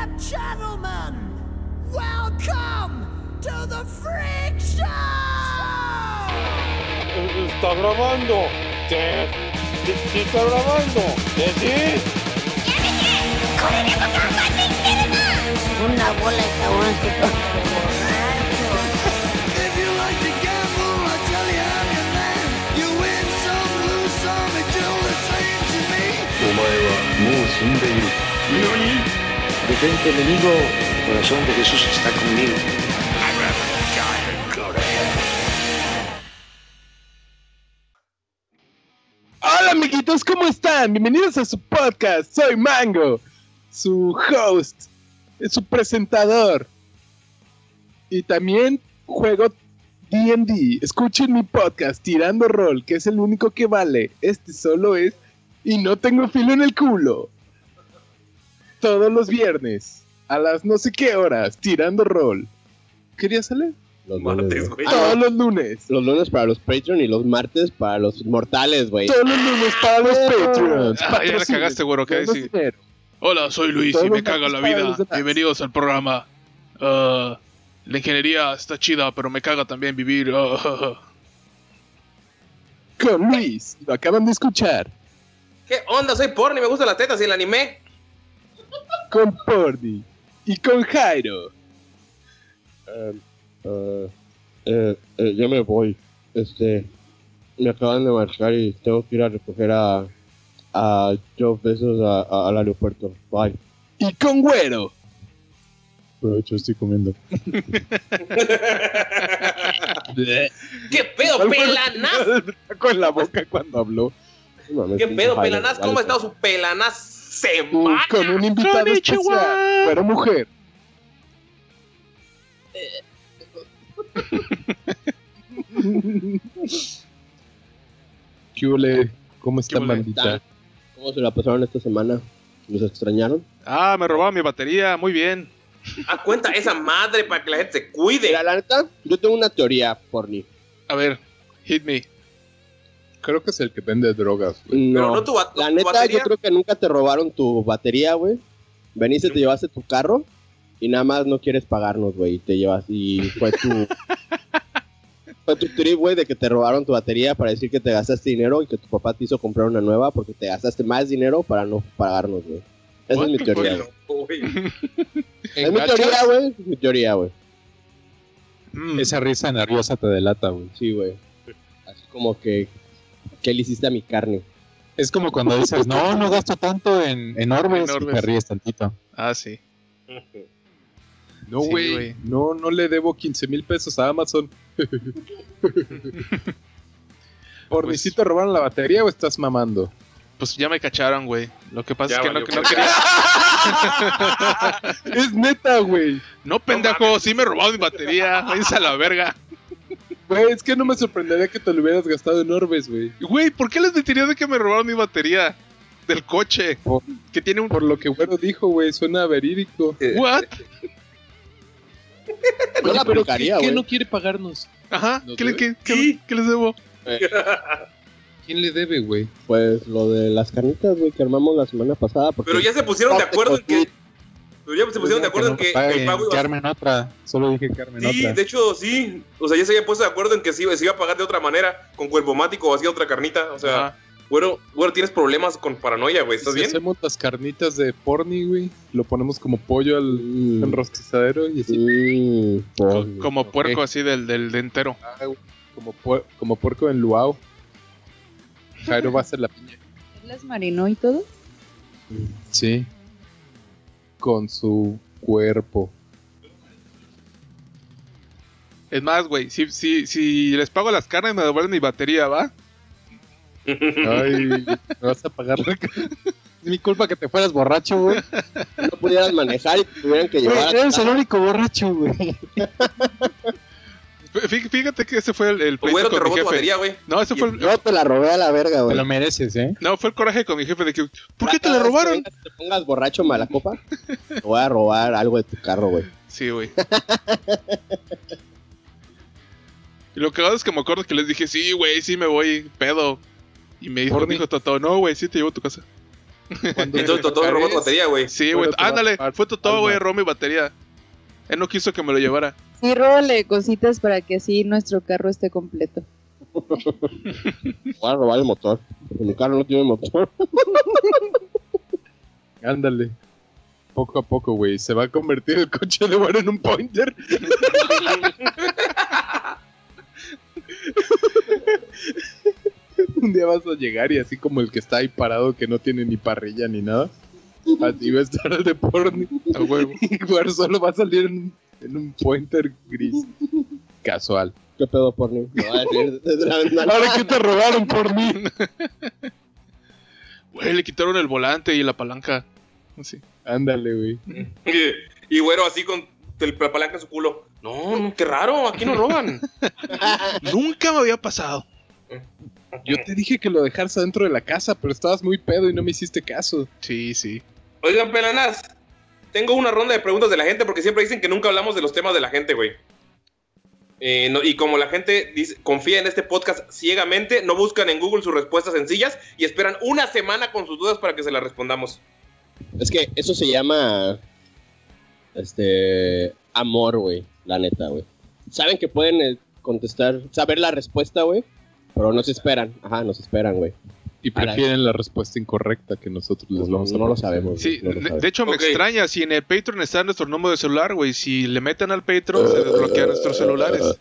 and gentlemen, welcome to the Freak Show! Está grabando. Sí, sí, sí está grabando. ¿Sí? sí? Una bola de cabrón que If you like to gamble, I tell you I'm your man. You win some, lose some, it's all the same to me. お前はもう死んでいる何 Enemigo Corazón de Jesús está conmigo Hola amiguitos, ¿cómo están? Bienvenidos a su podcast. Soy Mango, su host, su presentador. Y también juego D&D. Escuchen mi podcast Tirando Rol, que es el único que vale. Este solo es y no tengo filo en el culo. Todos los viernes a las no sé qué horas, Tirando Rol. ¿Quería salir? Los Martes, lunes, güey. Todos los lunes. Los lunes para los Patreon y los martes para los mortales, güey. Todos los lunes para los Patreons. Ah, ya la cagaste, güero, ¿qué decir? Hola, soy Luis Todos y me caga la vida. Bienvenidos al programa. Ah, la ingeniería está chida, pero me caga también vivir. Ah, con Luis. Lo acaban de escuchar. ¿Qué onda? Soy porno y me gustan las tetas y el anime. Con Pordy. Y con Jairo. Eh, eh, eh, eh, ya me voy. Este, me acaban de marcar y tengo que ir a recoger a, a a- a- al aeropuerto. Bye. Y con Güero. Provecho, estoy comiendo. ¿Qué pedo, ¿Cuál fue el- pelanaz? Con la boca cuando habló. ¿Qué pedo, pelanaz? ¿Cómo ha estado su pelanaz Uh, semana? con un invitado especial. Güero mujer. ¿Qué ole? ¿Cómo está, ole? bandita? ¿Cómo se la pasaron esta semana? ¿Los extrañaron? ah, me robaron mi batería. Muy bien. A cuenta esa madre para que la gente se cuide. Mira, la neta, yo tengo una teoría, Porni. A ver, hit me. Creo que es el que vende drogas. güey. Pero No, no tu, la tu neta, batería. yo creo que nunca te robaron tu batería, güey. Veniste, te llevaste tu carro y nada más no quieres pagarnos, güey. Y te llevas y fue tu... fue tu trip, güey, de que te robaron tu batería para decir que te gastaste dinero y que tu papá te hizo comprar una nueva porque te gastaste más dinero para no pagarnos, güey. Esa es mi teoría, güey. Es mi teoría, güey. Es mi teoría, güey. Mm, Esa risa nerviosa te delata, güey. Sí, güey. Así como que... ¿Qué le hiciste a mi carne? Es como cuando dices, no, no gasto tanto en, en Orbes, En y Orbes. te ríes tantito. Ah, sí. No, Sí, güey, güey. no, no le debo 15 mil pesos a Amazon. ¿Por Pues- robaron la batería o estás mamando? Pues ya me cacharon, güey. Lo que pasa Ya es que no, que no quería. es neta, güey. No, pendejo, sí me robaron mi batería. Váyanse a la verga. Güey, es que no me sorprendería que te lo hubieras gastado en Orbes, güey. Güey, ¿por qué les mentiría de que me robaron mi batería? Del coche. Por- Que tiene un. Por lo que Güero dijo, güey, suena verídico. ¿What? Yo la Pero ¿qué, qué no quiere pagarnos? Ajá. ¿Nos ¿Qué, le- qué- qué- qué les debo? ¿Quién le debe, güey? Pues lo de las carnitas, güey, que armamos la semana pasada. Porque Pero ya se pusieron de acuerdo en que. Pero ya se pusieron de acuerdo en que el pago iba a Carmen otra. Solo dije Carmen Sí, otra. de hecho, sí. O sea, ya se había puesto de acuerdo en que se iba, se iba a pagar de otra manera, con cuerpo mático o hacía otra carnita. O sea, Ajá. güero, güero, tienes problemas con paranoia, güey. ¿Estás si bien? hacemos las carnitas de porni, güey, lo ponemos como pollo al Mm. enrostizadero y así. Mm, Co- porni. Como puerco así del, del dentero. Ah, güey, como, pu- como puerco en luau. Jairo va a hacer la piña. ¿Las marinó y todo? Sí. Con su cuerpo. Es más, güey, si, si, si les pago las carnes, me devuelven mi batería, ¿va? Ay, me vas a pagar la Es mi culpa que te fueras borracho, güey. no pudieras manejar y te tuvieran que llevar. Eres el único borracho, güey. Fí- Fíjate que ese fue el, el güero te con mi robó tu jefe. batería, güey. No, ese fue el, Yo te la robé a la verga, Te güey. lo mereces, ¿eh? no, fue el coraje con mi jefe de que, ¿por qué te la que robaron? y Te pongas borracho mala copa. Te voy a robar algo de tu carro, güey. Sí, güey. y lo que hago es que me acuerdo que les dije, sí, güey, sí me voy, pedo. Y me dijo, dijo Toto, no, güey, sí te llevo a tu casa. Entonces Totó robó tu batería, güey. Sí, güey. te Ándale, fue Totó, güey, robó mi batería. Él no quiso que me lo llevara. Sí, róbale cositas para que así nuestro carro esté completo. Voy a robar el motor. Mi carro no tiene motor. Ándale. Poco a poco, güey. Se va a convertir el coche de Bueno en un pointer. un día vas a llegar y así como el que está ahí parado que no tiene ni parrilla ni nada. Así va a estar el de porni. A huevo. Solo va a salir en, un- en un pointer gris. Casual. ¿Qué pedo, porni? Me voy a decir desde la ventana. Ahora que te robaron por mí. Güey, le quitaron el volante y la palanca. Así. Ándale, güey. Y güero así con el- la palanca en su culo. No, no, qué raro, aquí no roban. Nunca me había pasado. Yo te dije que lo dejaras adentro de la casa, pero estabas muy pedo y no me hiciste caso. Sí, sí. Oigan, pelanas, tengo una ronda de preguntas de la gente porque siempre dicen que nunca hablamos de los temas de la gente, güey. Eh, no- y como la gente dice- confía en este podcast ciegamente, no buscan en Google sus respuestas sencillas y esperan una semana con sus dudas para que se las respondamos. Es que eso se llama. Este. Amor, güey. La neta, güey. Saben que pueden eh, contestar. Saber la respuesta, güey. Pero no se esperan. Ajá, no se esperan, güey. Y prefieren la respuesta incorrecta que nosotros les No, vamos a no lo sabemos. Sí, no lo de, sabemos. de hecho me extraña. Si en el Patreon está nuestro número de celular, güey. Si le meten al Patreon, se desbloquean nuestros celulares.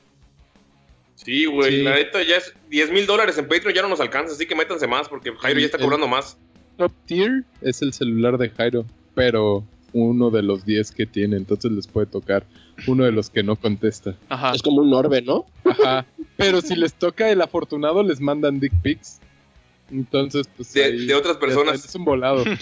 Sí, güey, Sí. la neta ya es 10 mil dólares en Patreon, ya no nos alcanza, así que métanse más porque Jairo ya está El- cobrando más. Top tier es el celular de Jairo, pero uno de los 10 que tiene, entonces les puede tocar uno de los que no contesta. Ajá. Es como un orbe, ¿no? Ajá. Pero si les toca el afortunado, les mandan dick pics. Entonces, pues. De, ahí de otras personas. Es un volado.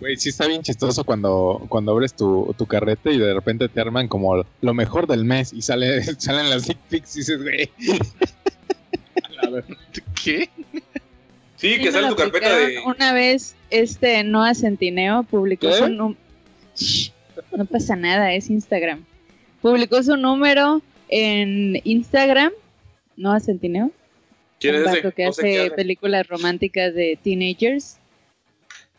Güey, sí está bien chistoso cuando, cuando abres tu, tu carrete y de repente te arman como lo mejor del mes y sale, salen las dick pics y dices, güey. ¿Qué? Sí, Sí, que sale tu carpeta de... Una vez, este Noah Centineo publicó ¿Qué? su número. No pasa nada, es Instagram. Publicó su número en Instagram. Noah Centineo. ¿Quién es ese? que No hace hace. películas románticas de teenagers.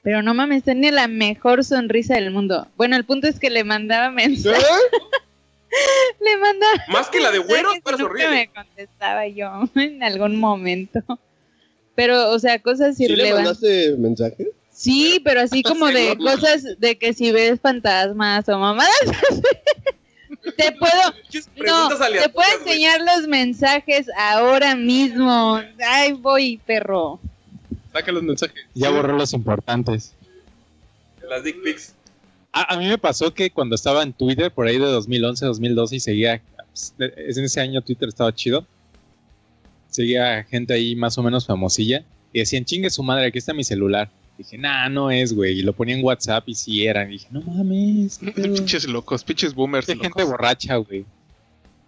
Pero no mames, tenía la mejor sonrisa del mundo. Bueno, el punto es que le mandaba mensajes. le mandaba Más que la de y pero sonríe. me contestaba yo en algún momento. Pero, o sea, cosas ¿Sí le irrelevantes. mandaste mensaje? Sí, pero así como Sí, de cosas de que si ves fantasmas o mamadas. te puedo, no, te puedo enseñar los mensajes ahora mismo. Ay, voy, perro. Saca los mensajes. Ya borré los importantes. Las dick pics. A, a mí me pasó que cuando estaba en Twitter, por ahí de 2011, 2012, y seguía. pues, En ese año Twitter estaba chido. Seguía gente ahí más o menos famosilla. Y decían, chingue su madre, aquí está mi celular. Dije, nah, no es, güey. Y lo ponía en WhatsApp y sí eran. Y dije, no mames. qué pedo". pinches locos, pinches boomers. Hay gente locos. borracha, güey.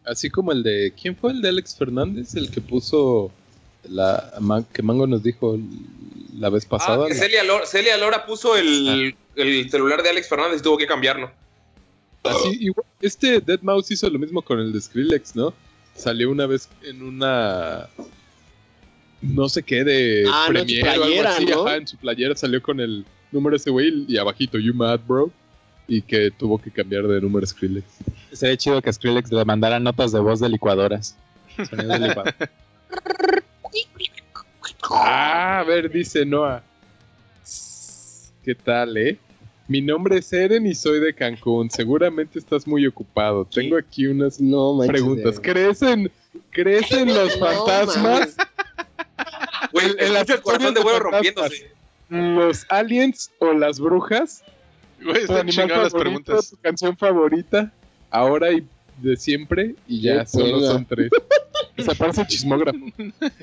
Así como el de. ¿Quién fue el de Alex Fernández? El que puso. La, que Mango nos dijo la vez pasada. Ah, que la- Celia Lora, Celia Lora puso el, el celular de Alex Fernández y tuvo que cambiarlo. Así, igual- este Dead Mouse hizo lo mismo con el de Skrillex, ¿no? Salió una vez en una. No sé qué, de Ah, no, su Premiere o algo playera, así, ¿no? ajá, en su playera salió con el número ese güey y abajito, You Mad Bro. Y que tuvo que cambiar de número Skrillex. Sería chido que Skrillex le mandara notas de voz de licuadoras. Sonidos de licuadoras. Ah, a ver, dice Noah. ¿Qué tal, eh? Mi nombre es Eren y soy de Cancún. Seguramente estás muy ocupado. Tengo aquí unas No, manches. preguntas. eh. ¿Crees en, ¿crees en los No, fantasmas? Güey, el corazón de de rompiéndose. ¿Los aliens o las brujas? Güey, ¿Tu están chingadas las preguntas. ¿Tu canción favorita? Ahora y de siempre. Y ya, Qué solo son tres. Se parece chismógrafo.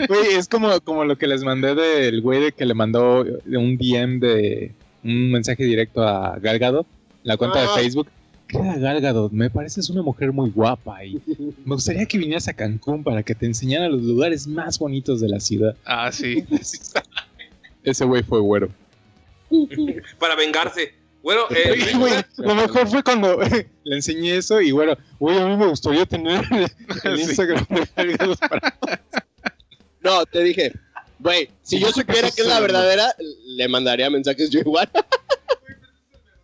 Güey, es como, como lo que les mandé del güey de que le mandó un DM de un mensaje directo a Galgado, la cuenta Ah. de Facebook. Queda Galgado, me pareces una mujer muy guapa y me gustaría que vinieras a Cancún para que te enseñara los lugares más bonitos de la ciudad. Ah, sí. Ese güey fue güero. Para vengarse. Bueno, eh, güey, lo mejor fue cuando le enseñé eso y bueno, güey, a mí me gustaría tener el Sí. Instagram de Galgado para... No, te dije. Güey, si yo supiera que es la verdadera, le mandaría mensajes yo igual.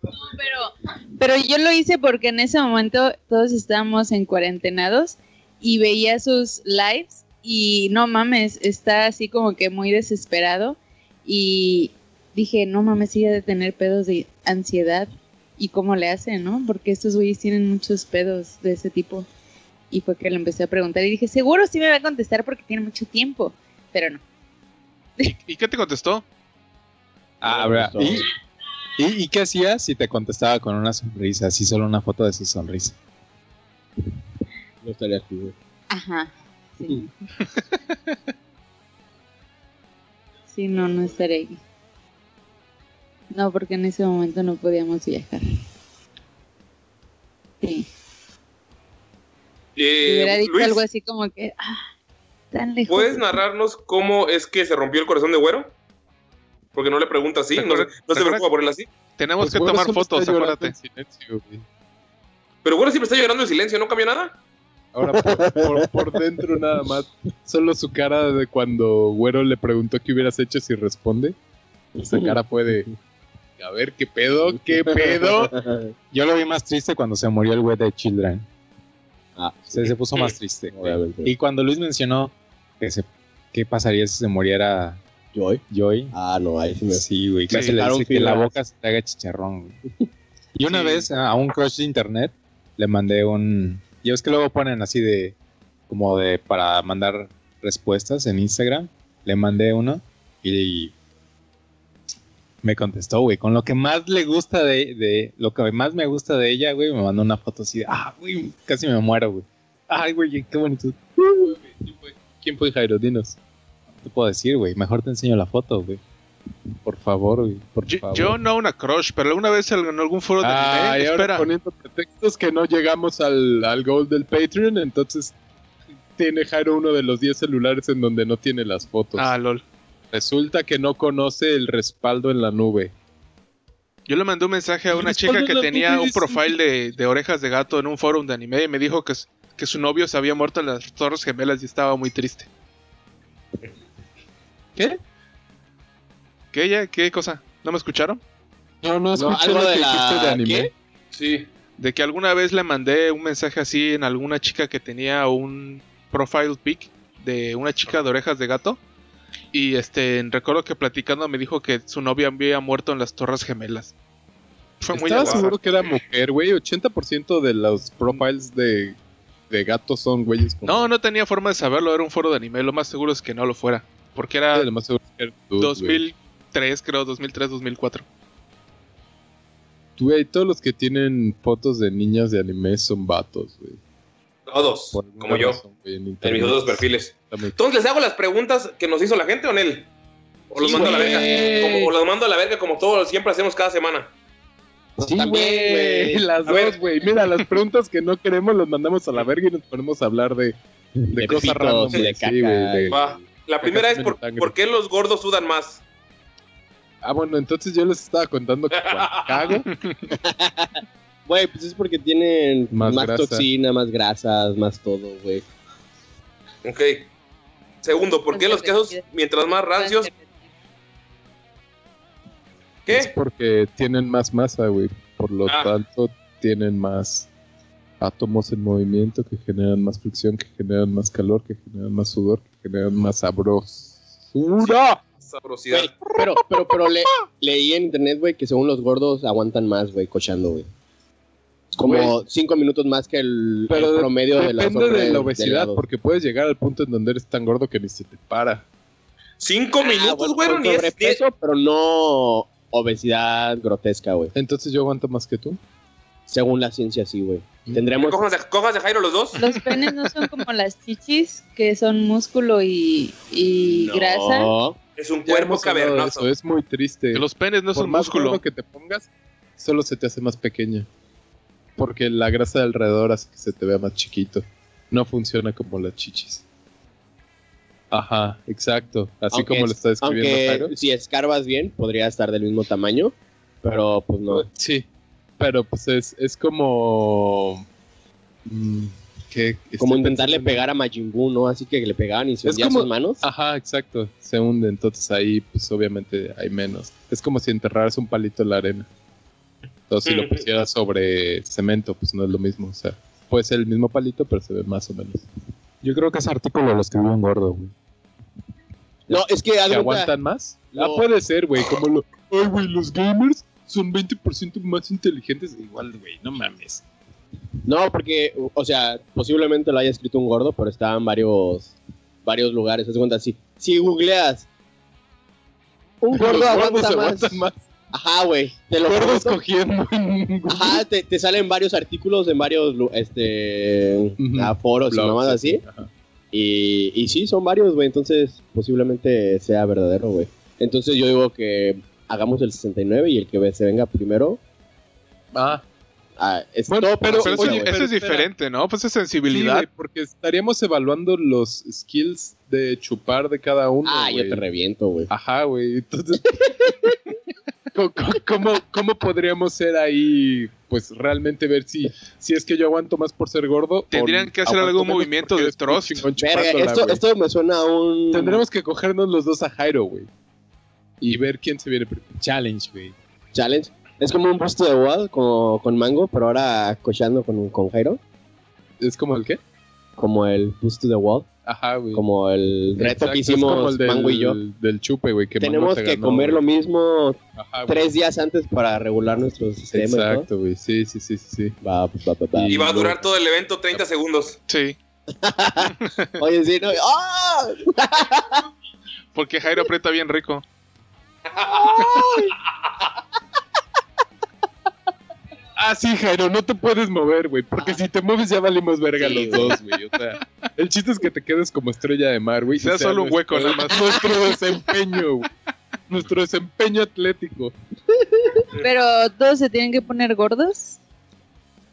No, pero, pero yo lo hice porque en ese momento todos estábamos en cuarentenados y veía sus lives y no mames, está así como que muy desesperado y dije, no mames, sigue de tener pedos de ansiedad y cómo le hace, ¿no? Porque estos güeyes tienen muchos pedos de ese tipo. Y fue que le empecé a preguntar y dije, seguro sí me va a contestar porque tiene mucho tiempo, pero no. ¿Y qué te contestó? Ah, ¿Y, y, y qué hacías si te contestaba con una sonrisa? Así solo una foto de su sonrisa. No estaría aquí, güey. Ajá. Sí. sí, no, no estaré ahí. No, porque en ese momento no podíamos viajar. Sí. Eh, Si hubiera dicho Luis, algo así como que, ah, tan lejos. ¿puedes narrarnos cómo es que se rompió el corazón de Güero? Porque no le preguntas así, ¿Te no, se- no se preocupa acuerdas? ponerla así. Tenemos Pues, que tomar fotos, acuérdate. silencio. Pero Güero siempre está llorando en silencio, ¿no cambia nada? Ahora por, por- por dentro nada más. Solo su cara de cuando Güero le preguntó qué hubieras hecho si responde. Esa cara fue de. A ver, ¿qué pedo? ¿Qué pedo? Yo lo vi más triste cuando se murió el güey de Children. Ah, Se, se puso más triste. güey. obviamente. Y cuando Luis mencionó que se, qué pasaría si se muriera ¿Joy? Joy. Ah, no, ahí sí me... Sí, güey. Casi le dice que la boca se te haga chicharrón, güey. Y una Sí. vez a un crush de internet le mandé un. Ya ves que luego ponen así de. Como de. Para mandar respuestas en Instagram. Le mandé uno y. me contestó, güey. Con lo que más le gusta de, de. Lo que más me gusta de ella, güey. Me mandó una foto así de. Ah, güey. Casi me muero, güey. Ay, güey, qué bonito. ¿Quién fue? ¿Quién fue Jairo? Dinos. ¿Qué te puedo decir, güey? Mejor te enseño la foto, güey. Por favor, güey. Por Yo, favor. yo no una crush, pero alguna vez en algún foro de Ah, anime. y ahora Espera, poniendo pretextos que no llegamos al, al goal del Patreon, entonces tiene Jairo uno de los 10 celulares en donde no tiene las fotos. ah, lol. Resulta que no conoce el respaldo en la nube. Yo le mandé un mensaje a una chica que tenía un profile de, de orejas de gato en un foro de anime y me dijo que, que su novio se había muerto en las Torres Gemelas y estaba muy triste. ¿Qué? ¿Qué ella? ¿Qué cosa? ¿No me escucharon? No, no escuché algo lo de que la- dijiste de anime. ¿qué? Sí. De que alguna vez le mandé un mensaje así en alguna chica que tenía un profile pic de una chica de orejas de gato. Y este, recuerdo que platicando me dijo que su novia había muerto en las Torres Gemelas. Fue muy Estaba seguro que era mujer, güey. 80% de los profiles de, de gatos son güeyes con... No, no tenía forma de saberlo, era un foro de anime. Lo más seguro es que no lo fuera. Porque era Lo más seguro que era güey. 2003, creo, 2003, 2004. Güey, todos los que tienen fotos de niñas de anime son vatos, güey. Todos, como yo, razón, güey, en en mis otros perfiles. Entonces, ¿les hago las preguntas que nos hizo la gente o en él? O los Sí, mando a la verga. Como, o los mando a la verga como todos siempre hacemos cada semana. Sí, También, güey, las A dos, güey. Mira, las preguntas que no queremos las mandamos a la verga y nos ponemos a hablar de, de, De cosas de caca. Sí, güey, de- Va. La primera es por, por qué los gordos sudan más. Ah, bueno, entonces yo les estaba contando que cago, Güey, pues es porque tienen Más más, toxina, más grasas, más todo, güey. Ok. Segundo, ¿por qué los quesos, mientras más rancios, es qué? porque tienen más masa, güey. Por lo Ah. tanto, tienen más átomos en movimiento que generan más fricción, que generan más calor, que generan más sudor, que generan más sabrosura. Sabrosidad. Güey, pero, pero, pero le- leí en internet, güey, que según los gordos aguantan más, güey, cochando, güey. Como Güey. cinco minutos más que el, Pero el de- promedio de los Depende de la obesidad, delgados. porque puedes llegar al punto en donde eres tan gordo que ni se te para. Cinco Ah, minutos, bueno, güero, con ni es, ni es- sobrepeso, pero no obesidad grotesca, güey. Entonces yo aguanto más que tú. Según la ciencia, sí, güey. Tendremos... Cojas de, cojas de Jairo los dos. Los penes no son como las chichis, que son músculo y, y No. grasa. Es un Ya cuerpo cavernoso. eso, es muy triste. Que los penes no Por son más músculo. que te pongas, solo se te hace más pequeña. Porque la grasa de alrededor hace que se te vea más chiquito. No funciona como las chichis. Ajá, exacto. Así Aunque como lo es- está describiendo Aunque Jairo. si escarbas bien, podría estar del mismo tamaño, pero pues no. Sí, pero pues es, es como... mm, que Como intentarle pensando pegar a Majin Buu, ¿no? Así que le pegaban y se hundían como- sus manos. Ajá, exacto. Se hunde, entonces ahí, pues obviamente hay menos. Es como si enterraras un palito en la arena. O si lo Ujú. pusieras sobre cemento, pues no es lo mismo. O sea, puede ser el mismo palito, pero se ve más o menos. Yo creo que ese artículo lo escribió un gordo, güey. No, es que haz ¿Que de cuenta- aguantan más? lo- Ah, puede ser, güey. Como lo. Ay, güey, los gamers son 20% más inteligentes. Igual, güey, no mames. No, porque, o sea, posiblemente lo haya escrito un gordo, pero está en varios, varios lugares. Haz cuenta, si, si googleas, un gordo aguanta más. Ajá, güey. Te lo Gordos cogiendo. Ajá, te, te salen varios artículos en varios este, ah, foros y nomás así. Ajá. Y, y sí, son varios, güey. Entonces, posiblemente sea verdadero, güey. Entonces, yo digo que hagamos el 69 y el que se venga primero. Ah, ah, es Bueno, pero- eso, oye, es diferente, ¿no? Pues es Sí, sensibilidad. porque estaríamos evaluando los skills de chupar de cada uno. Ah, yo te reviento, güey. Ajá, güey. Entonces, ¿cómo, cómo, cómo podríamos ser ahí? Pues realmente ver si, si es que yo aguanto más por ser gordo. Tendrían o que hacer algún movimiento de chupándola, esto, esto me suena a un. Tendremos que cogernos los dos a Jairo, güey. Y ver quién se viene primero. Challenge, güey. challenge. Es como un busto de wall con, con Mango, pero ahora cochando con, con Jairo. ¿Es como el qué? Como el busto de wall. Ajá, güey. Como el reto Exacto, que es como hicimos el del, Mango y yo. Del chupe, güey. que Tenemos te que ganó, comer lo mismo Ajá, güey. tres días antes para regular nuestro sistema. y. Exacto, güey. Sí, sí, sí, sí. sí. Va, va, va, va. Y va a durar todo el evento 30 segundos. Sí. Oye, sí, no. ¡Ah! Porque Jairo aprieta bien rico. Ah, sí, Jairo, no te puedes mover, güey. Porque si te mueves ya valimos verga Sí, los dos, güey. O sea, el chiste es que te quedes como estrella de mar, güey. y Sea solo un hueco, nuestro- nada más. Nuestro desempeño, güey. Nuestro desempeño atlético. Pero todos se tienen que poner gordos.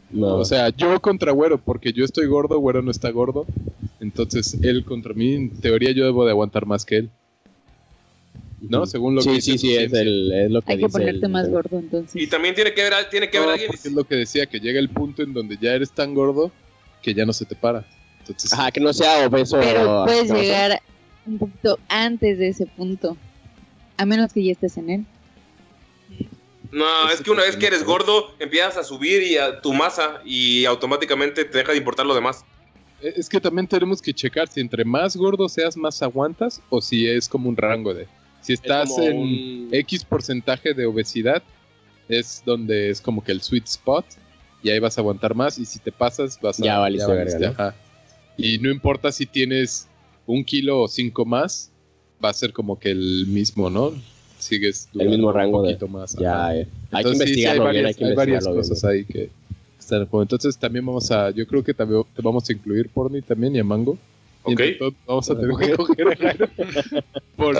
No. O sea, yo contra Güero, porque yo estoy gordo, Güero no está gordo. Entonces, él contra mí, en teoría yo debo de aguantar más que él. ¿No? Según lo que sí, dice sí, es, el, es lo que Hay que ponerte el- más gordo entonces. Y también tiene que ver, tiene que No, ver alguien. porque es lo que decía, que llega el punto en donde ya eres tan gordo que ya no se te para. Entonces, Ajá, que no sea obeso. Pero puedes llegar un poquito antes de ese punto. A menos que ya estés en él. No, es que una vez que eres gordo, empiezas a subir y a tu masa y automáticamente te deja de importar lo demás. Eh, Es que también tenemos que checar si entre más gordo seas, más aguantas o si es como un rango de. Si Es estás en un- X porcentaje de obesidad, es donde es como que el sweet spot y ahí vas a aguantar más y si te pasas vas a... Ya valiste verga, ¿no? ajá. Y no importa si tienes un kilo o cinco más, va a ser como que el mismo, ¿no? Sigues El mismo un rango de- poquito más. Ya, ajá. eh. hay que Entonces, sí, sí, bien, varias, hay que hay varias investigarlo bien. cosas ahí que están en juego. Entonces también vamos a, yo creo que también te vamos a incluir Porni también y a Mango. Ok. vamos a tener que coger a Jairo por,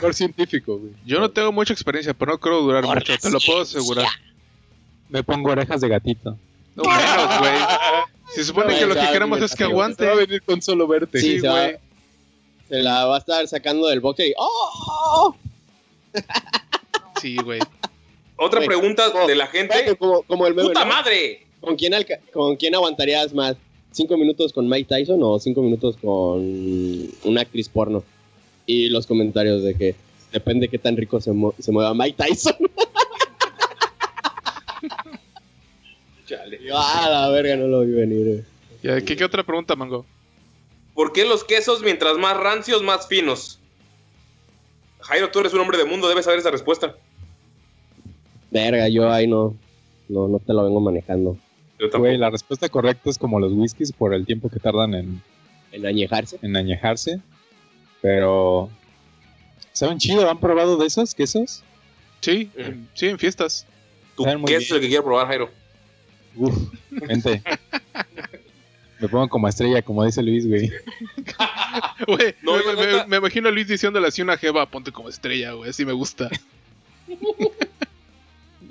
por científico, güey. Yo no tengo mucha experiencia, pero no creo durar Por mucho, te lo puedo asegurar. Me pongo orejas de gatito. No menos, güey. Se supone No, que lo que queremos es que ya, Te va a aguante. venir con solo verte. Sí, Sí, se, güey. se la va a estar sacando del boxe y. ¡Oh! Sí, güey. Otra Güey, pregunta como- de la gente. Como, como el meme, ¡Puta ¿no? madre! ¿Con quién, ¿Con quién aguantarías más? ¿Cinco minutos con Mike Tyson o cinco minutos con una actriz porno? Y los comentarios de que depende qué tan rico se, mu- se mueva Mike Tyson. Chale. Yo, ah, la verga, no lo vi venir. eh. Ya, ¿Qué, qué otra pregunta, Mango? ¿Por qué los quesos, mientras más rancios, más finos? Jairo, tú eres un hombre de mundo, debes saber esa respuesta. Verga, yo ahí no, no, no te lo vengo manejando. Yo tampoco. Güey, la respuesta correcta es como los whiskies por el tiempo que tardan en, En añejarse. en añejarse. Pero. ¿Saben chido? ¿Han probado de esos quesos? Sí, en- sí, en fiestas. ¿Tú saben muy qué es el que quiero probar, Jairo? Uf, gente. Me pongo como estrella, como dice Luis, güey. Güey, No, me, me- imagino a Luis diciéndole así una jeva, ponte como estrella, güey, así me gusta.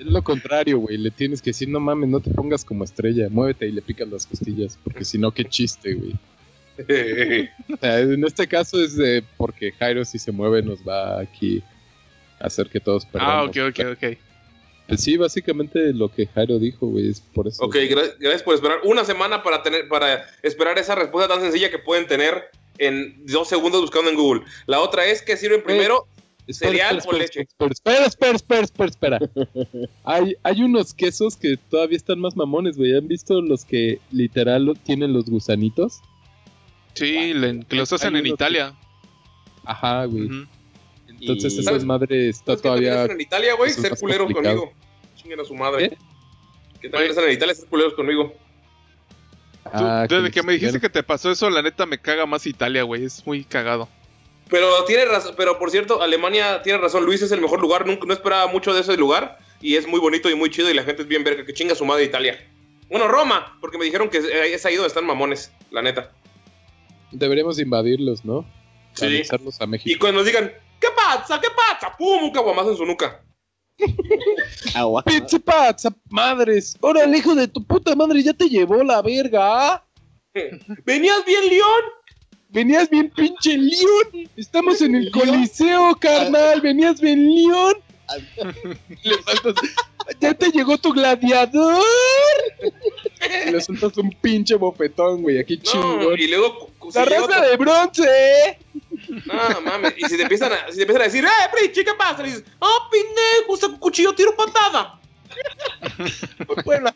Es lo contrario, güey. Le tienes que decir, no mames, no te pongas como estrella. Muévete y le picas las costillas. Porque si no, qué chiste, güey. O sea, en este caso es de porque Jairo si se mueve nos va aquí a hacer que todos perdamos. Ah, ok, ok, ok. Pues sí, básicamente lo que Jairo dijo, güey, es por eso. Ok, gra- gracias por esperar una semana para tener para esperar esa respuesta tan sencilla que pueden tener en dos segundos buscando en Google. La otra es que sirven primero cereal espera, o espera, leche. Espera, espera, espera, espera, espera. hay, hay unos quesos que todavía están más mamones, güey. ¿Han visto los que literal lo- tienen los gusanitos? Sí, le- que los Hay hacen en Italia. Ajá, güey. Entonces Y- esa ¿Sabes- madre está ¿Sabes qué también todavía... hacen en Italia, güey? Ser complicado. conmigo. Chinguen a su madre. ¿Qué? Que también hacen en Italia ser culeros conmigo. Tú, Ah, desde que me dijiste que te pasó eso, la neta me caga más Italia, güey. Es muy cagado. Pero tiene razón, pero por cierto, Alemania tiene razón. Luis es el mejor lugar. Nunca, no esperaba mucho de ese lugar. Y es muy bonito y muy chido. Y la gente es bien verga. Que chinga su madre Italia. Bueno, Roma, porque me dijeron que es ahí donde están mamones, la neta. Deberíamos invadirlos, ¿no? Sí. A Y México. cuando nos digan, ¿qué pasa? ¿Qué pasa? ¡Pum! Un caguamazo en su nuca. Agua. ¡Pinche pazza, madres! ¡Órale, hijo de tu puta madre! ¡Ya te llevó la verga! ¿ah? ¿Venías bien, León? Venías bien pinche león. Estamos en el coliseo, carnal. Venías bien león. Le faltas- Ya te llegó tu gladiador. Y le sueltas un pinche bofetón, güey. Aquí No, chingón. y luego... La raza de bronce. No, mames. Y si te empiezan a, si te empiezan a decir, ¡eh, Frichi, qué pasa! Le dices, ¡ah, pendejo! Saco cuchillo, tiro patada. Puebla.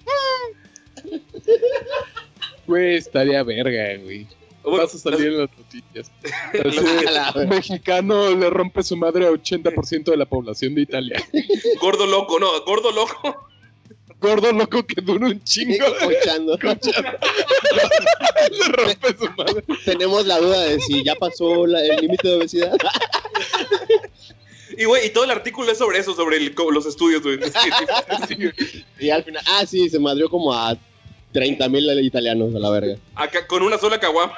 Güey, estaría verga, güey. Bueno, Vas a salir en las noticias. Así, mexicano le rompe su madre a 80% de la población de Italia. Gordo loco, no, gordo loco. Gordo loco que dura un chingo. Escuchando. le rompe su madre. Tenemos la duda de si ya pasó la- el límite de obesidad. Y, güey, y todo el artículo es sobre eso, sobre el- los estudios, güey. Y al final, ah, sí, se madrió como a 30 mil italianos a la verga. Acá, con una sola caguama.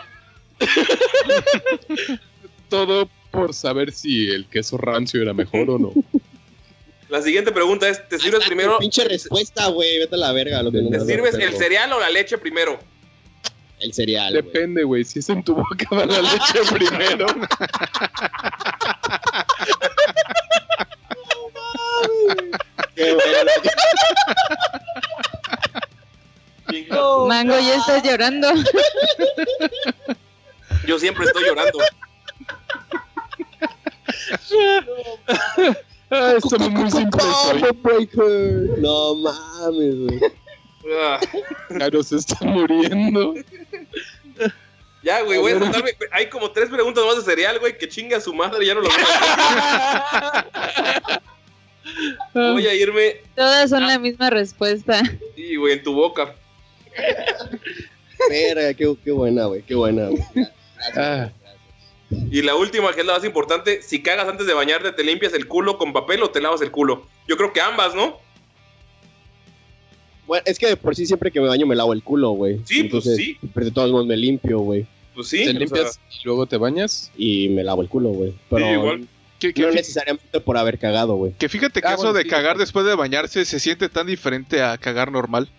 Todo por saber si el queso rancio era mejor o no. La siguiente pregunta es, ¿te sirves Ah, primero? Pinche respuesta, güey. Vete a la verga. Lo que ¿Te nos ¿Te has sirves el cereal o la leche primero? El cereal. Depende, güey. Si es en tu boca, va la leche primero. Qué bueno. Mango, ya estás llorando. Yo siempre estoy llorando. Ah, muy simples breaker. No mames, güey. Ah, Claro, se está muriendo. ya, güey, voy a tratarme. Hay como tres preguntas más de cereal, güey, que chinga a su madre, ya no lo a Voy a irme, Todas son la misma respuesta. sí, güey, en tu boca. Verga, qué, qué buena, güey. Qué buena, güey. Ah, Y la última, que es la más importante, si cagas antes de bañarte, ¿te limpias el culo con papel o te lavas el culo? Yo creo que ambas, ¿no? Bueno, es que de por sí siempre que me baño me lavo el culo, güey. Sí, pues Entonces, sí. Pero de todos modos me limpio, güey. Pues sí. te o sea, limpias y luego te bañas. Y me lavo el culo, güey. Pero Sí, igual. Que, que no necesariamente por haber cagado, güey. que fíjate que Ah, eso bueno, de sí, cagar sí. después de bañarse se siente tan diferente a cagar normal.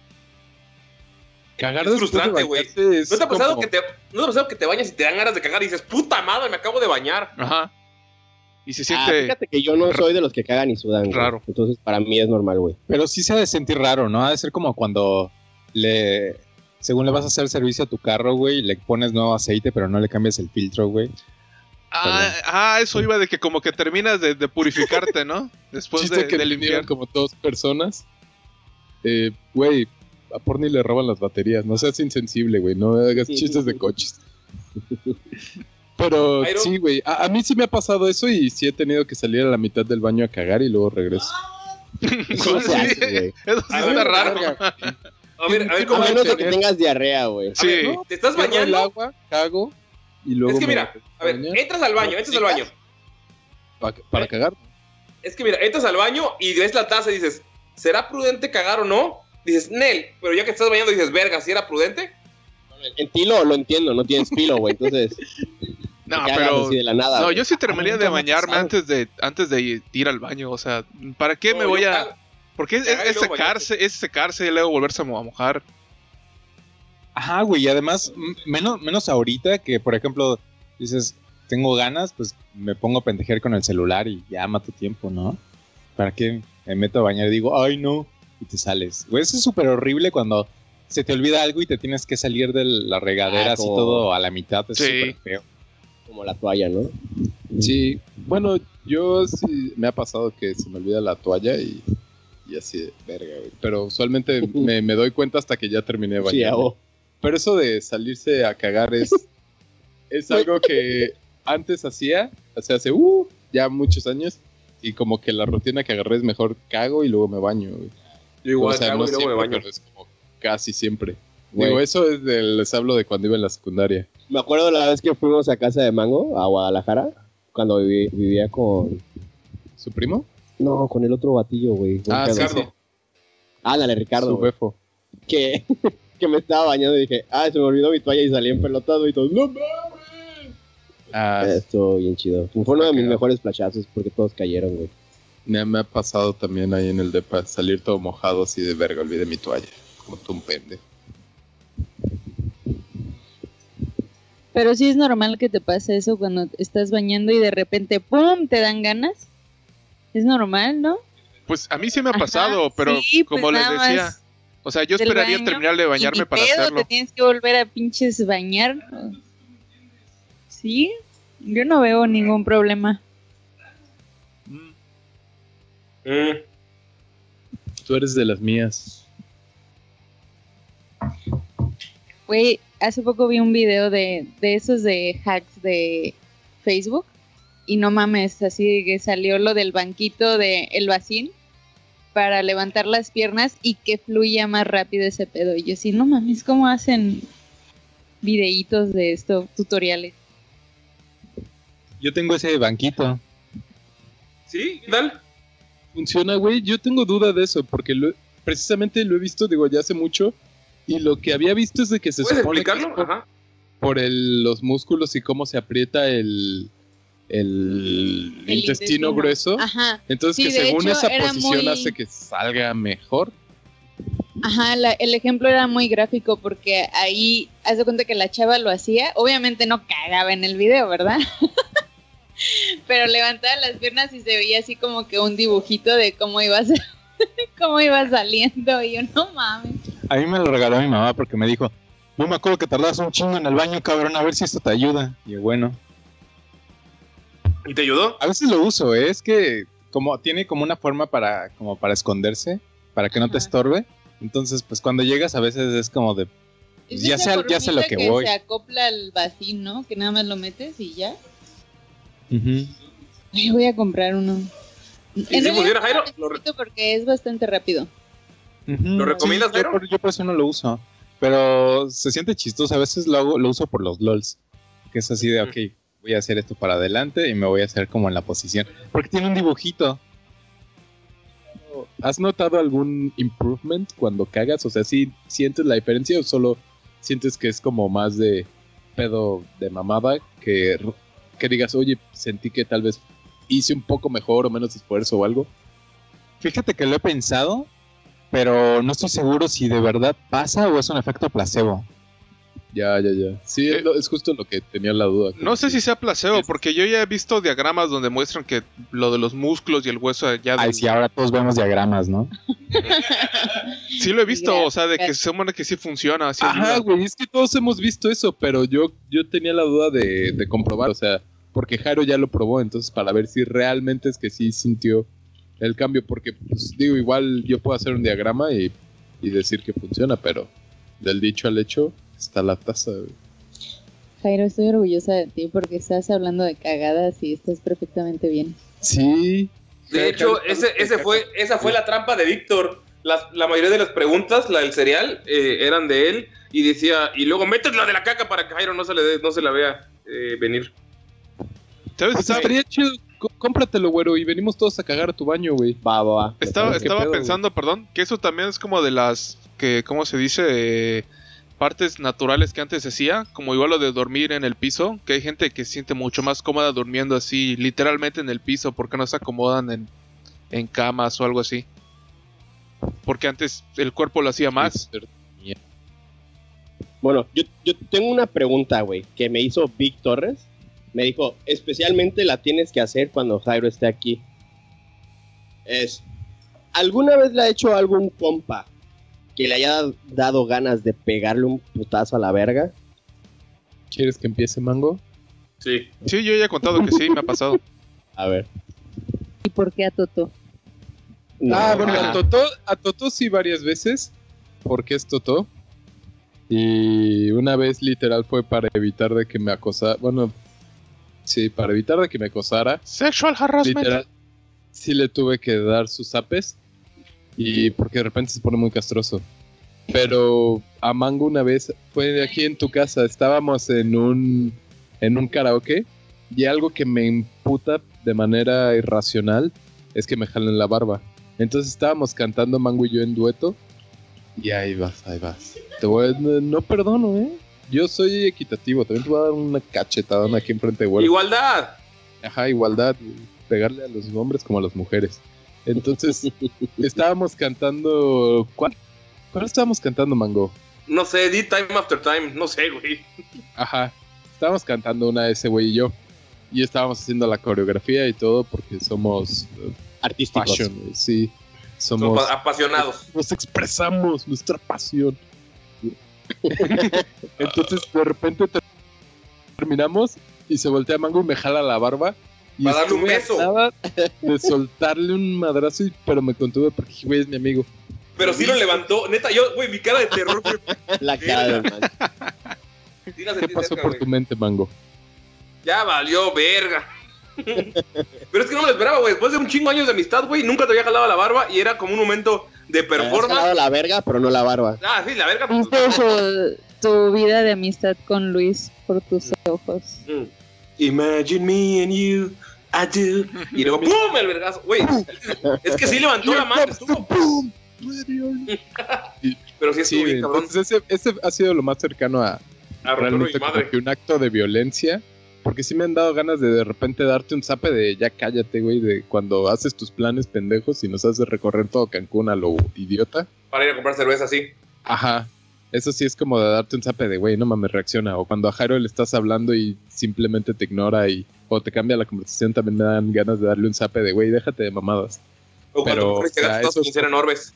Cagar Es frustrante, güey. ¿No te ha pasado como- que te, ¿no te ha pasado que te bañas y te dan ganas de cagar y dices, puta madre, me acabo de bañar? Ajá. Y se Ah, siente fíjate que yo no soy de los que cagan y sudan, güey. Raro. Entonces para mí es normal, güey. Pero sí se ha de sentir raro, ¿no? Ha de ser como cuando le. Según le vas a hacer servicio a tu carro, güey, le pones nuevo aceite, pero no le cambias el filtro, güey. Ah, ah, eso iba de que como que terminas de, de purificarte, ¿no? Después chiste de, que de limpiar. como dos personas. Eh, güey, a Porni le roban las baterías. No seas insensible, güey. No hagas chistes de coches. Pero sí, güey. A, a mí sí me ha pasado eso y sí he tenido que salir a la mitad del baño a cagar y luego regreso. ¿Cómo se hace, güey? Eso sí A está ver, raro. A ver, a ver, A ¿cómo menos de que tengas diarrea, güey. Sí. ver, ¿Te estás Cierro el bañando? agua, cago y luego Es que mira, a ver, entras al baño, entras al baño. pa- para cagar. Es que mira, entras al baño y ves la taza y dices, ¿será prudente cagar o no? Dices, Nel, pero ya que estás bañando dices, verga, ¿si era prudente? En ti lo, lo entiendo, no tienes filo, güey. Entonces, No, pero así de la nada. no, yo sí terminaría de bañarme antes de antes de ir al baño, o sea, ¿para qué me voy a porque es, es secarse, es secarse y luego volverse a mo- a mojar. Ajá, güey, y además, menos, menos ahorita que, por ejemplo, dices, tengo ganas, pues me pongo a pendejear con el celular y ya mato tiempo, ¿no? ¿Para qué? me meto a bañar y digo, ay no, y te sales. Güey, eso es súper horrible cuando se te olvida algo y te tienes que salir de la regadera Ah, así como- todo a la mitad. Es Sí. súper feo. Como la toalla, ¿no? Sí, bueno, yo sí me ha pasado que se me olvida la toalla y, y así de verga, güey. Pero usualmente me, me doy cuenta hasta que ya terminé de Sí. Pero eso de salirse a cagar es, es algo que antes hacía, o sea, hace uh, ya muchos años, y como que la rutina que agarré es mejor cago y luego me baño, güey. Yo igual luego me siempre, baño. pero es como casi siempre. Digo, eso es de- les hablo de cuando iba en la secundaria. Me acuerdo la vez que fuimos a casa de Mango, a Guadalajara, cuando viví- vivía con... ¿Su primo? No, con el otro batillo, güey. Ah, Ricardo. Ándale, Ricardo, Su. Que, que me estaba bañando y dije, ah, se me olvidó mi toalla y salí empelotado y todo, ¡no mames! Ah, Estuvo bien chido. Fue uno de mis mejores flashazos porque todos cayeron, güey. Me, me ha pasado también ahí en el depa salir todo mojado así de verga, olvidé mi toalla. Como tú un pende. Pero sí es normal que te pase eso cuando estás bañando y de repente ¡pum! te dan ganas. Es normal, ¿no? Pues a mí sí me ha Ajá, pasado, pero sí, pues como les decía, o sea, yo esperaría baño terminar de Y bañarme ni para pedo, hacerlo. te tienes que volver a pinches bañar. Sí, yo no veo ningún problema. Mm. Tú eres de las mías. Güey, hace poco vi un video de, de esos de hacks de Facebook. Y no mames, así que salió lo del banquito de el vacín para levantar las piernas y que fluya más rápido ese pedo. Y yo sí, no mames, ¿cómo hacen videitos de esto, tutoriales? Yo tengo ese banquito. ¿Sí? ¿Qué tal? Funciona, güey. Yo tengo duda de eso porque lo- precisamente lo he visto, digo, ya hace mucho. Y lo que había visto es de que se ¿Puedes supone explicarlo? por, Ajá. por el- los músculos y cómo se aprieta el, el, El intestino, grueso. Ajá, Entonces Sí, que según hecho, esa posición muy- hace que salga mejor. ajá, la- el ejemplo era muy gráfico porque ahí, haz de cuenta que la chava lo hacía, obviamente no cagaba en el video, ¿verdad? Pero levantaba las piernas y se veía así como que un dibujito de cómo iba a ser- cómo iba saliendo y yo no mames. A mí me lo regaló mi mamá porque me dijo, no me acuerdo que tardabas un chingo en el baño, cabrón, a ver si esto te ayuda. Y yo, bueno, ¿Y te ayudó? a veces lo uso, ¿eh? es que como tiene como una forma para como para esconderse, para que no te estorbe. Entonces, pues cuando llegas a veces es como de Es Ya sé- ya sé lo que voy. se acopla al vacío, ¿no? Que nada más lo metes y ya. Ay, voy a comprar uno. ¿Y En si funciona, Jairo? lo porque es bastante rápido. ¿Lo recomiendas, sí, yo, Jairo? por, yo por eso no lo uso. Pero se siente chistoso. A veces lo, hago- lo uso por los LOLs. Que es así de, ok, voy a hacer esto para adelante y me voy a hacer como en la posición. Porque tiene un dibujito. ¿Has notado algún improvement cuando cagas? O sea, ¿sí sientes la diferencia o solo sientes que es como más de pedo de mamada que, que digas, oye, sentí que tal vez hice un poco mejor o menos esfuerzo o algo? Fíjate que lo he pensado, pero no estoy seguro si de verdad pasa o es un efecto placebo. Ya, ya, ya. Sí, Eh, es, justo lo que tenía la duda. No sé si sea placebo, Es- porque yo ya he visto diagramas donde muestran que lo de los músculos y el hueso ya Ay, del- sí, ahora todos vemos diagramas, ¿no? Sí lo he visto, o sea, de que se supone que sí funciona. así Ajá, güey, es que todos hemos visto eso, pero yo, yo tenía la duda de, de comprobar, o sea, porque Jaro ya lo probó, entonces para ver si realmente es que sí sintió el cambio, porque pues digo, igual yo puedo hacer un diagrama y, y decir que funciona, pero del dicho al hecho está la taza, güey. Jairo, estoy orgullosa de ti porque estás hablando de cagadas y estás perfectamente bien. Sí. De hecho, ese, ese fue, esa fue la trampa de Víctor. La mayoría de las preguntas, la del cereal, eh, eran de él. Y decía, y luego metes la de la caca para que Jairo no se, le dé- no se la vea eh, venir. ¿Sabes? Estaría chido, có- cómpratelo, güero, y venimos todos a cagar a tu baño, güey. Va, va, va. estaba, ¿Qué estaba pedo, pensando, perdón, que eso también es como de las que, ¿cómo se dice? Eh, partes naturales que antes hacía, como igual lo de dormir en el piso, que hay gente que se siente mucho más cómoda durmiendo así, literalmente en el piso, porque no se acomodan en, en camas o algo así. Porque antes el cuerpo lo hacía más. Bueno, yo, yo tengo una pregunta, güey, que me hizo Vic Torres. Me dijo, especialmente la tienes que hacer cuando Jairo esté aquí. Es, ¿Alguna vez le ha hecho algún compa que le haya dado ganas de pegarle un putazo a la verga? ¿Quieres que empiece Mango? Sí. Sí, yo ya he contado que sí, me ha pasado. A ver. ¿Y por qué a Toto? No. Ah, bueno, a Totó, a Totó sí varias veces, porque es Totó. Y una vez literal fue para evitar de que me acosara, bueno, sí, para evitar de que me acosara, Sexual harassment. literal, sí le tuve que dar sus zapes y porque de repente se pone muy castroso. Pero a Mango una vez fue aquí en tu casa, estábamos en un en un karaoke y algo que me imputa de manera irracional es que me jalen la barba. Entonces estábamos cantando Mango y yo en dueto y ahí vas, ahí vas. Te voy no, no perdono, ¿eh? Yo soy equitativo, también te voy a dar una cachetadona aquí enfrente de Güero. Igualdad. Ajá, igualdad, pegarle a los hombres como a las mujeres. Entonces, estábamos cantando. ¿Cuál? ¿Cuál estábamos cantando, Mango? No sé, di time after time. No sé, güey. Ajá. Estábamos cantando una ese güey y yo. Y estábamos haciendo la coreografía y todo porque somos eh, Artísticos. fashion, sí. Somos. pa- apasionados. Nos expresamos nuestra pasión. Entonces, de repente ter- terminamos y se voltea Mango y me jala la barba. Y Para darle un beso. nada de soltarle un madrazo, y- pero me contuve porque, dije, güey, es mi amigo. Pero sí lo levantó. Neta, yo, güey, mi cara de terror. La cara la ¿Qué pasó cerca, por güey. tu mente, Mango? Ya valió verga. Pero es que no me lo esperaba, güey. Después de un chingo de años de amistad, güey, nunca te había jalado la barba y era como un momento de performance. jalado la verga, pero no la barba. Ah, sí, la verga. Un poco tu vida de amistad con Luis por tus ojos. Mm. Imagine me and you, I do. Y luego, ¡pum! El vergazo. Güey, es que sí levantó la mano. Estuvo. Pero sí estuvo Sí, bien, cabrón. entonces ese, ese ha sido lo más cercano a A realmente como que un acto de violencia. Porque sí me han dado ganas de de repente darte un zape de ya cállate, güey, de cuando haces tus planes pendejos y nos haces recorrer todo Cancún a lo idiota. Para ir a comprar cerveza, sí. Ajá. Eso sí es como de darte un zape de, güey, no mames, reacciona. O cuando a Jairo le estás hablando y simplemente te ignora y o te cambia la conversación, también me dan ganas de darle un zape de, güey, déjate de mamadas. O cuando Pero, o sea, esos- sin ser enormes.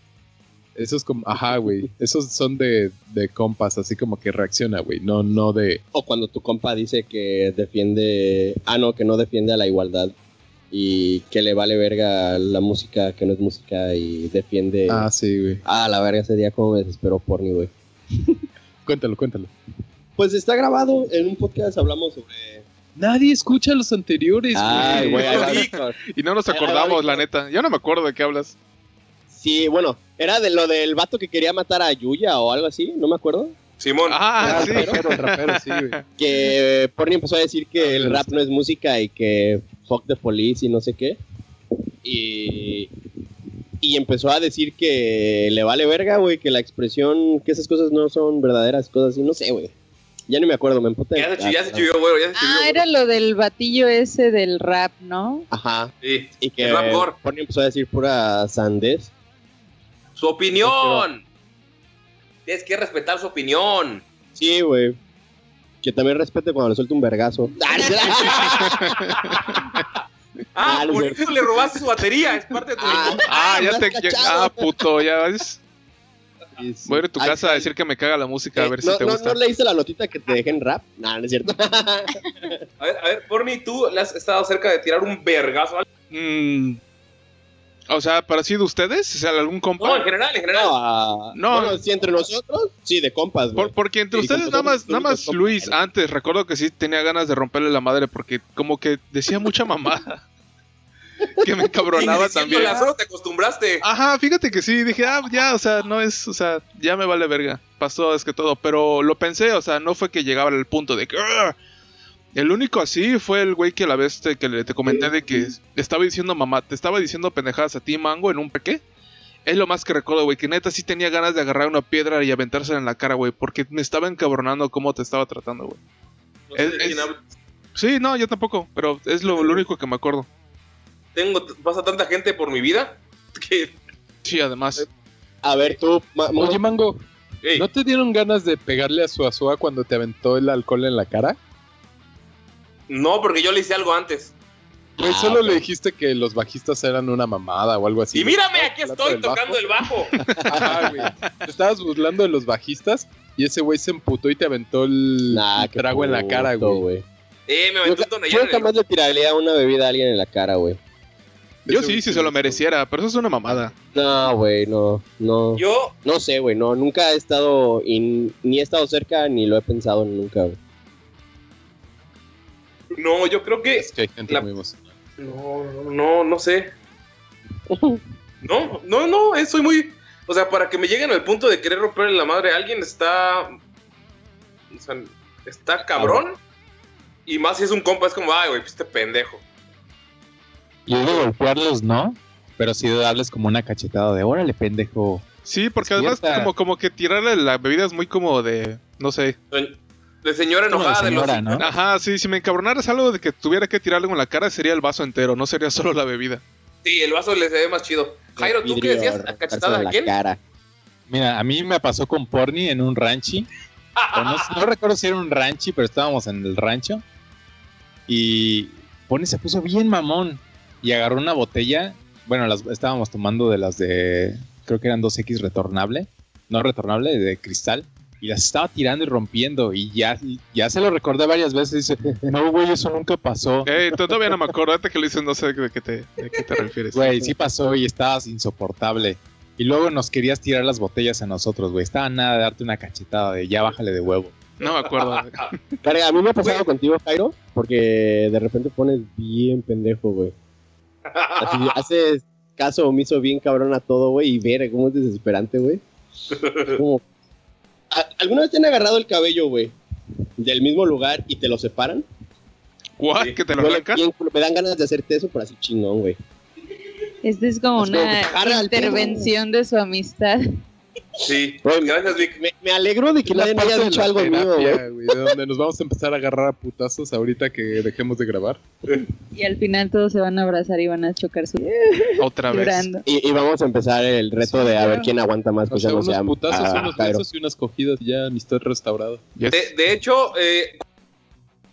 Esos como, ajá, güey. Esos son de, de compas, así como que reacciona, güey. No, no de. O cuando tu compa dice que defiende. Ah, no, que no defiende a la igualdad. Y que le vale verga la música que no es música y defiende. Ah, sí, güey. Ah, la verga, ese día como me desesperó porni, güey. Cuéntalo, cuéntalo. Pues está grabado en un podcast, hablamos sobre. Nadie escucha los anteriores, Ay, güey. Y no nos acordamos, la neta. Yo no me acuerdo de qué hablas. Sí, bueno, era de lo del vato que quería matar a Yuya o algo así, no me acuerdo. Simón. Ah, sí. rapero, rapero, sí, güey. Que Porni empezó a decir que Ah, el rap sí. no es música y que fuck the police y no sé qué. Y, y empezó a decir que le vale verga, güey, que la expresión, que esas cosas no son verdaderas, cosas así, no sé, güey. Ya ni me acuerdo, me emputé. Ya se, ya se chivió, güey. Ya se chivió. Ah, era lo del batillo ese del rap, ¿no? Ajá. Sí. Y que El rap. Porni empezó a decir pura sandez. Su opinión. Tienes que respetar su opinión. Sí, güey. Que también respete cuando le suelta un vergazo. Ah, Ah, por es eso le robaste su batería. Es parte de tu. Ah, Ah, ya me te. ya- cachado. ah, puto, ya ves. Sí, sí. Voy a ir a tu Ay, casa a decir que me caga la música, a ver no, si te no, gusta. ¿No leíste la notita que te dejé en rap? No, no es cierto. A ver, a ver, Porni, tú le has estado cerca de tirar un vergazo. al- Mm, o sea, para sí de ustedes, o sea, algún compa. No, en general, en general. No, ah, No. bueno, sí, entre nosotros, sí, de compas, güey. Por- porque entre Sí, ustedes nada más, nada más Luis compas. antes, recuerdo que sí tenía ganas de romperle la madre porque como que decía mucha mamada. que me Y encabronaba también. solo te acostumbraste. Ajá, fíjate que sí, dije, ah, ya, o sea, no es, o sea, ya me vale verga. Pasó, es que todo, pero lo pensé, o sea, no fue que llegaba al punto de que... El único así fue el güey que a la vez te, que le, te comenté de que estaba diciendo mamá, te estaba diciendo pendejadas a ti, Mango, en un peque. Es lo más que recuerdo, güey, que neta sí tenía ganas de agarrar una piedra y aventársela en la cara, güey, porque me estaba encabronando cómo te estaba tratando, güey. No sé es-. Sí, no, yo tampoco, pero es lo, lo único que me acuerdo. Tengo, pasa tanta gente por mi vida que. Sí, además. A ver, tú, ma- Oye, Mango, Ey, ¿no te dieron ganas de pegarle a su Azúa cuando te aventó el alcohol en la cara? No, porque yo le hice algo antes. Güey, Ah, solo le dijiste que los bajistas eran una mamada o algo así. Y mírame, aquí estoy tocando el bajo. Ajá, güey. Te estabas burlando de los bajistas y ese güey se emputó y te aventó el Nah, trago en la cara, güey. Eh, me Yo, aventó un yo en el- jamás le tiraría una bebida a alguien en la cara, güey. Yo sí, si se lo me- mereciera, pero eso es una mamada. No, güey, no, no. Yo, No sé, güey, no, nunca he estado, y ni he estado cerca, ni lo he pensado nunca, güey. No, yo creo que Es que hay gente La- muy emocionada. No, no, no sé. No, no, no, eh, soy muy. O sea, para que me lleguen al punto de querer romperle la madre a alguien está. O sea, está cabrón. Y más si es un compa, es como, ay, güey, pues este pendejo. Yo de golpearlos, no. Pero sí de darles como una cachetada de órale, pendejo. Sí, porque además como, como que tirarle la bebida es muy como de, no sé. De señora de enojada de, señora, los. ¿no? Ajá, sí, si me encabronaras algo de que tuviera que tirarle en la cara sería el vaso entero, no sería solo la bebida. Sí, el vaso le se ve más chido. Jairo, ¿tú qué decías? ¿Cachetada a quién? cara. Mira, a mí me pasó con Porni en un ranchi. No recuerdo si era un ranchi, pero estábamos en el rancho. Y Porni se puso bien mamón. Y agarró una botella. Bueno, las estábamos tomando de las de. Creo que eran 2X retornable. No retornable, de cristal. Y las estaba tirando y rompiendo. Y ya, ya se lo recordé varias veces. Dice: No, güey, eso nunca pasó. Eh, to- todavía no me acuerdo, ahorita que lo dices no sé de qué te, de qué te refieres. Güey, sí pasó y estabas insoportable. Y luego nos querías tirar las botellas a nosotros, güey. Estaba nada de darte una cachetada de ya bájale de huevo. No me acuerdo. Verga, a mí me ha pasado Güey. contigo, Jairo, porque de repente pones bien pendejo, güey. Así, haces caso omiso bien cabrón a todo, güey, y ver cómo es desesperante, güey. Como- ¿A- ¿Alguna vez te han agarrado el cabello, güey? Del mismo lugar y te lo separan. ¿What? ¿Que te lo culo. me dan ganas de hacerte eso, pero así chingón, güey. Esta es como Es una intervención de su amistad. Sí, Güey, gracias, Vic. Me, me alegro de que la nadie haya dicho algo mío, güey. terapia, güey, de donde nos vamos a empezar a agarrar a putazos ahorita que dejemos de grabar. Y al final todos se van a abrazar y van a chocar su Otra vez. Y, y vamos a empezar el reto Sí, de a ver quién aguanta más O sea, unos a, putazos, a unos Jairo. besos y unas cogidas y ya amistad restaurada. Yes. De, de hecho, eh,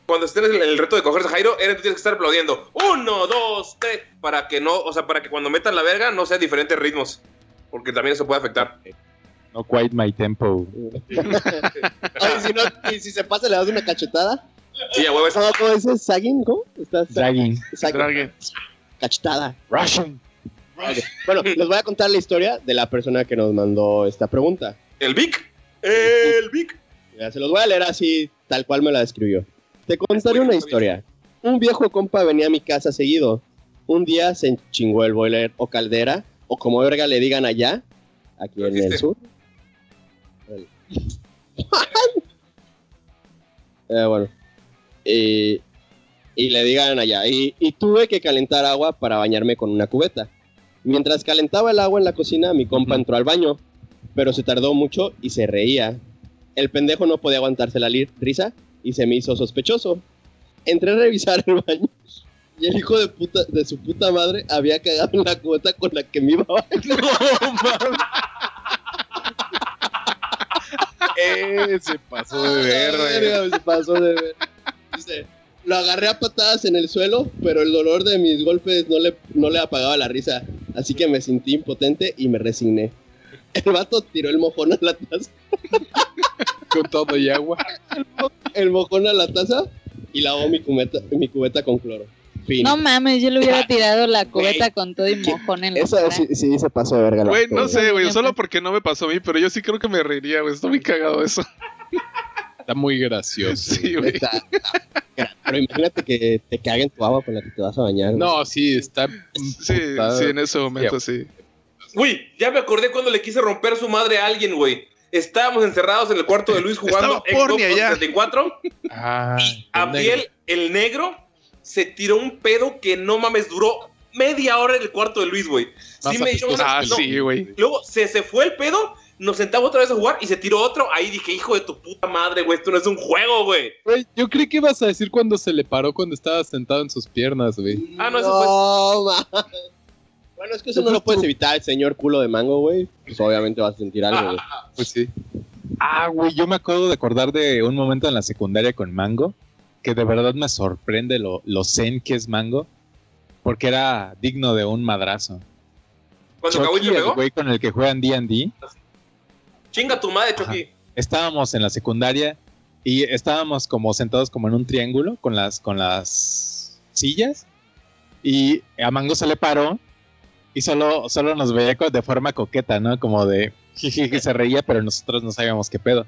cuando estés en el reto de cogerse a Jairo, Eren, tú tienes que estar aplaudiendo. Uno, dos, tres. Para que no, o sea, para que cuando metan la verga no sean diferentes ritmos. Porque también eso puede afectar. No quite my tempo. Oye, si, no, y si se pasa le das una cachetada. Sí, a huevo, eso. ¿Cómo, cómo dices? ¿Sagging? ¿Cómo? Estás. Drague. Cachetada. Russian. Bueno, les voy a contar la historia de la persona que nos mandó esta pregunta. El Vic. El Vic. Ya, se los voy a leer así, tal cual me la describió. Te contaré una historia. Un viejo compa venía a mi casa seguido. Un día se chingó el boiler o caldera, o como verga le digan allá, aquí ¿Lo en el sur. Eh, bueno. Y, y le digan allá. Y, y tuve que calentar agua para bañarme con una cubeta. Mientras calentaba el agua en la cocina, mi compa entró al baño, pero se tardó mucho y se reía. El pendejo no podía aguantarse la risa y se me hizo sospechoso. Entré a revisar el baño y el hijo de puta de su puta madre había cagado en la cubeta con la que me iba a bañar. Eh, se pasó de. Verga, Se pasó de ver. Dice, lo agarré a patadas en el suelo, pero el dolor de mis golpes no le, no le apagaba la risa. Así que me sentí impotente y me resigné. El vato tiró el mojón a la taza, Con todo y agua. el mojón a la taza y lavó mi cubeta, mi cubeta con cloro. Fin. No mames, yo le hubiera tirado la cubeta con todo y mojón en la Eso cara. sí, sí se pasó de verga. el Güey, no sé, güey, solo porque no me pasó a mí, pero yo sí creo que me reiría, güey. Está muy cagado eso. Está muy gracioso. Sí, güey. Está- Pero imagínate que te caguen tu agua con la que te vas a bañar. güey. No, sí, está. Sí, sí, en ese momento sí. Uy, ya me acordé cuando le quise romper su madre a alguien, güey. Estábamos encerrados en el cuarto de Luis jugando allá. 64. Ay, Abdiel, el negro, se tiró un pedo que no mames, duró media hora en el cuarto de Luis, güey. Sí me dio una- Ah, no. sí, güey. Luego se, se fue el pedo, nos sentamos otra vez a jugar y se tiró otro. Ahí dije, hijo de tu puta madre, güey, esto no es un juego, güey. Güey, yo creí que ibas a decir cuando se le paró cuando estaba sentado en sus piernas, güey. Ah, no, eso No, ma. Bueno, es que eso no lo puedes evitar, el señor culo de mango, güey. Pues obviamente vas a sentir algo, güey. Pues sí. Ah, güey, yo me acuerdo de acordar de un momento en la secundaria con Mango, que de verdad me sorprende lo, lo zen que es Mango. porque era digno de un madrazo. Cuando Chucky, el pegó, güey con el que juegan D&D, chinga tu madre, Chucky. estábamos en la secundaria y estábamos como sentados como en un triángulo con las con las sillas y a Mango se le paró y solo solo nos veía de forma coqueta, ¿no? Como de jiji, se reía, pero nosotros no sabíamos qué pedo.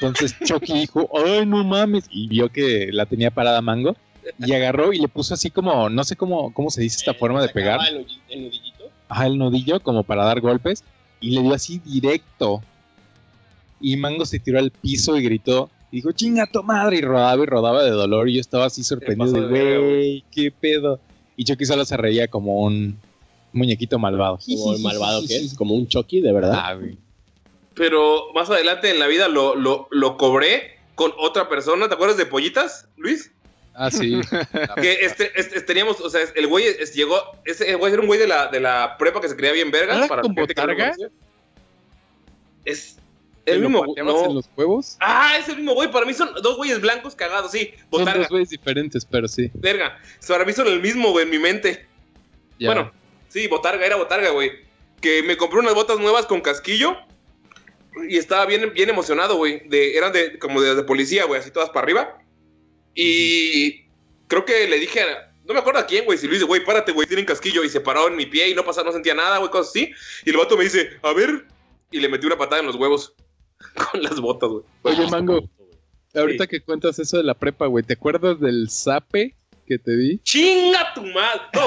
Entonces Chucky dijo, "Ay, no mames." Y vio que la tenía parada Mango y agarró y le puso así como no sé cómo cómo se dice esta forma de pegar. El, el nudillito. Ajá, el nudillo como para dar golpes y le dio así directo. Y Mango se tiró al piso y gritó, y dijo, chinga tu madre, y rodaba y rodaba de dolor y yo estaba así sorprendido de, güey, qué pedo. Y Chucky solo se reía como un muñequito malvado. Como el malvado que es. Como un Chucky, de verdad. Ah, güey. Pero más adelante en la vida lo, lo, lo cobré con otra persona. ¿Te acuerdas de Pollitas, Luis? Ah, sí. Que este, este- teníamos, o sea, el güey es- llegó, ese güey era un güey de la, de la prepa que se creía bien verga. ¿Era para con que botarga? Es ¿Te el mismo güey. no. en los huevos? Ah, es el mismo güey. Para mí son dos güeyes blancos cagados, sí. Son dos güeyes diferentes, pero sí. verga. Para mí son el mismo, güey, en mi mente. Ya. Bueno, sí, botarga, era botarga, güey. Que me compré unas botas nuevas con casquillo. Y estaba bien, bien emocionado, güey. De, eran de, como de, de policía, güey, así todas para arriba. Y creo que le dije, a- no me acuerdo a quién, güey, si Luis, güey, párate, güey, tienen casquillo. Y se paró en mi pie y no pasaba, no sentía nada, güey, cosas así. Y el vato me dice, a ver. Y le metí una patada en los huevos. con las botas, güey. Oye, Mango, ahorita que cuentas eso de la prepa, güey, ¿te acuerdas del zape que te di? ¡Chinga tu madre! No.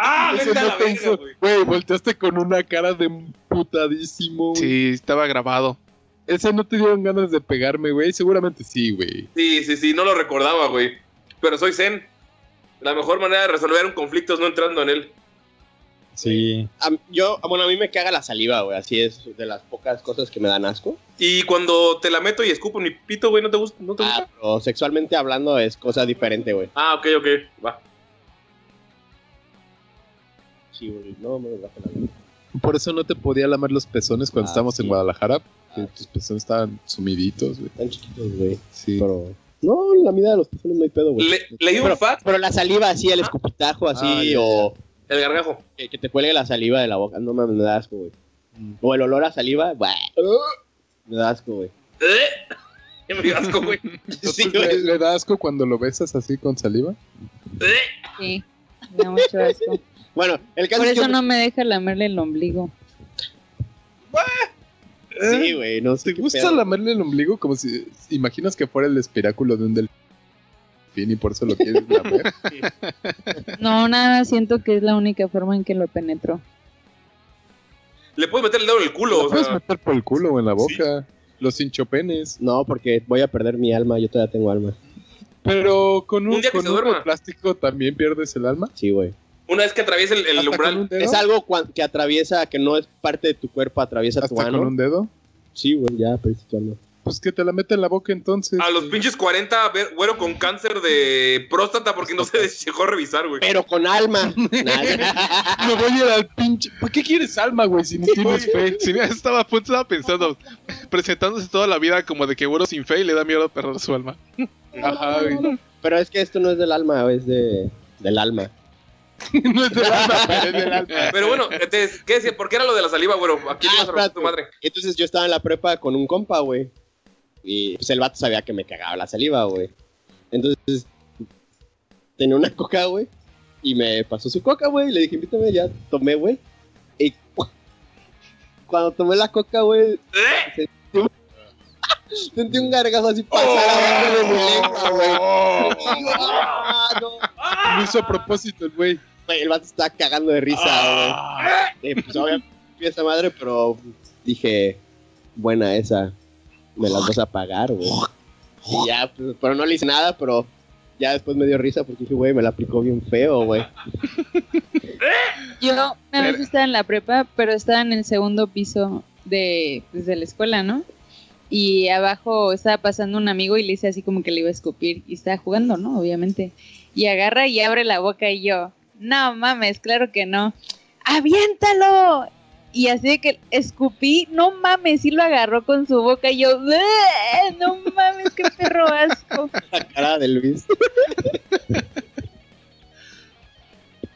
¡Ah, vete a no la te verga, hizo- güey! Güey, volteaste con una cara de emputadísimo, güey. Sí, estaba grabado. Ese no te dieron ganas de pegarme, güey. Seguramente sí, güey. Sí, sí, sí, no lo recordaba, güey. Pero soy Zen. La mejor manera de resolver un conflicto es no entrando en él. Sí. A- yo, bueno, a mí me caga la saliva, güey. Así es de las pocas cosas que me dan asco. Y cuando te la meto y escupo mi pito, güey, ¿no te gusta? ¿No te gusta? Ah, pero sexualmente hablando es cosa diferente, güey. Ah, ok, ok, va. Sí, güey. No, me da pena. Por eso no te podía lamer los pezones cuando Ah, estábamos sí. en Guadalajara. que Ah, tus pezones estaban sumiditos, güey. Tan chiquitos, güey. Sí. Pero. No, la mitad de los pezones no hay pedo, güey. Le, leí un Pero, fact, pero la saliva así, el escupitajo así, Ah, ya, ya. o el gargajo. que, que te cuelgue la saliva de la boca. No mames, me da asco, güey. Mm. O el olor a saliva, buah, me da asco, güey. ¿Eh? Me dio asco, güey. Sí, ¿Le, güey. le da asco cuando lo besas así con saliva? ¿Eh? Sí, me da mucho asco. Bueno, el caso Por es que eso no me deja lamerle el ombligo. Sí, güey, no sé ¿Te qué gusta pedo. lamerle el ombligo como si imaginas que fuera el espiráculo de un delfín y por eso lo quieres lamer? No, nada, siento que es la única forma en que lo penetro. Le puedes meter el dedo en el culo, lo o puedes sea. meter por el culo o en la Sí. boca. Los hinchopenes. No, porque voy a perder mi alma, yo todavía tengo alma. Pero con un, Un día que con plástico también pierdes el alma. Sí, güey. Una vez que atraviesa el, ¿Hasta umbral. Es algo que atraviesa, que no es parte de tu cuerpo, atraviesa tu ¿Hasta con un dedo? Sí, güey, ya perdiste tu alma. Pues que te la mete en la boca entonces. A los pinches 40, ver- güero con cáncer de próstata porque no se dejó revisar, güey. Pero con alma. Me voy a ir al pinche. ¿Por qué quieres alma, güey? Si ni tienes fe. Mira, estaba, a punto, estaba pensando, presentándose toda la vida como de que güero sin fe y le da miedo perder su alma. Ajá, güey. Pero es que esto no es del alma, es de del alma. No es del alma, pero es del alma. Pero bueno, te- ¿qué decía? ¿Por qué era lo de la saliva, güero? Aquí Ah, vas a tu madre. Entonces yo estaba en la prepa con un compa, güey. Y pues el vato sabía que me cagaba la saliva, güey. Entonces tenía una coca, güey. Y me pasó su coca, güey. Y le dije, invítame, ya tomé, güey. Y cuando tomé la coca, güey, ¿Eh? sentí un gargajo así pasar de mi lengua, güey. "Ah, no". Lo hizo a propósito el güey. El vato estaba cagando de risa, güey. Eh, pues obviamente esa madre, pero dije, buena esa. Me las vas a pagar, güey. Y ya, pues, pero no le hice nada, pero ya después me dio risa porque dije, güey, me la aplicó bien feo, güey. Yo una vez estaba en la prepa, pero estaba en el segundo piso de, pues, de la escuela, ¿no? Y abajo estaba pasando un amigo y le hice así como que le iba a escupir y estaba jugando, ¿no? Obviamente. Y agarra y abre la boca y yo, no mames, claro que no. ¡Aviéntalo! Y así de que escupí, no mames, y lo agarró con su boca y yo, "Bleh, no mames, qué perro asco. La cara de Luis.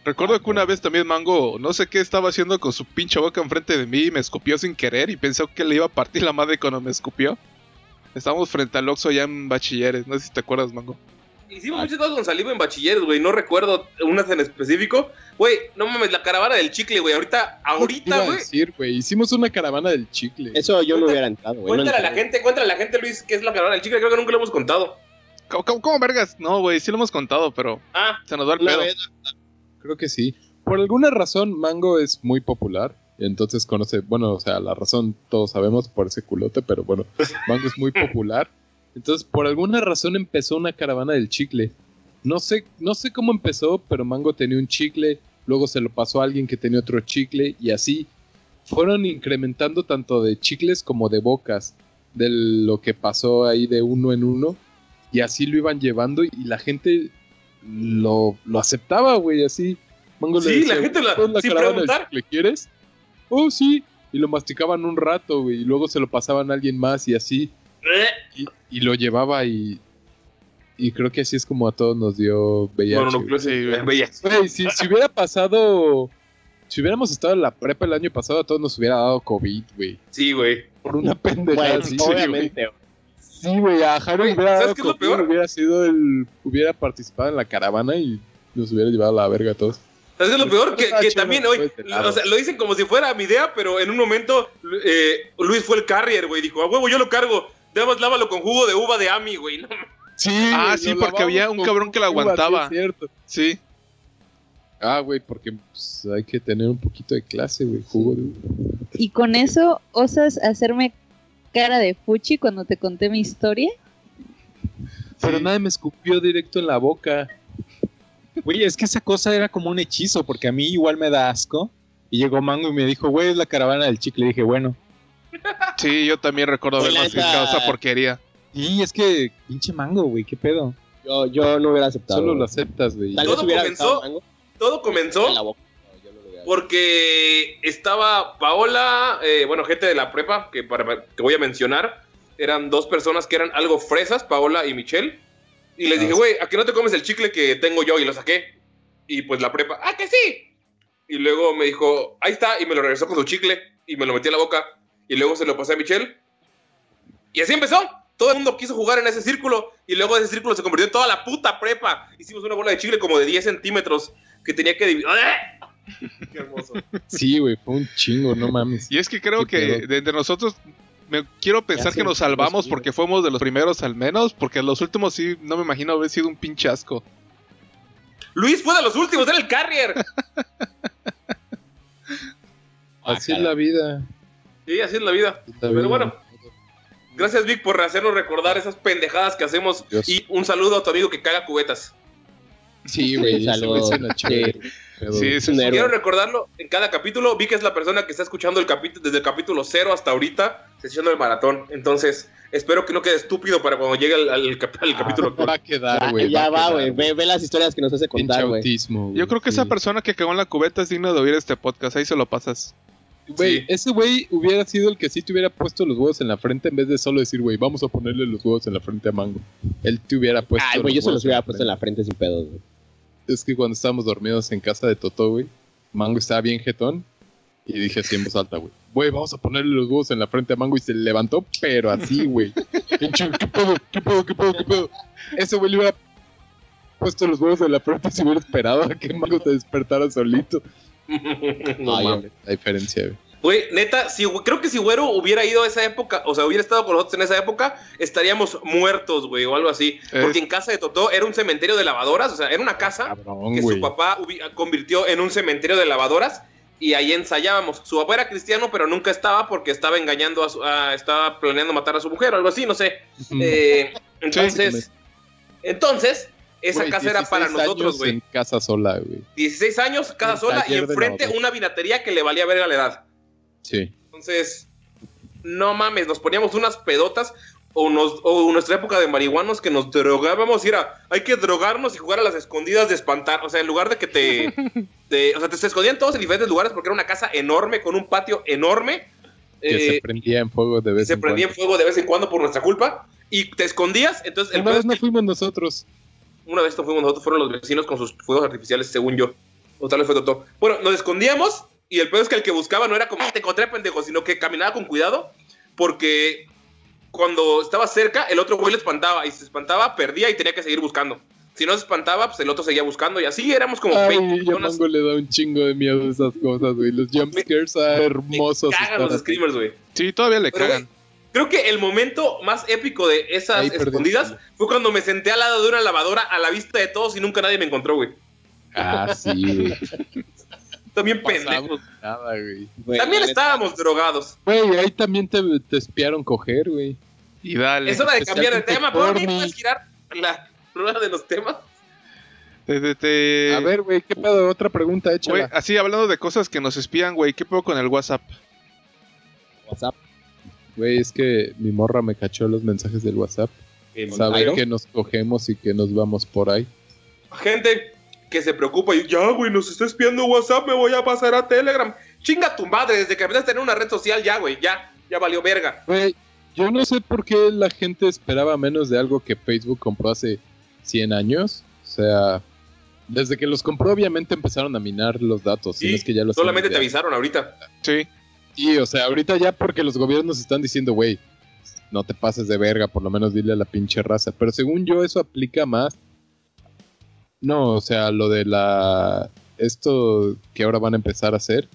Recuerdo que una vez también Mango, no sé qué estaba haciendo con su pinche boca enfrente de mí y me escupió sin querer y pensó que le iba a partir la madre cuando me escupió. Estábamos frente al Oxxo ya en bachilleres, no sé si te acuerdas, Mango. Hicimos muchas cosas con saliva en bachilleres, güey. No recuerdo unas en específico. Güey, no mames, la caravana del chicle, güey. Ahorita, ahorita, a güey. decir, güey, hicimos una caravana del chicle. Eso yo no hubiera entrado, güey. no Cuéntale a la gente, cuéntale a la gente, Luis, qué es la caravana del chicle. Creo que nunca lo hemos contado. ¿Cómo, cómo- cómo vergas? No, güey, sí lo hemos contado, pero Ah, se nos va el pedo. vez, Creo que sí. Por alguna razón, Mango es muy popular. Entonces conoce, bueno, o sea, la razón todos sabemos por ese culote, pero bueno, Mango es muy popular. Entonces, por alguna razón empezó una caravana del chicle. No sé, no sé cómo empezó, pero Mango tenía un chicle, luego se lo pasó a alguien que tenía otro chicle y así fueron incrementando tanto de chicles como de bocas de lo que pasó ahí de uno en uno y así lo iban llevando y la gente lo, lo aceptaba, güey, así. Mango le Sí, decía, la gente la- "¿Cuál es sin preguntar. chicle? ¿Quieres? Oh, sí. Y lo masticaban un rato, güey, y luego se lo pasaban a alguien más y así. Y, y lo llevaba y... Y creo que así es como a todos nos dio VIH. Bueno, no, güey. creo que Sí. Güey, si, si hubiera pasado... Si hubiéramos estado en la prepa el año pasado, a todos nos hubiera dado COVID, güey. Sí, güey. Por una pendejada Bueno, así. obviamente, güey. Sí, güey, a Jairo hubiera ¿sabes dado qué es lo peor? hubiera sido el... Hubiera participado en la caravana y nos hubiera llevado a la verga a todos. ¿Sabes qué es lo peor? Que, Está que también hoy, pues, o sea, lo dicen como si fuera mi idea, pero en un momento eh, Luis fue el carrier, güey. Dijo, a huevo, yo lo cargo. Nada más lávalo con jugo de uva de Ami, güey. No, Sí, Ah, güey, sí, porque había un cabrón que la uva, sí, aguantaba. es cierto. Sí. Ah, güey, porque pues, hay que tener un poquito de clase, güey. Jugo de uva. Y con eso osas hacerme cara de fuchi cuando te conté mi historia. Pero Sí. nadie me escupió directo en la boca. Güey, es que esa cosa era como un hechizo, porque a mí igual me da asco. Y llegó Mango y me dijo, güey, es la caravana del chicle. Y dije, bueno. Sí, yo también recuerdo haber masticado esa porquería. Y es que, pinche Mango, güey, qué pedo. Yo, yo no hubiera aceptado. Solo lo aceptas, güey. Todo comenzó- mango Todo comenzó en la boca. No, yo no lo hubiera- porque estaba Paola, eh, bueno, gente de la prepa, que, para, que voy a mencionar. Eran dos personas que eran algo fresas, Paola y Michelle. Y les Ah, dije, sí. güey, ¿a qué no te comes el chicle que tengo yo? Y lo saqué. Y pues la prepa, ¡ah, que sí! Y luego me dijo, ahí está, y me lo regresó con su chicle y me lo metí a la boca. Y luego se lo pasé a Michelle. Y así empezó. Todo el mundo quiso jugar en ese círculo. Y luego ese círculo se convirtió en toda la puta prepa. Hicimos una bola de chicle como de 10 centímetros que tenía que dividir. ¡Qué hermoso! Sí, güey, fue un chingo, no mames. Y es que creo Qué que de, de nosotros, me quiero pensar que nos salvamos sí, porque fuimos de los primeros al menos, porque los últimos sí, no me imagino haber sido un pinche asco. Luis fue de los últimos, era el carrier. Así es la vida. Sí, así es la vida. Pero bueno. Gracias, Vic, por hacernos recordar esas pendejadas que hacemos. Dios. Y un saludo a tu amigo que caga cubetas. Sí, güey, Saludos. Sí, sí, un sí. héroe. Quiero recordarlo en cada capítulo. Vic es la persona que está escuchando el capítulo desde el capítulo 0 hasta ahorita, sesión del maratón. Entonces, espero que no quede estúpido para cuando llegue al, al cap- al capítulo Va a quedar, güey. ya va, güey. Ve, ve las historias que nos hace contar, güey. Yo creo que esa persona que cagó en la cubeta es digna de oír este podcast, ahí se lo pasas. Güey, Sí. ese güey hubiera sido el que sí te hubiera puesto los huevos en la frente en vez de solo decir, güey, vamos a ponerle los huevos en la frente a Mango. Él te hubiera puesto. Ay, güey, yo se los hubiera puesto en la frente sin pedos, güey. Es que cuando estábamos dormidos en casa de Totó, güey, Mango estaba bien jetón. Y dije así en voz alta, güey, güey, vamos a ponerle los huevos en la frente a Mango. Y se levantó, pero así, güey. ¿Qué pedo? ¿Qué pedo? ¿Qué pedo? ¿Qué pedo? Ese güey le hubiera puesto los huevos en la frente si hubiera esperado a que Mango se despertara solito. no Ay, mames. La diferencia, güey. Güey, neta, si, creo que si Güero hubiera ido a esa época, o sea, hubiera estado con nosotros en esa época, estaríamos muertos, güey, o algo así. Es- Porque en casa de Totó era un cementerio de lavadoras, o sea, era una casa Cabrón, que güey. su papá convirtió en un cementerio de lavadoras y ahí ensayábamos. Su papá era cristiano, pero nunca estaba porque estaba engañando a su, a- estaba planeando matar a su mujer o algo así, no sé. Eh, entonces, entonces, esa casa era para 16 nosotros, güey. Casa sola, güey. 16 años, casa El sola y enfrente una vinatería que le valía ver a la edad. Sí. Entonces, no mames, nos poníamos unas pedotas o, nos, o nuestra época de marihuanos que nos drogábamos y era, hay que drogarnos y jugar a las escondidas de espantar. O sea, en lugar de que te... te- o sea, te se escondían todos en diferentes lugares porque era una casa enorme con un patio enorme. Que se eh, prendía en fuego de vez se en prendía en cuando. fuego de vez en cuando por nuestra culpa y te escondías. Entonces, el Una pedo vez no fuimos nosotros. Una vez fuimos nosotros, fueron los vecinos con sus fuegos artificiales, según yo. O tal vez fue Totó. Bueno, nos escondíamos y el peor es que el que buscaba no era como, "Ah, te encontré, pendejo, sino que caminaba con cuidado porque cuando estaba cerca, el otro güey le espantaba y si se espantaba, perdía y tenía que seguir buscando. Si no se espantaba, pues el otro seguía buscando y así éramos como 20 Ay, yo personas. Mango le da un chingo de miedo a esas cosas, güey. Los jumpscares son hermosos. Me cagan los screamers, güey. Sí, todavía le Pero, cagan. Creo que el momento más épico de esas Ahí perdí. escondidas fue cuando me senté al lado de una lavadora a la vista de todos y nunca nadie me encontró, güey. Ah, sí, güey. También pendejo. Pasamos nada, güey. Güey, También estábamos drogados. Güey, ahí también te, te espiaron coger, güey. Y dale. Es hora de cambiar de tema, pero ¿me porni. puedes girar la rueda de los temas? Te- te- te- A ver, güey, ¿qué pedo? Otra pregunta, Güey, échala. así hablando de cosas que nos espían, güey, ¿qué puedo con el WhatsApp? WhatsApp. Güey, es que mi morra me cachó los mensajes del WhatsApp. Sabe que nos cogemos y que nos vamos por ahí. Gente que se preocupa y ya, güey, nos está espiando WhatsApp, me voy a pasar a Telegram. Chinga tu madre, desde que empezaste a tener una red social ya, güey, ya, ya valió verga. Güey, yo no sé por qué la gente esperaba menos de algo que Facebook compró hace 100 años. O sea, desde que los compró, obviamente empezaron a minar los datos. si Sí, no es que ya los Solamente te avisaron ahorita. Sí. Sí, o sea, ahorita ya porque los gobiernos están diciendo, güey, no te pases de verga, por lo menos dile a la pinche raza. Pero según yo, eso aplica más. No, o sea, lo de la. Esto que ahora van a empezar a hacer,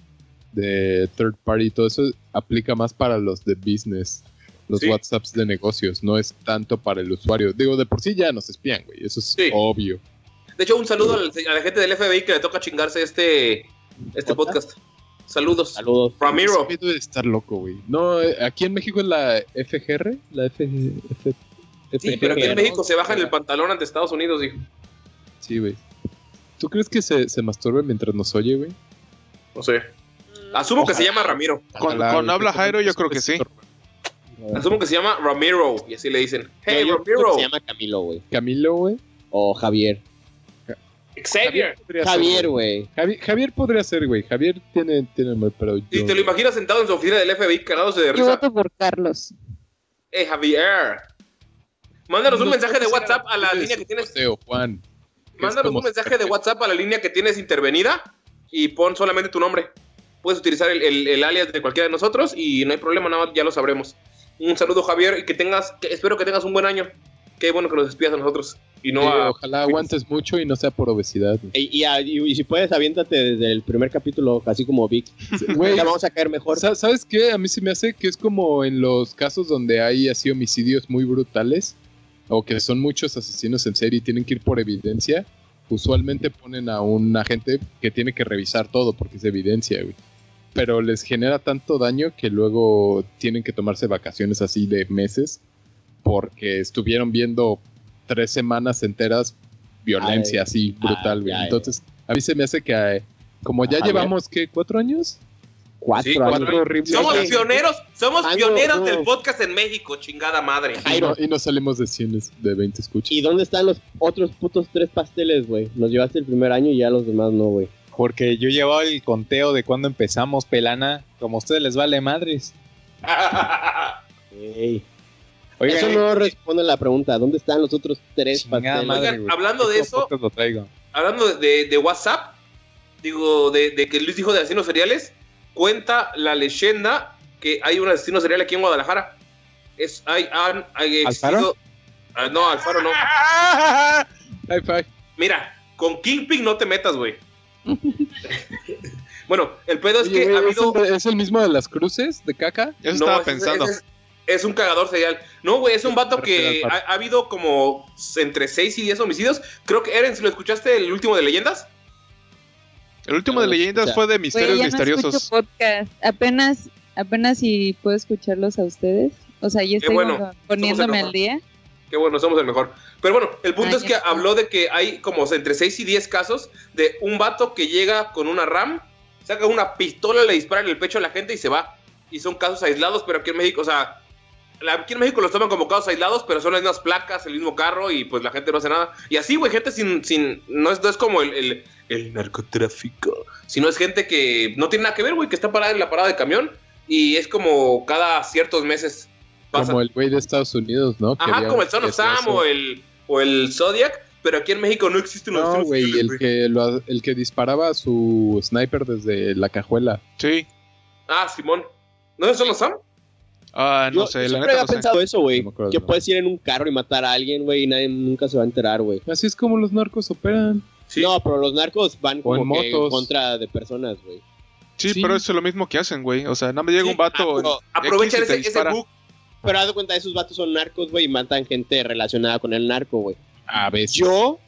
de third party y todo eso, aplica más para los de business, los Sí. WhatsApps de negocios, no es tanto para el usuario. Digo, de por sí ya nos espían, güey, eso es Sí. obvio. De hecho, un saludo al- a la gente del FBI que le toca chingarse este, este podcast. Saludos. Saludos. Ramiro. Ese pedo de estar loco, güey. No, eh, aquí en México es la FGR, la F, F- Sí, pero aquí en ¿no? México se bajan el pantalón ante Estados Unidos, dijo. Sí, güey. ¿Tú crees que se, se masturbe mientras nos oye, güey? No sé. Asumo que se llama Ramiro. Con, Ojalá, con güey, habla Jairo, yo creo que sí. Asumo que se llama Ramiro. Y así le dicen. Hey, No, yo creo Ramiro. que se llama Camilo, güey. Camilo, güey. O Javier. Xavier. Javier, güey. Javi- Javier podría ser, güey. Javier tiene, tiene nombre, pero yo... Y te lo imaginas sentado en su oficina del FBI cagándose de Yo risa. voto por Carlos. Hey, Javier. Mándanos un mensaje de WhatsApp a la línea que tienes. José o Juan. Mándanos un mensaje de WhatsApp a la línea que tienes intervenida y pon solamente tu nombre. Puedes utilizar el, el- el alias de cualquiera de nosotros y no hay problema, nada más ya lo sabremos. Un saludo, Javier, y que tengas, que espero que tengas un buen año. Qué bueno que nos despidas a nosotros y no Sí, a. Ojalá aguantes mucho y no sea por obesidad. güey. Y, y, a- y- y si puedes, aviéntate desde el primer capítulo, así como Vic. Güey, Ya vamos a caer mejor. Sa- ¿Sabes qué? A mí se me hace que es como en los casos donde hay así homicidios muy brutales o que son muchos asesinos en serie y tienen que ir por evidencia. Usualmente ponen a un agente que tiene que revisar todo porque es evidencia, güey. Pero les genera tanto daño que luego tienen que tomarse vacaciones así de meses porque estuvieron viendo tres semanas enteras violencia Ay, así brutal, ay, güey. ay. Entonces, a mí se me hace que eh, como ya Ajá, llevamos, ¿qué? ¿Cuatro años? Cuatro Sí, años. Cuatro horribles. Somos pioneros, somos pioneros no. del podcast en México, chingada madre. Y no, y no salimos de 100 de 20 escuchas. ¿Y dónde están los otros putos tres pasteles, güey? Nos llevaste el primer año y ya los demás no, güey. Porque yo llevaba el conteo de cuando empezamos, pelana. Como a ustedes les vale madres. Ey. Oigan, Eso no responde a la pregunta. ¿Dónde están los otros tres pasteles? madre, Oigan, güey. hablando de Este eso- lo traigo. Hablando de, de- de WhatsApp, digo, de, de que Luis dijo de asesinos seriales, cuenta la leyenda que hay un asesino serial aquí en Guadalajara. Es, hay, han, hay ¿Alfaro? existido- Ah, no, Alfaro no. High five. Mira, con Kingpin no te metas, güey. bueno, el pedo es Oye, que ha habido... ¿es, el, mismo de las cruces de caca? Eso No, estaba es- pensando. Es, es un cagador serial. No, güey, es un vato que ha, habido como entre 6 y 10 homicidios. Creo que, Eren, si lo escuchaste, el último de leyendas. El último de leyendas escucha. fue de misterios ya no misteriosos. podcast. Apenas, apenas si puedo escucharlos a ustedes. O sea, yo estoy bueno, poniéndome al día. Que bueno, somos el mejor. Pero bueno, el punto es que está. habló de que hay como entre 6 y 10 casos de un vato que llega con una RAM, saca una pistola, le dispara en el pecho a la gente y se va. Y son casos aislados, pero aquí en México, o sea, aquí en México los toman como casos aislados, pero son las mismas placas, el mismo carro y pues la gente no hace nada. Y así, güey, gente sin, sin, no es, no es como el, el, el narcotráfico, sino es gente que no tiene nada que ver, güey, que está parada en la parada de camión y es como cada ciertos meses pasa. Como el güey de Estados Unidos, ¿no? Ajá, Quería- como el Son of Sam o el, o el Zodiac, pero aquí en México no existe un No, güey, el que, lo- el que disparaba a su sniper desde la cajuela. Sí. Ah, Simón. ¿No es solo Sam? Ah, no Yo sé, la siempre neta había no sé. pensado eso, güey. No me que puedes ir en un carro y matar a alguien, güey, y nadie nunca se va a enterar, güey. Así es como los narcos operan. Sí. No, pero los narcos van O en como que en motos. contra de personas, güey. Sí, Sí. pero eso es lo mismo que hacen, güey. O sea, nada más llega Sí, un vato. ah, en Aprovechan ese, ese bug. Pero haz de cuenta, esos vatos son narcos, güey, y matan gente relacionada con el narco, güey. A veces. Yo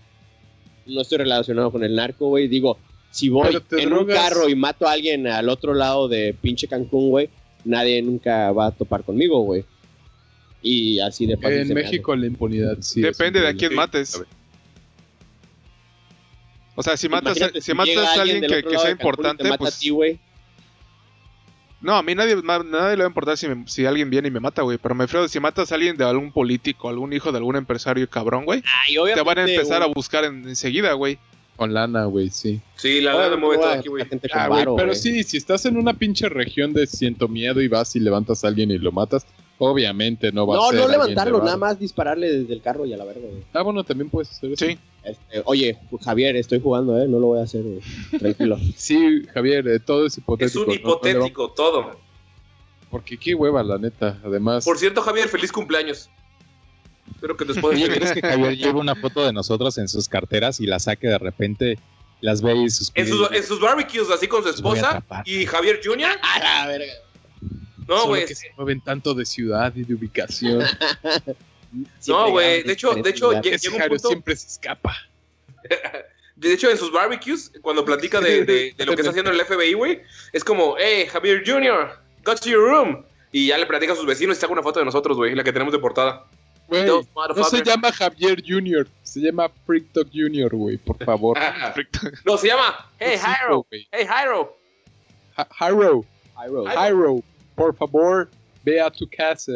no estoy relacionado con el narco, güey. Digo, si voy en drogas. un carro y mato a alguien al otro lado de pinche Cancún, güey, nadie nunca va a topar conmigo, güey. Y así de fácil En se me México la impunidad sí. Depende de a quién mates. O sea, si matas, si si matas a alguien que, sea te importante, mata pues. a ti, güey. No, a mí nadie, nadie le va a importar si, me- si alguien viene y me mata, güey. Pero me refiero, si matas a alguien de algún político, algún hijo de algún empresario cabrón, güey, te van a empezar a buscar en- enseguida, güey. Con lana, güey, sí. Sí, la verdad mueve todo aquí, güey. Ah, pero güey. sí, si estás en una pinche región de ciento miedo y vas y levantas a alguien y lo matas, obviamente no va a No, ser no alguien levantarlo, nada más dispararle desde el carro y a la verga, güey. Ah, bueno, también puedes hacer eso. Sí. Este, oye, Javier, estoy jugando, ¿eh? No lo voy a hacer, güey. Tranquilo. Sí, Javier, eh, todo es Es hipotético. un ¿no? No le vamos- hipotético todo. Porque qué hueva, la neta. Además, Por cierto, Javier, feliz cumpleaños. Espero que después Oye, ¿crees que Javier lleve una foto de nosotros en sus carteras y la saque de repente, las ve y sus en sus, en sus barbecues así con su esposa y Javier Jr. A la verga. No, güey. que se mueven tanto de ciudad y de ubicación. No, güey. De hecho, de hecho, llega un punto. siempre se escapa. De hecho, en sus barbecues, cuando platica de, de- de lo que está haciendo el FBI, güey, es como, hey, Javier Jr., got to your room. Y ya le platica a sus vecinos y saca una foto de nosotros, güey, la que tenemos de portada. Those no se llama Javier Jr., se llama Freak Dog Jr., güey, por favor. No, se llama, hey, Jairo, hey, Jairo. Ja- Jairo, Jairo. Por favor, ve a tu casa.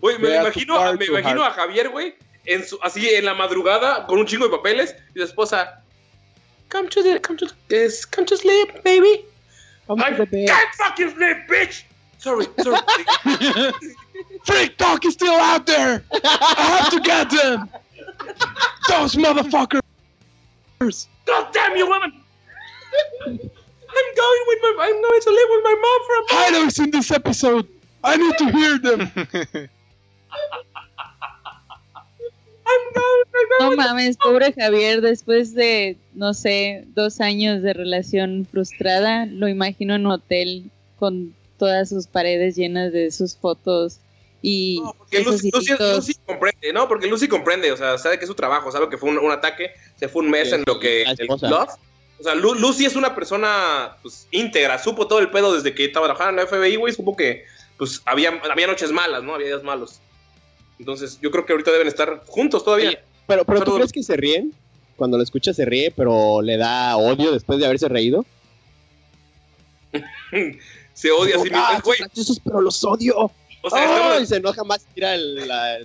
Güey, me a imagino, cuarto, me imagino a Javier, güey, en su, así en la madrugada, con un chingo de papeles, y su esposa, come to the, come to the, come to sleep, baby. I can't fucking sleep, bitch. Sorry, sorry. Freak Dog is still out there! I have to get them! Those motherfuckers! God damn you, woman! I'm going with my, I'm going to live with my mom for a month. Jairo is in this episode! I need to hear them! I'm going, I'm No going. mames, pobre Javier, después de, no sé, dos años de relación frustrada, lo imagino en un hotel con todas sus paredes llenas de sus fotos y No, porque Lucy, Lucy- hijitos. Lucy comprende, ¿no? Porque Lucy comprende, o sea, sabe que es su trabajo, sabe que fue un, un ataque, se fue un mes Sí, en lo que... el. Love. O sea, Lu- Lucy es una persona pues, íntegra, supo todo el pedo desde que estaba trabajando en la FBI, güey, supo que pues había, había noches malas, ¿no? Había días malos. Entonces, yo creo que ahorita deben estar juntos todavía. Pero, pero ¿tú crees que se ríen? Cuando lo escucha se ríe, pero le da odio después de haberse reído. Se odia a sí mismo. Ah, Güey, pero los odio. O sea, ¡Ay! estamos, se enoja más y tira el, la-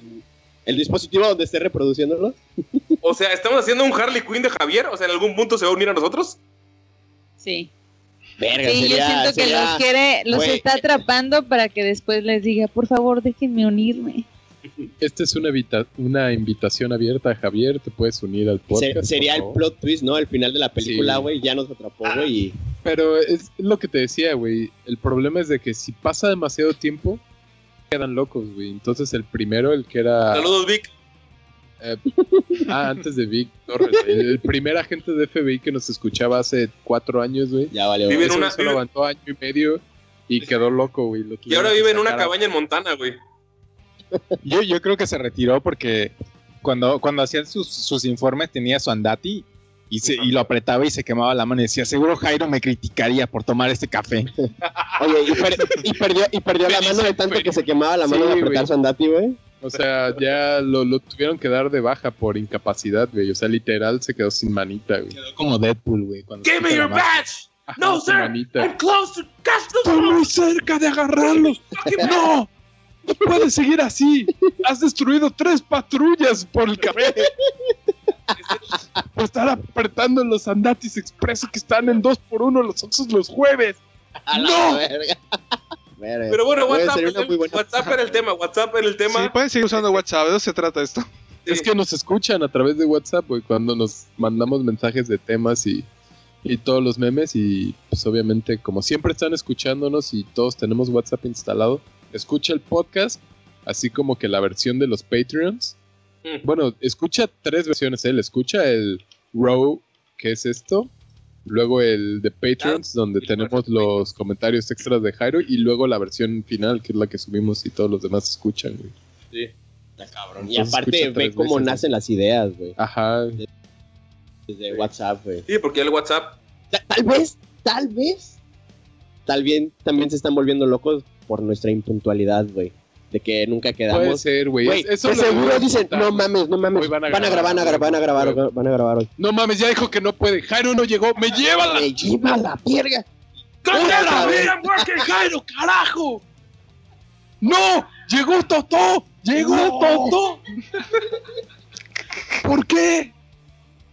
el dispositivo donde esté reproduciéndolo. o sea, estamos haciendo un Harley Quinn de Javier, o sea, en algún punto se va a unir a nosotros. Sí, Verga, sí yo sería, siento que sería- los quiere, los güey. está atrapando para que después les diga, por favor, déjenme unirme. Esta es una, una invitación abierta, Javier. Te puedes unir al se- podcast. sería por el plot twist, ¿no? El final de la película, Sí. güey, ya nos atrapó, güey. y- Pero es lo que te decía, güey. El problema es de que si pasa demasiado tiempo, quedan locos, güey. Entonces el primero, el que era... Saludos, Vic. eh, ah, antes de Vic Torres. El primer agente de FBI que nos escuchaba hace cuatro años, güey. Ya vale, Vive güey. en Ese una- aguantó año y medio y quedó loco, güey. Lo Y ahora vive en una cabaña en Montana, güey. Yo, yo creo que se retiró porque cuando, cuando hacían sus, sus informes tenía su andati y, se, y lo apretaba y se quemaba la mano y decía, seguro Jairo me criticaría por tomar este café. Oye, y, per- y perdió, y perdió la mano de tanto que se quemaba la mano Sí, de apretar güey. su andati, güey. O sea, ya lo, lo tuvieron que dar de baja por incapacidad, güey. O sea, literal se quedó sin manita, güey. Quedó como Deadpool, güey. Give me your badge. Ajá, No, sir. manita. I'm close to catch the Estoy muy cerca de agarrarlos. ¡No! ¡No puedes seguir así! Has destruido tres patrullas por el café. Por estar apretando los andatis expreso que están en dos por uno los Oxxos los jueves. A la ¡No! Verga. Pero bueno, WhatsApp, WhatsApp era el tema, WhatsApp era el tema. Sí, pueden seguir usando WhatsApp, de eso se trata esto. Es que nos escuchan a través de WhatsApp, güey, cuando nos mandamos mensajes de temas y, y todos los memes y pues obviamente como siempre están escuchándonos y todos tenemos WhatsApp instalado, escucha el podcast, así como que la versión de los Patreons. Bueno, escucha tres versiones, él escucha el Row, que es esto, luego el de Patreons, donde y tenemos los comentarios extras de Jairo y luego la versión final, que es la que subimos y todos los demás escuchan, güey. Está cabrón. Y Entonces aparte escucha ve cómo veces, nacen las ideas, güey. Ajá. Desde WhatsApp, güey. Sí, porque el WhatsApp. Ta- Tal vez, tal vez. Tal bien, también se están volviendo locos por nuestra impuntualidad, güey. De que nunca Puede quedamos. ser, güey. De que seguro dicen, no mames, no mames. Van van a, grabar, van a grabar, van a grabar, güey. van a grabar hoy. No mames, ya dijo que no puede. Jairo no llegó. ¡Me lleva la Me lleva la verga. ¡Cállala, verga, porque Jairo, carajo! ¡No! ¡Llegó Totó! ¡Llegó No. Totó! ¿Por qué?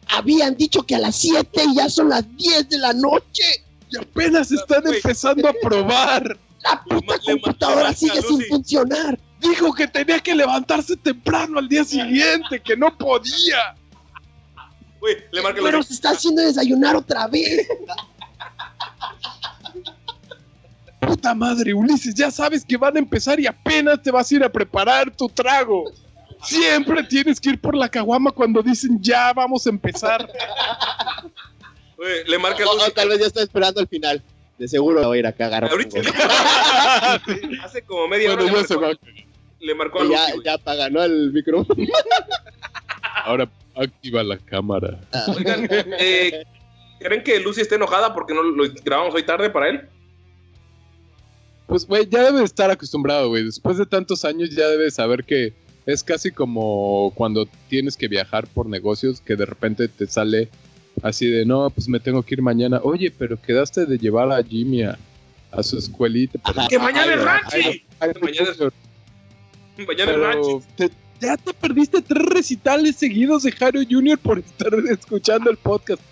Habían dicho que a las 7 y ya son las 10 de la noche. Y apenas están empezando a probar. La puta le computadora le sigue sin funcionar. Dijo que tenía que levantarse temprano al día siguiente, que no podía. Güey, le marca Pero se está haciendo desayunar otra vez. Puta madre, Ulises, ya sabes que van a empezar y apenas te vas a ir a preparar tu trago. Siempre tienes que ir por la caguama cuando dicen ya vamos a empezar. Güey, le marca O, o tal vez ya está esperando al final. De seguro va a ir a cagar. Ahorita. Hace como media hora. Bueno, le marcó- va. Le marcó a Lucy. ya, ya apaga, ¿no? El micrófono. Ahora activa la cámara. Oigan, eh, ¿creen que Lucy esté enojada porque no lo grabamos hoy tarde para él? Pues, güey, ya debe estar acostumbrado, güey. Después de tantos años ya debe saber que es casi como cuando tienes que viajar por negocios que de repente te sale así de, no, pues me tengo que ir mañana. Oye, pero quedaste de llevar a Jimmy a, a su escuelita. Pero- ¡Que mañana es Ranchi! Ay, mañana es- Mañana es pero Ranchi. te- ya te perdiste tres recitales seguidos de Jairo Jr. por estar escuchando el podcast.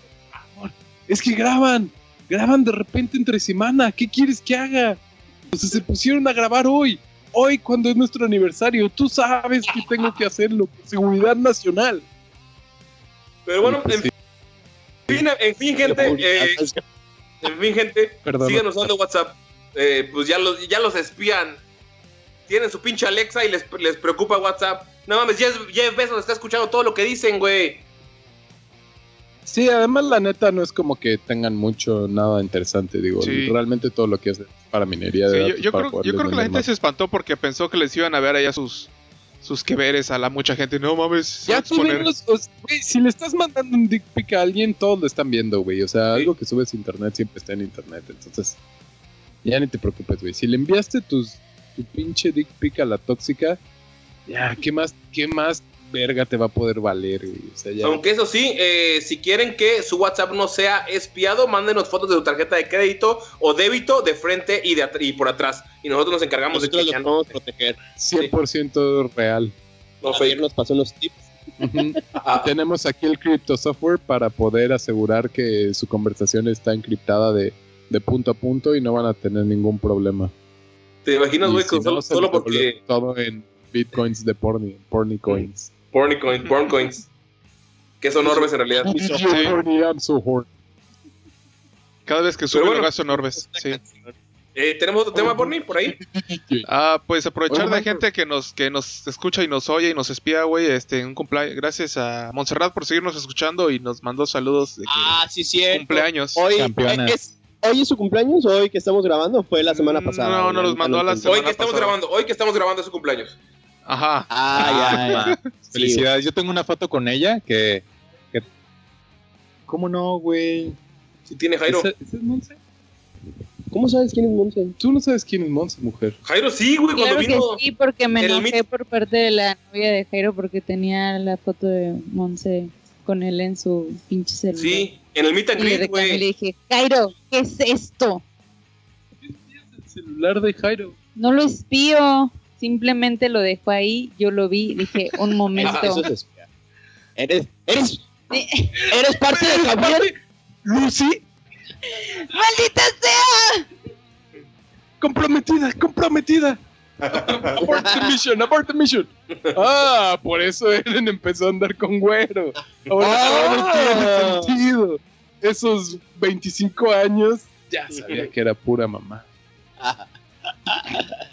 Es que graban, graban de repente entre semana. ¿Qué quieres que haga? Entonces se pusieron a grabar hoy. Hoy, cuando es nuestro aniversario, tú sabes que tengo que hacerlo. Seguridad nacional. Pero bueno, Pues en fin, en fin, gente. eh, en fin, gente. perdón. Dando WhatsApp. Eh, pues ya los, ya los espían. Tienen su pinche Alexa y les, les preocupa WhatsApp. No mames, Jeff, Jeff Bezos está escuchando todo lo que dicen, güey. Sí, además la neta no es como que tengan mucho, nada interesante. Digo, Sí. realmente todo lo que es para minería de Sí, yo, datos yo para creo, yo creo que la gente más. se espantó porque pensó que les iban a ver allá sus sus que veres a la mucha gente. No mames, Ya o sea, güey, si le estás mandando un dick pic a alguien, todos lo están viendo, güey. O sea, algo que subes a internet siempre está en internet. Entonces, ya ni te preocupes, güey. Si le enviaste tus, tu pinche dick pic a la tóxica, ya, ¿qué más, qué más verga te va a poder valer, güey? O sea, ya. Aunque eso sí, eh, si quieren que su WhatsApp no sea espiado, mándenos fotos de su tarjeta de crédito o débito de frente y, de y por atrás. Y nosotros nos encargamos de que los ya no, podemos proteger. 100% real. no Ayer nos pasó unos tips. Ah, Tenemos aquí el crypto software para poder asegurar que su conversación está encriptada de, de punto a punto y no van a tener ningún problema. ¿Te imaginas, güey? si con- no, solo, solo porque Todo en bitcoins de porni, porni coins. Porny coins, porn coins. Que son orbes en realidad. So. Cada vez que sube bueno. lo gasto en orbes. Sí. Eh, ¿Tenemos otro tema, Porny, por ahí? Ah, pues aprovechar Marco. gente que nos que nos escucha y nos oye y nos espía, güey. Este, un cumpleaños. Gracias a Montserrat por seguirnos escuchando y nos mandó saludos de que Ah, sí, cierto. cumpleaños. Hoy, es, ¿Hoy es su cumpleaños o hoy que estamos grabando? Fue la semana pasada. No, no, los nunca mandó a la encontré. Hoy semana que estamos pasada. grabando, hoy que estamos grabando es su cumpleaños. Ajá. Ah, ya. Sí, Felicidades. Yo tengo una foto con ella que. que- ¿Cómo no, güey? Si tiene Jairo. ¿Ese- ese es Monse? ¿Cómo sabes quién es Monse? Tú no sabes quién es Monse, mujer. Jairo sí, güey, cuando Claro que vino. sí, porque me el enojé mit- por parte de la novia de Jairo porque tenía la foto de Monse con él en su pinche celular. Sí, en el meet and greet, reclamé y le güey. dije, Jairo, ¿qué es esto? El celular de Jairo. No lo espío, simplemente lo dejó ahí, yo lo vi, dije, un momento. Ah, eso es espiar. Eres, eres, eres parte de Javier. Lucy, ¡Maldita sea! comprometida, comprometida. abort the mission, abort the mission. Ah, por eso Eren empezó a andar con güero. Ahora todo tiene sentido. Esos 25 años ya sabía que era pura mamá.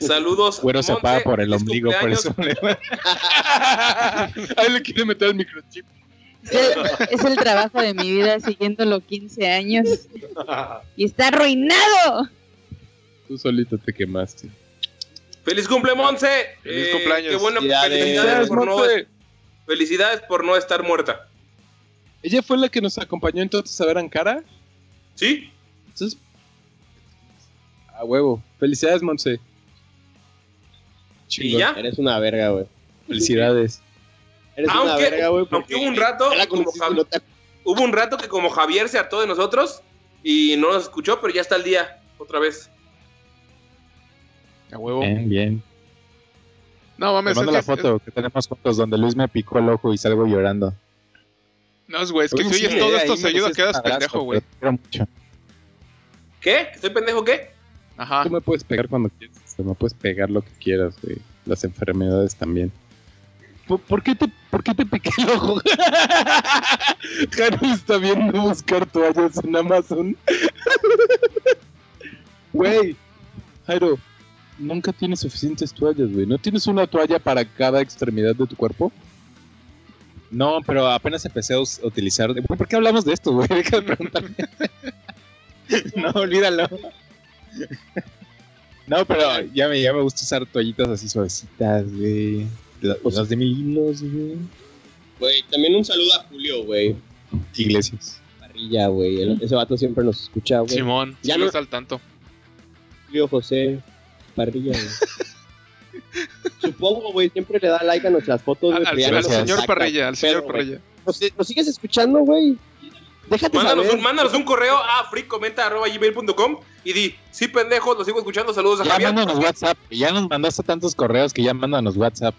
Saludos. Güero se apaga por el ombligo, por eso. Ahí le quiere meter el microchip. Es el, trabajo de mi vida siguiéndolo 15 años. Y está arruinado. Tú solito te quemaste. Feliz cumple, Monse. Feliz Eh, cumpleaños. Qué bueno, Felicidades. felicidades por, no, felicidades por no estar muerta. Ella fue la que nos acompañó entonces a ver Ankara. ¿Sí? Entonces, a huevo. Felicidades, Monse. ¿Y ya? Eres una verga, güey. Felicidades. Eres una verga, güey. aunque hubo un rato, como conociste y Javi- no te- hubo un rato que como Javier se hartó de nosotros y no nos escuchó, pero ya está el día otra vez. A huevo. Bien, bien. No Me mames, mando la que- foto que tenemos juntos donde Luis me picó el ojo y salgo llorando. No, es güey, es que Oye, si sí, oyes todo eh, esto seguido quedas abrazo, pendejo, güey. pero te quiero mucho. ¿Qué? ¿Estoy pendejo qué? Ajá. Tú me puedes pegar cuando quieras. Me puedes pegar lo que quieras, güey. Las enfermedades también. ¿Por, por qué, te, ¿Por qué te piqué el ojo? Jaro está viendo buscar toallas en Amazon. Güey, Jairo, nunca tienes suficientes toallas, güey. ¿No tienes una toalla para cada extremidad de tu cuerpo? No, pero apenas empecé a utilizar. ¿Por qué hablamos de esto, güey? Deja de preguntarme. no, olvídalo. No, pero ya me, ya me gusta usar toallitas así suavecitas, güey. La- Las de mil hilos, güey. Güey, también un saludo a Julio, güey. Iglesias. Parrilla, güey. El- Ese vato siempre nos escucha, güey. Simón, Ya ya no- no está al tanto. Julio José Parrilla, güey. Supongo, güey, siempre le da like a nuestras fotos, Al, güey. al- pero ya al no nos señor contacta. Parrilla, al señor Pero, güey, Parrilla. ¿Nos, nos sigues escuchando, güey? Déjate Mándanos saber. un, mándanos un correo a freecomenta.gmail.com y di, sí pendejos, los sigo escuchando, saludos a Ya Javier. mándanos WhatsApp. Ya nos mandaste tantos correos que ya mándanos WhatsApp.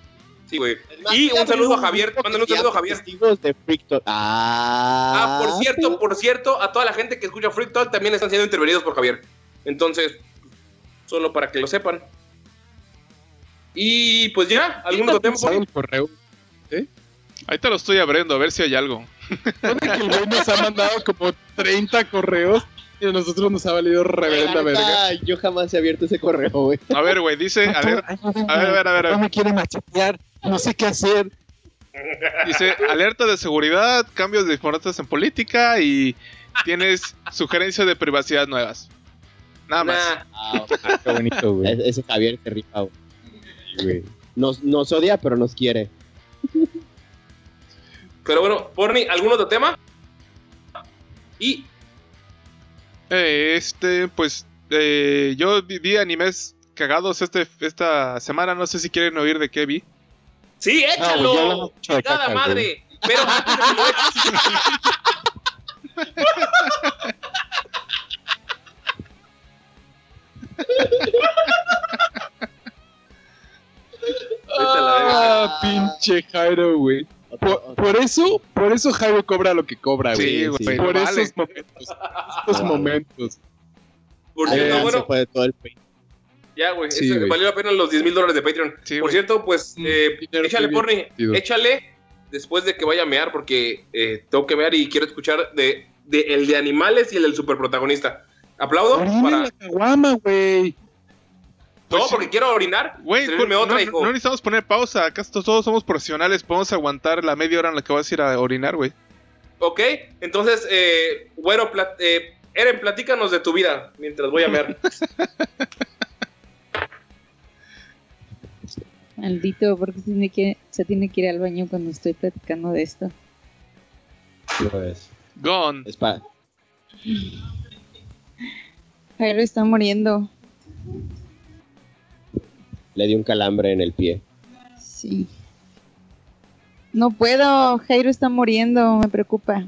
Sí, güey. Y un saludo a Javier, mándale un saludo a Javier. Testigos de Freak Talk. Ah, Ah, por cierto, por cierto, a toda la gente que escucha Freak Talk también están siendo intervenidos por Javier. Entonces, solo para que lo sepan. Y pues ya, ¿algún otro correo? Ahí te lo estoy abriendo, a ver si hay algo. Que el güey nos ha mandado como 30 correos y a nosotros nos ha valido reverenda verga. Yo jamás he abierto ese correo, güey. A ver, güey, dice, a ver, a ver, a ver, a ver, a ver. me quiere machetear. No sé qué hacer. Dice, alerta de seguridad, cambios de importantes en política y tienes sugerencias de privacidad nuevas. Nada más. Nah, Ah, Qué bonito, güey. e- ese Javier se rifa, güey. güey. Nos, nos odia, pero nos quiere. Pero bueno, Porni, ¿algún otro tema? Y Eh, este, pues, eh, yo vi, animes cagados este, esta semana, no sé si quieren oír de qué vi. sí, güey, ya échalo. de Cada madre. Pero Ah, pinche Jairo, güey. Por, por eso, por eso Jairo cobra lo que cobra, güey. Sí, güey, Por vale. esos momentos. Estos momentos. Por cierto, se bueno, fue de todo el país. ya, güey. Sí, valió la pena los 10 mil dólares de Patreon. Sí, Por cierto, pues, Mm, eh, échale, Porni. Échale después de que vaya a mear, porque eh, tengo que mear y quiero escuchar de, de el de animales y el del superprotagonista. Aplaudo para. la caguama, güey. No, Pues, porque quiero orinar. Güey, no, otra, no- hijo. no necesitamos poner pausa, acá todos somos profesionales, podemos aguantar la media hora en la que vas a ir a orinar, güey. Ok, entonces, eh, bueno, plat- eh, Eren, platícanos de tu vida mientras voy a mear. Maldito, porque se tiene, que, se tiene que ir al baño cuando estoy platicando de esto. Pues, Gone. es Jairo está muriendo. Le dio un calambre en el pie. Sí. No puedo, Jairo está muriendo, me preocupa.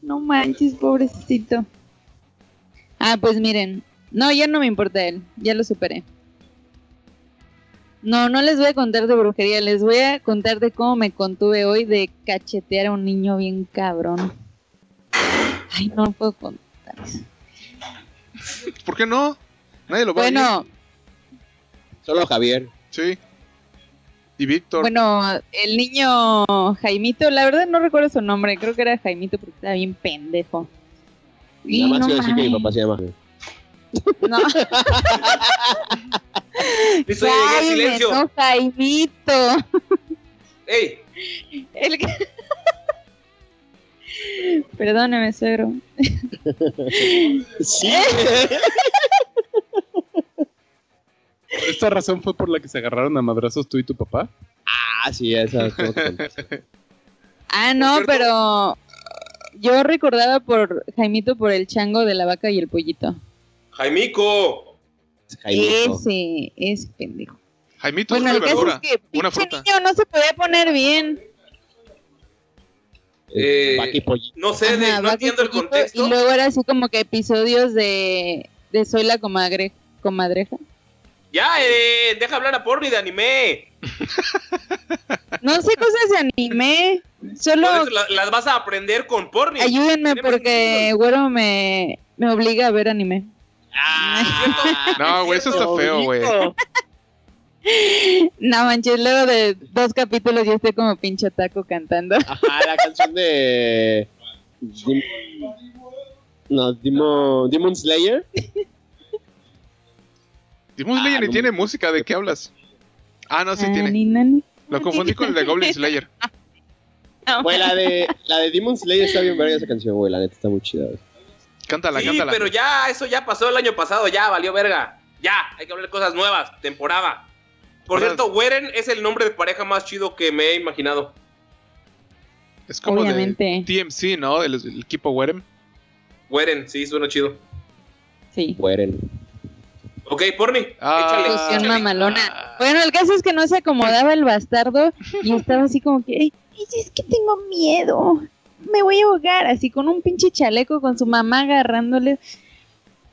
No manches, pobrecito. Ah, pues miren. No, ya no me importa él, ya lo superé. No, no les voy a contar de brujería, les voy a contar de cómo me contuve hoy de cachetear a un niño bien cabrón. Ay, no puedo contar. ¿Por qué no? Nadie lo va a Bueno, Solo Javier. Sí. Y Víctor. bueno, el niño Jaimito, la verdad no recuerdo su nombre, creo que era Jaimito porque estaba bien pendejo. Y Nada más no quiero decir que mi papá se llama. No, Listo, ya llegué, silencio. no, Jaimito. Ey, El que- Perdóname, suegro. Sí. ¿Por esta razón fue por la que se agarraron a madrazos tú y tu papá? ah, sí, esa. Ah, no, pero yo recordaba por Jaimito por el chango de la vaca y el pollito. Jaimico. Jaimito. Ese, ese pendejo. Jaimito Bueno, es el una caso verdura. es que una fruta. niño no se podía poner bien. Eh. No sé, de- Ajá, no entiendo el contexto. Y luego era así como que episodios de, de Soy la comadre, comadreja. Ya, eh, deja hablar a porni de anime. No sé cosas de anime. Solo Por eso la- las vas a aprender con porni. ayúdenme porque güero me, me obliga a ver anime. No, güey, eso está feo, güey. No manches, luego de dos capítulos yo estoy como pinche taco cantando. Ajá, la canción de. Dim- No, Demon, Demon Slayer. Demon Slayer Ah, ni no. tiene música, ¿de qué hablas? Ah, no, sí tiene. Nani, nani. Lo confundí con el de Goblin Slayer. No, Güey, la de, la de Demon Slayer está bien verga esa canción, güey. La neta está muy chida. güey. Cántala, sí, cántala. pero ya, eso ya pasó el año pasado, ya valió verga. Ya, hay que hablar de cosas nuevas, temporada. Por cierto, Weren es el nombre de pareja más chido que me he imaginado. Es como Obviamente. de TMC, ¿no? El, el equipo Werem. Weren, sí, suena chido. Sí. Mueren. Ok, porni, Ah. échale. Mamalona. Bueno, el caso es que no se acomodaba el bastardo y estaba así como que, "Ay, es que tengo miedo, me voy a ahogar, así con un pinche chaleco con su mamá agarrándole.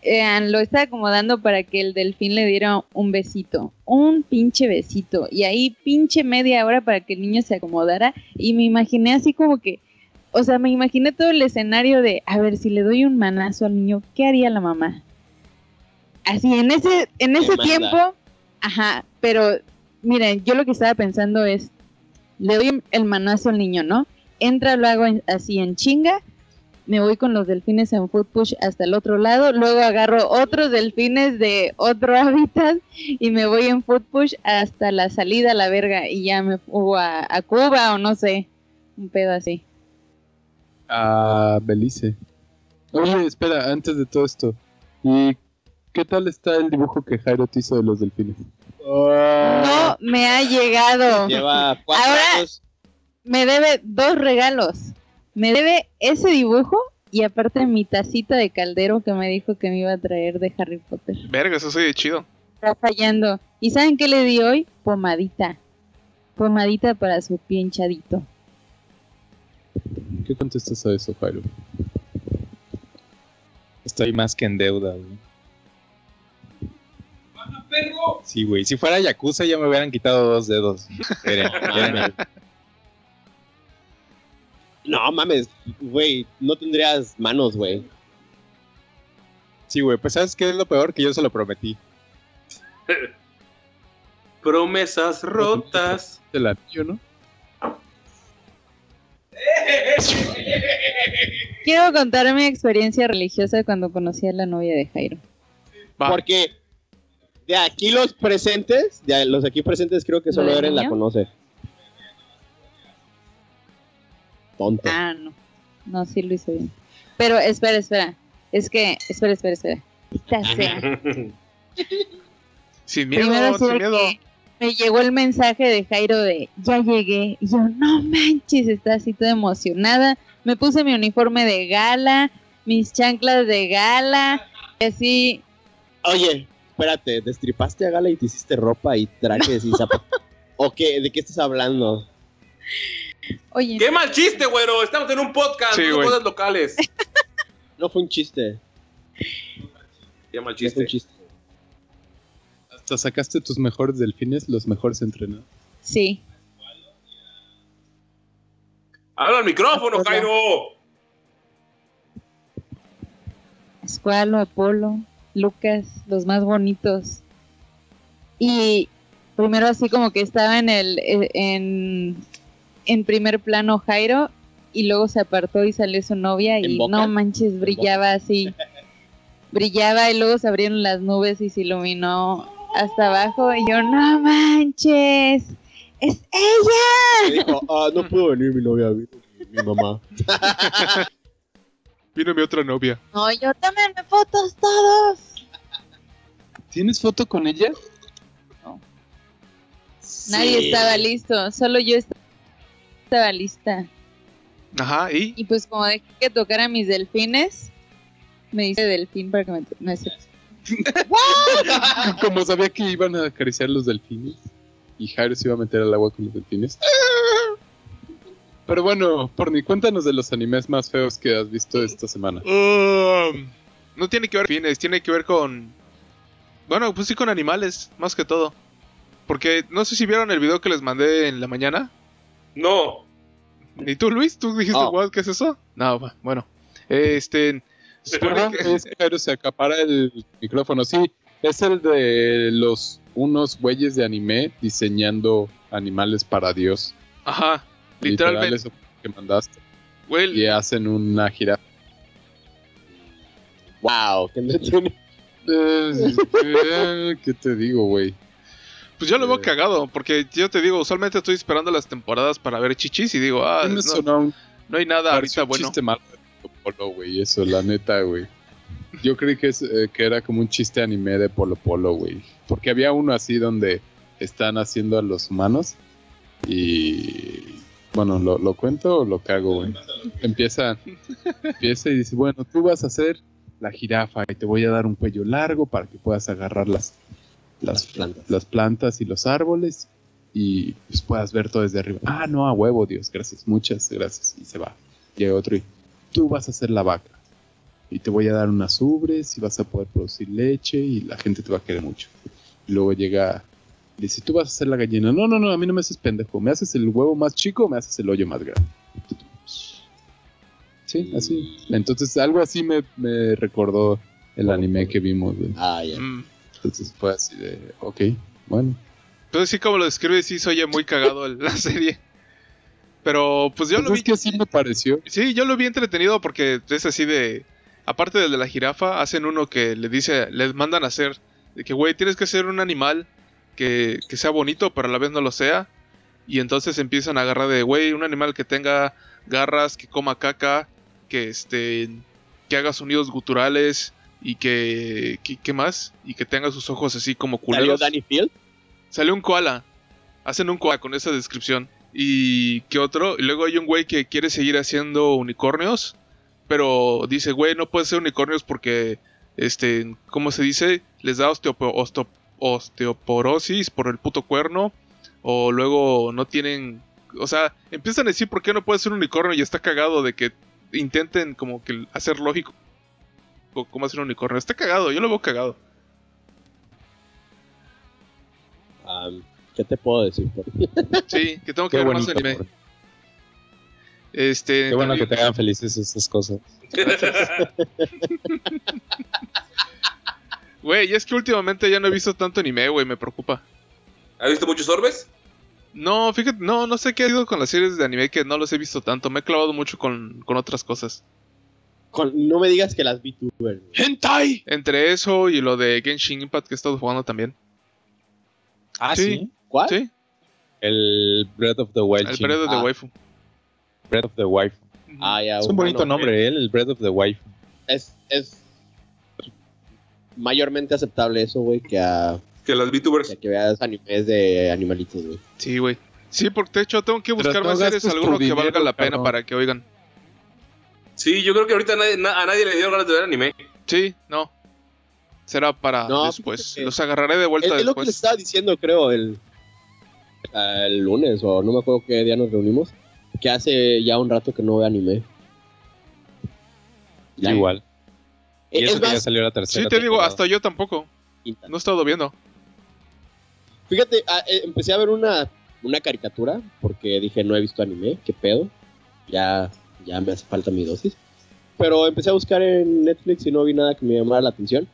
Eh, lo estaba acomodando para que el delfín le diera un besito, un pinche besito, y ahí pinche media hora para que el niño se acomodara y me imaginé así como que, o sea, me imaginé todo el escenario de, a ver, si le doy un manazo al niño, ¿qué haría la mamá? Así, en ese, en ese manda? tiempo, ajá, pero miren, yo lo que estaba pensando es, le doy el manazo al niño, ¿no? Entra, lo hago en- así en chinga, me voy con los delfines en foot push hasta el otro lado, luego agarro otros delfines de otro hábitat y me voy en foot push hasta la salida a la verga y ya me fugo a, a Cuba o no sé, un pedo así. A Belice. Oye, espera, antes de todo esto. ¿Y qué tal está el dibujo que Jairo te hizo de los delfines? No me ha llegado. Lleva cuatro Ahora- años. me debe dos regalos. Me debe ese dibujo y aparte mi tacita de caldero que me dijo que me iba a traer de Harry Potter. Verga, eso soy de chido. Está fallando. ¿Y saben qué le di hoy? Pomadita. Pomadita para su pie hinchadito. ¿Qué contestas a eso, Jairo? Estoy más que en deuda, güey. Sí, güey. Si fuera Yakuza ya me hubieran quitado dos dedos. Miren, miren. No mames, güey. No tendrías manos, güey. Sí, güey. Pues ¿sabes qué es lo peor? Que yo se lo prometí. Promesas rotas. El anillo, ¿no? Quiero contar mi experiencia religiosa cuando conocí a la novia de Jairo. Va. Porque de aquí los presentes, de los aquí presentes creo que solo ¿Lo del Eren la conoce. Tonto. Ah, no. No, sí lo hizo bien. Pero espera, espera. Es que, espera, espera, espera. Esta sea. Sin miedo, Primero sin miedo. que me llegó el mensaje de Jairo de ya llegué. Y yo, no manches, está así toda emocionada. Me puse mi uniforme de gala, mis chanclas de gala, y así. Oye, espérate, destripaste a Gala y te hiciste ropa y trajes y zapatos. ¿O qué? ¿De qué estás hablando? Oye, ¡Qué mal chiste, güero! Estamos en un podcast, Sí, no güey. cosas locales. No fue un chiste. ¡Qué mal No fue un chiste! chiste. Hasta sacaste tus mejores delfines, los mejores entrenados. sí. ¡Habla al micrófono. Jairo! Escualo, Apolo. Lucas, los más bonitos. Y primero así como que estaba en el eh, en, en primer plano Jairo y luego se apartó y salió su novia ¿En y boca? no manches, brillaba así. brillaba y luego se abrieron las nubes y se iluminó hasta abajo y yo, no manches, es ella. Dijo, ah, no pudo venir mi novia, mi, mi mamá. Vino mi otra novia. No, yo también me fotos todos. ¿Tienes foto con ella? Nadie estaba listo, solo yo est- estaba lista. Ajá, y Y pues como dejé que tocara mis delfines, me dice delfín para que me... No es cierto. Como sabía que iban a acariciar los delfines y Jairo se iba a meter al agua con los delfines. Pero bueno, Porni, cuéntanos de los animes más feos que has visto esta semana. Um, no tiene que ver con fines, tiene que ver con. Bueno, pues sí, con animales, más que todo. Porque no sé si vieron el video que les mandé en la mañana. No. ¿Y tú, Luis? ¿Tú dijiste, Oh. "What, ¿qué es eso? No, bu- bueno. Este. se supone que- es se acapara el micrófono. Sí, es el de los unos güeyes de anime diseñando animales para Dios. Ajá, Literal, literalmente. eso que mandaste. Y hacen una jirafa. Wow, qué. Eh, ¿Qué te digo, güey? Pues yo lo veo eh. cagado. Porque yo te digo, usualmente estoy esperando las temporadas para ver chichis y digo, ah, no, sonó no hay nada ahorita un bueno. chiste malo de Polo Polo, güey. Eso, la neta, güey. Yo creí que, es, eh, que era como un chiste anime de Polo Polo, güey. Porque había uno así donde están haciendo a los humanos. Y. Bueno, ¿lo, lo cuento o lo cago, güey? Empieza, empieza y dice: Bueno, tú vas a ser la jirafa y te voy a dar un cuello largo para que puedas agarrar las, las, Las plantas. las plantas y los árboles y pues puedas ver todo desde arriba. Ah, no, a huevo, Dios, gracias, muchas gracias. Y se va. Llega otro y tú vas a ser la vaca. Y te voy a dar unas ubres y vas a poder producir leche y la gente te va a querer mucho. Y luego llega, y dice, tú vas a ser la gallina. No, no, no, a mí no me haces pendejo. ¿Me haces el huevo más chico o me haces el hoyo más grande? Sí, así. Entonces algo así me, me recordó el anime que vimos, güey. Ah, ya. Mm. Entonces fue así de, ok, bueno. Entonces sí, como lo describes, sí se oye muy cagado la serie. Pero pues yo Pues lo es vi. que así me pareció. Sí, yo lo vi entretenido porque es así de. Aparte del de la jirafa, hacen uno que le dice, les mandan a hacer. De que, güey, tienes que ser un animal que, que sea bonito, pero a la vez no lo sea. Y entonces empiezan a agarrar de, güey, un animal que tenga garras, que coma caca, que este. que haga sonidos guturales y que. que- ¿Qué más? Y que tenga sus ojos así como ¿Salió culeros. Danny Field? Salió un koala. Hacen un koala con esa descripción. ¿Y qué otro? Y luego hay un güey que quiere seguir haciendo unicornios. Pero dice, güey, no puede ser unicornios porque, este, ¿cómo se dice? Les da osteopo- osteo- osteoporosis por el puto cuerno. O luego no tienen... O sea, empiezan a decir por qué no puede ser un unicornio y está cagado de que intenten como que hacer lógico co- cómo hacer un unicornio. Está cagado, yo lo veo cagado. ¿Qué te puedo decir? Sí, que tengo que Qué ver más bonito. anime. por- Este, Qué bueno que te hagan felices esas cosas. Güey, es que últimamente ya no he visto tanto anime, güey, me preocupa. ¿Has visto muchos orbes? No, fíjate, no, no sé qué ha sido con las series de anime que no los he visto tanto. Me he clavado mucho con, con otras cosas. Con- no me digas que las VTubers. ¡Hentai! Entre eso y lo de Genshin Impact que he estado jugando también. Ah, Sí. sí. ¿Cuál? Sí, El Breath of the Wild. el Chin. periodo de Ah. waifu. Breath of the Wife. Ah, ya. Es un bonito nombre, ¿eh? el Breath of the Wife. Es, es mayormente aceptable eso, güey, que a, Que las VTubers. que que veas animes de animalitos, güey. Sí, güey. Sí, porque de hecho tengo que Pero buscar no más series, alguno que valga la pena para que oigan. Sí, yo creo que ahorita nadie- a nadie le dio ganas de ver anime. Sí, no. Será para No, después. Los agarraré de vuelta Es, es lo que después. les estaba diciendo, creo, el, el lunes, o no me acuerdo qué día nos reunimos, que hace ya un rato que no veo anime. Ya. Igual. Y Eh, eso es que ya más, salió la tercera. Sí, te digo, temporada. hasta yo tampoco. No he estado viendo. Fíjate, ah, eh, empecé a ver una, una caricatura porque dije no he visto anime, qué pedo. Ya, ya me hace falta mi dosis. Pero empecé a buscar en Netflix y no vi nada que me llamara la atención.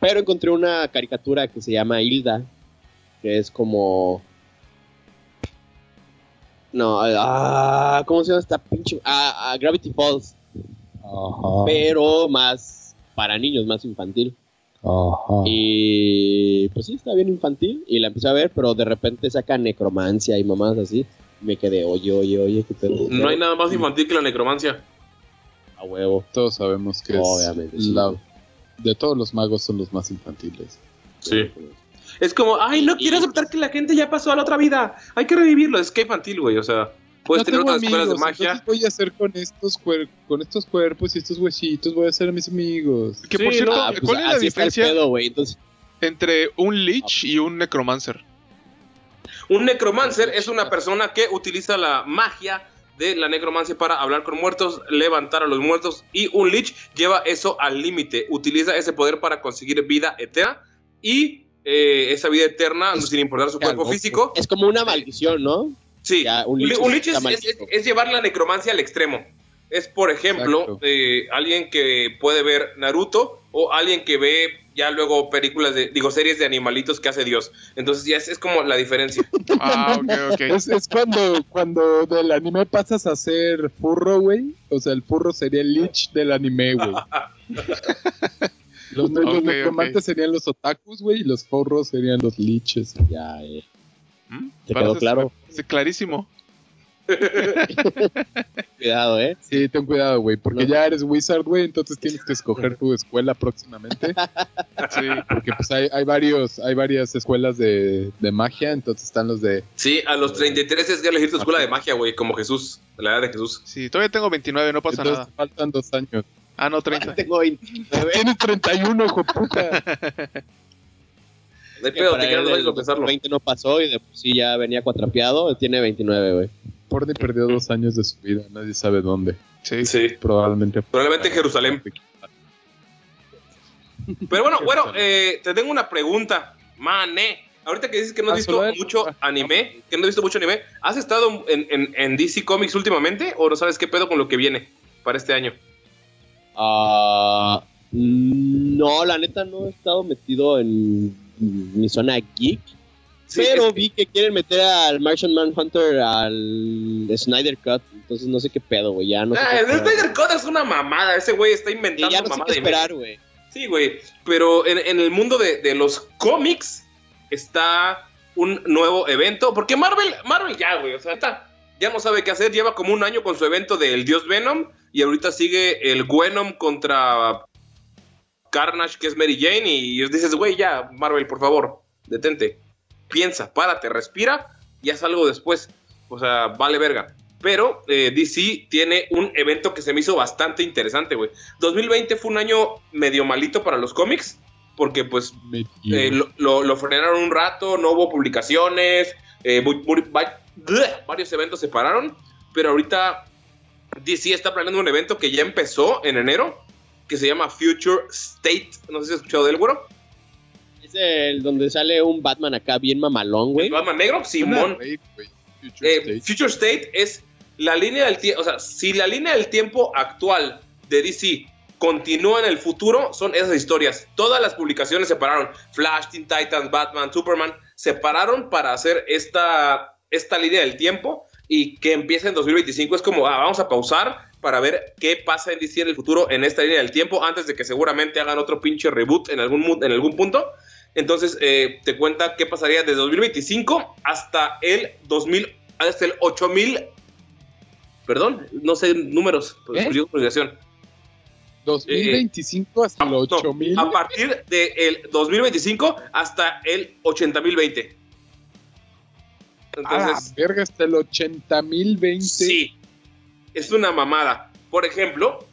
Pero encontré una caricatura que se llama Hilda, que es como... No, ah, ¿cómo se llama esta pinche? Ah, ah, Gravity Falls, Ajá. pero más para niños, más infantil. Ajá. Y pues sí, está bien infantil. Y la empecé a ver, pero de repente saca necromancia y mamás así. Me quedé, oye, oye, oye, qué pedo. No hay nada más infantil que la necromancia. A huevo. Todos sabemos que Obviamente, es sí. la- de todos los magos son los más infantiles. Sí. Es como, ay, no quiero aceptar que la gente ya pasó a la otra vida. Hay que revivirlo. Es que infantil, güey. O sea, puedes No tener escuelas de magia. entonces voy a hacer con estos cuer- con estos cuerpos y estos huesitos voy a hacer a mis amigos. Que por cierto, no, Ah, pues ¿cuál es la diferencia pedo. Entonces, entre un Lich y un Necromancer? Un necromancer es una persona que utiliza la magia de la necromancia para hablar con muertos, levantar a los muertos. Y un lich lleva eso al límite. Utiliza ese poder para conseguir vida eterna. Y eh, esa vida eterna, sin importar su cuerpo físico. es como una maldición, ¿no? Sí, Ya, un lich un es- lich es, está es- maldito. es llevar la necromancia al extremo. Es, por ejemplo, eh, alguien que puede ver Naruto o alguien que ve ya luego películas de, digo, series de animalitos que hace Dios. Entonces ya es, es como la diferencia. Ah, ok, ok. Es, es cuando, cuando del anime pasas a ser furro, güey. O sea, el furro sería el lich del anime, güey. Los, los Ok, necromantes ok. serían los otakus, güey, y los forros serían los liches. Ya, eh. ¿Mm? ¿Te quedó claro? Clarísimo. Cuidado, ¿eh? Sí, ten cuidado, güey, porque No. ya eres wizard, güey, entonces tienes que escoger tu escuela próximamente. Sí. Porque pues hay, hay varios, hay varias escuelas de, de magia, entonces están los de Sí, a los 33 es ya elegir tu escuela de magia, güey, como Jesús, la edad de Jesús. Sí, todavía tengo 29, no pasa entonces nada. faltan dos años. Ah, no, 30. Tengo 29. Tienes 31, hijo puta. De pedo, te quedan dos años pensarlo. 20 no pasó y de por sí ya venía cuatrapeado. Tiene 29, güey. Porni perdió dos años de su vida, nadie sabe dónde. Sí. Sí, Probablemente. probablemente en Jerusalén. Pero bueno, bueno, eh, te tengo una pregunta, mané. Ahorita que dices que no has Ah, visto mucho anime, que no has visto mucho anime, ¿has estado en, en- en DC Comics últimamente o no sabes qué pedo con lo que viene para este año? Ah, mm, no, la neta no he estado metido en mi zona geek. Sí, pero es que- vi que quieren meter al Martian Manhunter al Snyder Cut. Entonces no sé qué pedo, güey. Ya no sé Ah, el. Snyder Cut es una mamada, ese güey está Sí, inventando ya no sé mamada qué media. esperar, güey. Sí, güey. Pero en, en el mundo de, de los cómics está un nuevo evento. Porque Marvel, Marvel ya, güey. O sea, está- ya no sabe qué hacer. Lleva como un año con su evento del Dios Venom. Y ahorita sigue el Venom contra Carnage, que es Mary Jane. Y dices, güey, ya, Marvel, por favor, detente. Piensa, párate, respira y haz algo después. O sea, vale verga. Pero eh, DC tiene un evento que se me hizo bastante interesante, güey. 2020 fue un año medio malito para los cómics, porque pues eh, lo, lo- lo frenaron un rato, no hubo publicaciones, eh, varios eventos se pararon, pero ahorita DC está planeando un evento que ya empezó en enero, que se llama Future State. No sé si has escuchado del güero. Es el donde sale un Batman acá bien mamalón, güey. Batman negro, Simón. Eh, Future State es la línea del tiempo, o sea, si la línea del tiempo actual de DC continúa en el futuro, son esas historias. Todas las publicaciones se pararon. Flash, Teen Titans, Batman, Superman, se pararon para hacer esta, esta línea del tiempo y que empiece en 2025. Es como, ah, vamos a pausar para ver qué pasa en DC en el futuro en esta línea del tiempo antes de que seguramente hagan otro pinche reboot en algún, en algún punto. Entonces, eh, te cuenta qué pasaría desde 2025 hasta el 2000, hasta el 8000. Perdón, no sé números, pues, ¿Eh? pronunciación. 2025 hasta el No, 8000. a partir del 2025 hasta el 80020. A la Entonces, verga, hasta el 80020. sí, es una mamada. Por ejemplo,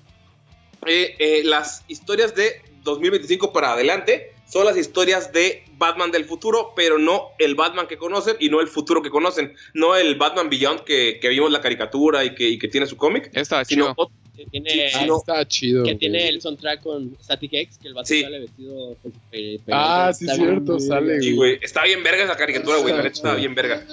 eh, eh, las historias de 2025 para adelante son las historias de Batman del futuro, pero no el Batman que conocen y no el futuro que conocen. No el Batman Beyond que, que vimos la caricatura y que, y que tiene su cómic, Está sino chido. Que tiene, Sí, Ah, no. está chido. que güey. tiene el soundtrack con Static X, que el vato Sí. sale vestido con su pe- Ah, sí, cierto, bien, sale, Sí, güey. Está bien verga esa caricatura, güey. La está bien verga.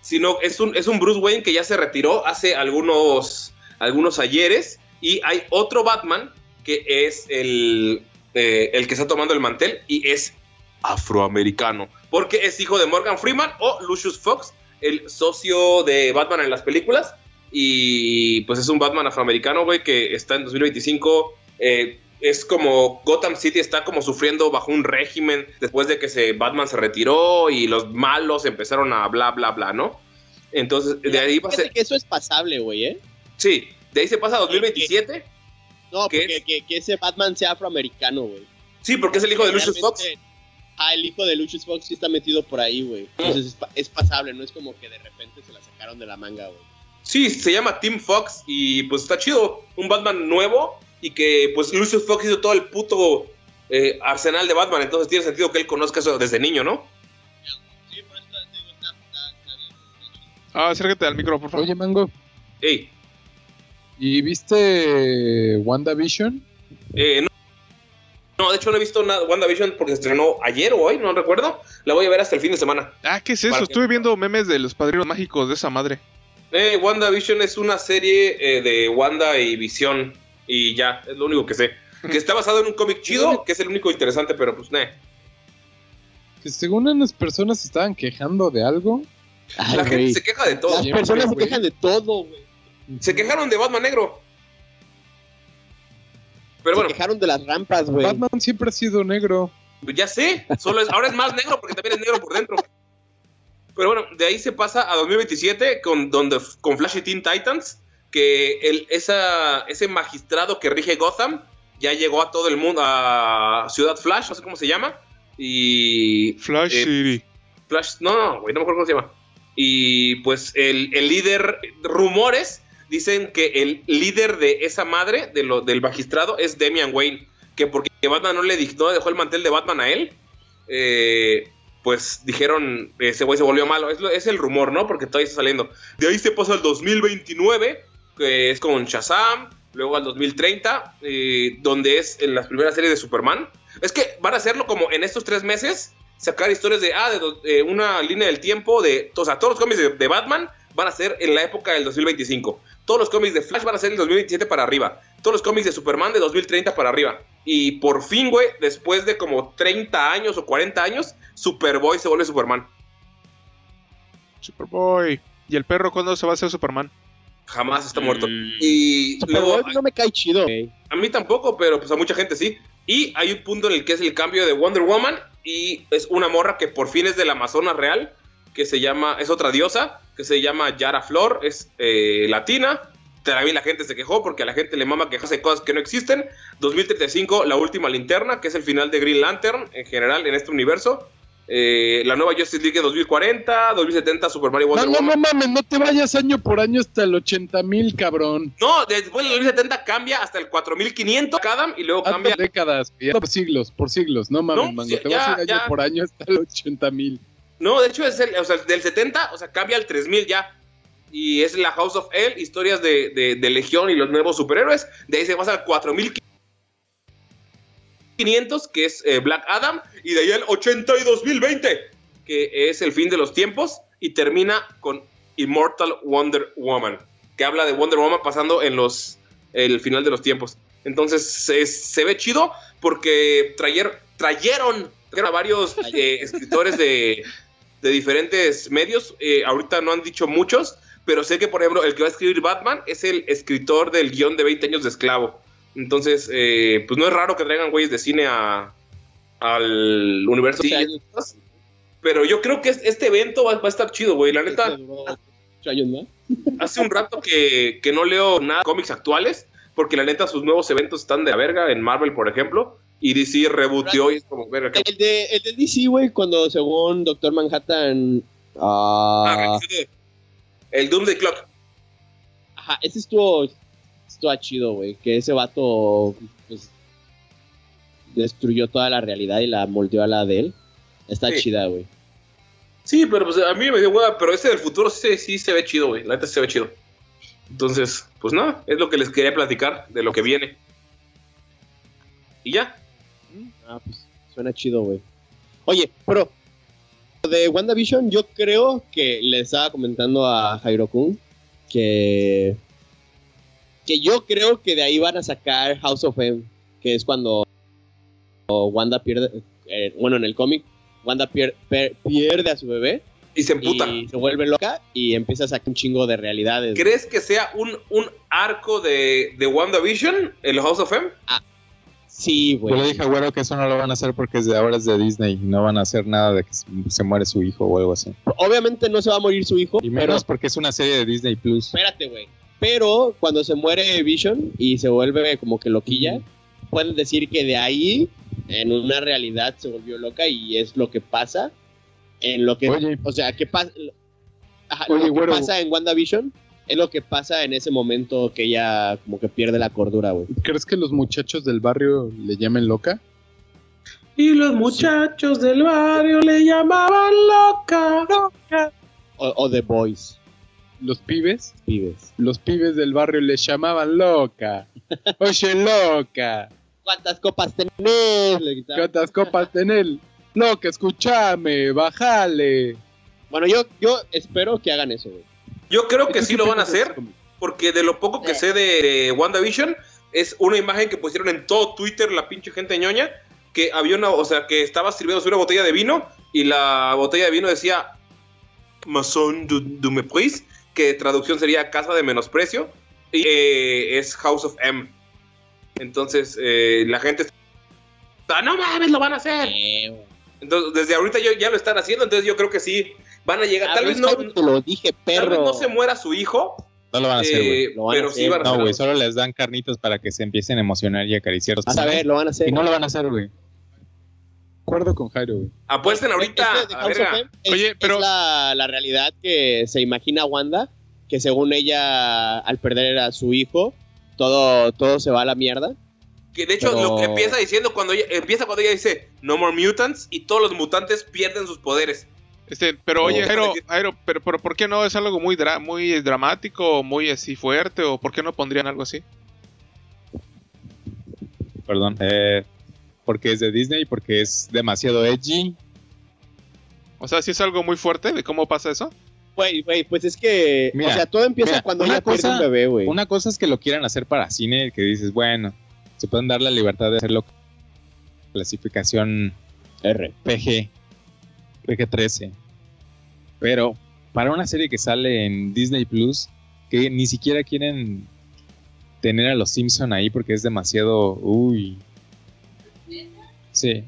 Sino es un, es un Bruce Wayne que ya se retiró hace algunos, algunos ayeres. Y hay otro Batman que es el, eh, el que está tomando el mantel y es afroamericano. Porque es hijo de Morgan Freeman o Lucius Fox, el socio de Batman en las películas. Y pues es un Batman afroamericano, güey, que está en 2025. eh, es como Gotham City está como sufriendo bajo un régimen después de que se, Batman se retiró y los malos empezaron a bla, bla, bla, ¿no? Entonces, de ahí va a ser. que eso es pasable, güey, ¿eh? Sí, de ahí se pasa a 2027. No, ¿Qué porque es? que, que ese Batman sea afroamericano, güey. Sí, porque es el hijo de Lucius Fox. Ah, el hijo de Lucius Fox sí está metido por ahí, güey. Entonces es, pa- es pasable, no es como que de repente se la sacaron de la manga, güey. Sí, se llama Tim Fox y pues está chido. Un Batman nuevo y que pues Lucius Fox hizo todo el puto eh, arsenal de Batman. Entonces tiene sentido que él conozca eso desde niño, ¿no? Sí, por eso digo, está, está, está bien. Ah, acércate al micro, por favor. Oye, Mango, Ey, ¿y viste WandaVision? eh, no, no, de hecho no he visto nada WandaVision porque se estrenó ayer o hoy, no recuerdo. La voy a ver hasta el fin de semana. Ah, ¿qué es eso? Para que- Estuve viendo memes de los padrinos mágicos de esa madre. Eh, WandaVision es una serie eh, de Wanda y Visión. Y ya, es lo único que sé. Que está basado en un cómic chido, que es el único interesante, pero pues, ne. Que según unas personas se estaban quejando de algo. Ay, La gente se queja de todo. Las personas se quejan de todo, güey. Se quejaron de Batman Negro. Pero se bueno, quejaron de las rampas, güey. Batman siempre ha sido negro. Pues ya sé, solo es, ahora es más negro porque también es negro por dentro. Pero bueno, de ahí se pasa a 2027 con, donde, con Flash y Teen Titans, que el, esa, ese magistrado que rige Gotham ya llegó a todo el mundo, a Ciudad Flash, no sé cómo se llama, y Flash Eh, City. Flash, no, no, güey, no me acuerdo cómo se llama. Y pues el, el líder, rumores dicen que el líder de esa madre, de del magistrado, es Damian Wayne. Que porque Batman no le dictó, dejó el mantel de Batman a él, eh, pues dijeron, ese güey se volvió malo. Es, es el rumor, ¿no? Porque todavía está saliendo. De ahí se pasa al 2029, que es con Shazam. Luego al 2030, eh, donde es en las primeras series de Superman. Es que van a hacerlo como en estos tres meses, sacar historias de, ah, de, de una línea del tiempo de, o sea, todos los cómics de, de Batman van a ser en la época del 2025. Todos los cómics de Flash van a ser del 2027 para arriba. Todos los cómics de Superman de 2030 para arriba. Y por fin, güey, después de como 30 años o 40 años, Superboy se vuelve Superman. Superboy. ¿Y el perro cuándo se va a hacer Superman? Jamás está muerto. Mm. Y Superboy luego, no me cae chido. A mí tampoco, pero pues a mucha gente sí. Y hay un punto en el que es el cambio de Wonder Woman y es una morra que por fin es del Amazonas real, que se llama, es otra diosa, que se llama Yara Flor, es eh, latina. También la gente se quejó porque a la gente le mama quejarse de cosas que no existen. 2035, la última linterna, que es el final de Green Lantern en general en este universo. Eh, la nueva Justice League de 2040, 2070, Super Mario No, Wonder no, Woman. no mames, no te vayas año por año hasta el 80 mil, cabrón. No, después del 2070 cambia hasta el 4500 cada y luego Hasta cambia décadas, ya por siglos, por siglos, no mames, No, mango, sí, te ya, vas a ir año ya. por año hasta el 80 mil. No, de hecho es el, o sea, del 70, o sea, cambia al 3000 ya. Y es la House of L, historias de, de- de Legión y los nuevos superhéroes. De ahí se pasa al 4500, que es eh, Black Adam. Y de ahí al 82020, que es el fin de los tiempos. Y termina con Immortal Wonder Woman, que habla de Wonder Woman pasando en los el final de los tiempos. Entonces se, se ve chido porque trayer, trajeron, trajeron a varios eh, escritores de, de diferentes medios. Eh, ahorita no han dicho muchos, pero sé que, por ejemplo, el que va a escribir Batman es el escritor del guion de 20 años de esclavo. Entonces, eh, pues no es raro que traigan güeyes de cine a, al universo. Sí, pero yo creo que es- este evento va, va a estar chido, güey. La neta, hace un rato que, que no leo nada de cómics actuales, porque la neta sus nuevos eventos están de la verga, en Marvel, por ejemplo, y DC rebooteó y es como, verga, ¿qué El de, el de DC, güey, cuando según Doctor Manhattan. ah, Ah, sí. El Doomsday Clock. ajá, ese estuvo. Estuvo chido, güey. Que ese vato. Pues. Destruyó toda la realidad y la moldeó a la de él. Está Sí. chida, güey. Sí, pero pues a mí me dio hueva, pero ese del futuro sí, sí se ve chido, güey. La neta se ve chido. Entonces, pues nada, es lo que les quería platicar de lo que viene. Y ya. Ah, pues suena chido, güey. Oye, pero de WandaVision yo creo que le estaba comentando a Jairo Kun que que yo creo que de ahí van a sacar House of M, que es cuando Wanda pierde, eh, bueno, en el cómic, Wanda pier- per- pierde a su bebé Y se emputa. y se vuelve loca y empieza a sacar un chingo de realidades. ¿Crees que sea un, un arco de, de WandaVision, el House of M? Sí, Yo le güey. dije a Güero que eso no lo van a hacer porque es de ahora es de Disney. No van a hacer nada de que se- muere su hijo o algo así. Obviamente no se va a morir su hijo, Y pero menos porque es una serie de Disney Plus. espérate, güey. Pero cuando se muere Vision y se vuelve como que loquilla, pueden decir que de ahí en una realidad se volvió loca y es lo que pasa en lo que, Oye. o sea, que pasa, ajá, Oye, lo que güero. pasa en WandaVision es lo que pasa en ese momento que ella como que pierde la cordura, güey. ¿Crees que los muchachos del barrio le llamen loca? Y los muchachos del barrio le llamaban loca. O, o The Boys, Los pibes, pibes. los pibes del barrio le llamaban loca. Oye, loca. ¿Cuántas copas tenés? ¿Cuántas copas tenés? Loca, escúchame, bájale. Bueno, yo, yo espero que hagan eso, güey. Yo creo que ¿Tú sí lo van a hacer, porque de lo poco que sé de, WandaVision, es una imagen que pusieron en todo Twitter la pinche gente ñoña, que había una, o sea, que estaba sirviéndose una botella de vino y la botella de vino decía Maison du, du Mépris, que traducción sería Casa de Menosprecio, y eh, es House of M. Entonces, eh, la gente está, no mames, lo van a hacer. Eh. Entonces, desde ahorita yo, ya lo están haciendo, entonces yo creo que sí, van a llegar. Tal pero vez no, te lo dije, tal vez perro. no se muera su hijo, No lo van a hacer, güey. eh, Lo van a pero sí hacer. van a No, güey, solo les dan carnitos para que se empiecen a emocionar y acariciar. A ver, lo van a hacer. Y no lo van a hacer, güey. Acuerdo con Jairo, güey. Apuesten ahorita. Este a verga. es, Oye, es pero- la, la realidad que se imagina Wanda, que según ella, al perder a su hijo, todo, todo se va a la mierda. Que de hecho Pero- lo que empieza diciendo cuando ella, empieza cuando ella dice No more mutants y todos los mutantes pierden sus poderes. Este, pero Oh. oye, Jairo, Jairo, pero, pero ¿por qué no es algo muy dra- muy dramático, o muy así fuerte, o por qué no pondrían algo así? Perdón. Eh, porque es de Disney, porque es demasiado edgy. O sea, si es algo muy fuerte de cómo pasa eso. Güey, güey, pues es que, Mira, o sea, todo empieza mira, cuando una ella pierde cosa- un bebé, güey. Una cosa es que lo quieran hacer para cine, que dices, bueno, se pueden dar la libertad de hacerlo. Clasificación R. PG, PG-13. Pero para una serie que sale en Disney Plus, que ni siquiera quieren tener a los Simpson ahí porque es demasiado. Uy. Sí.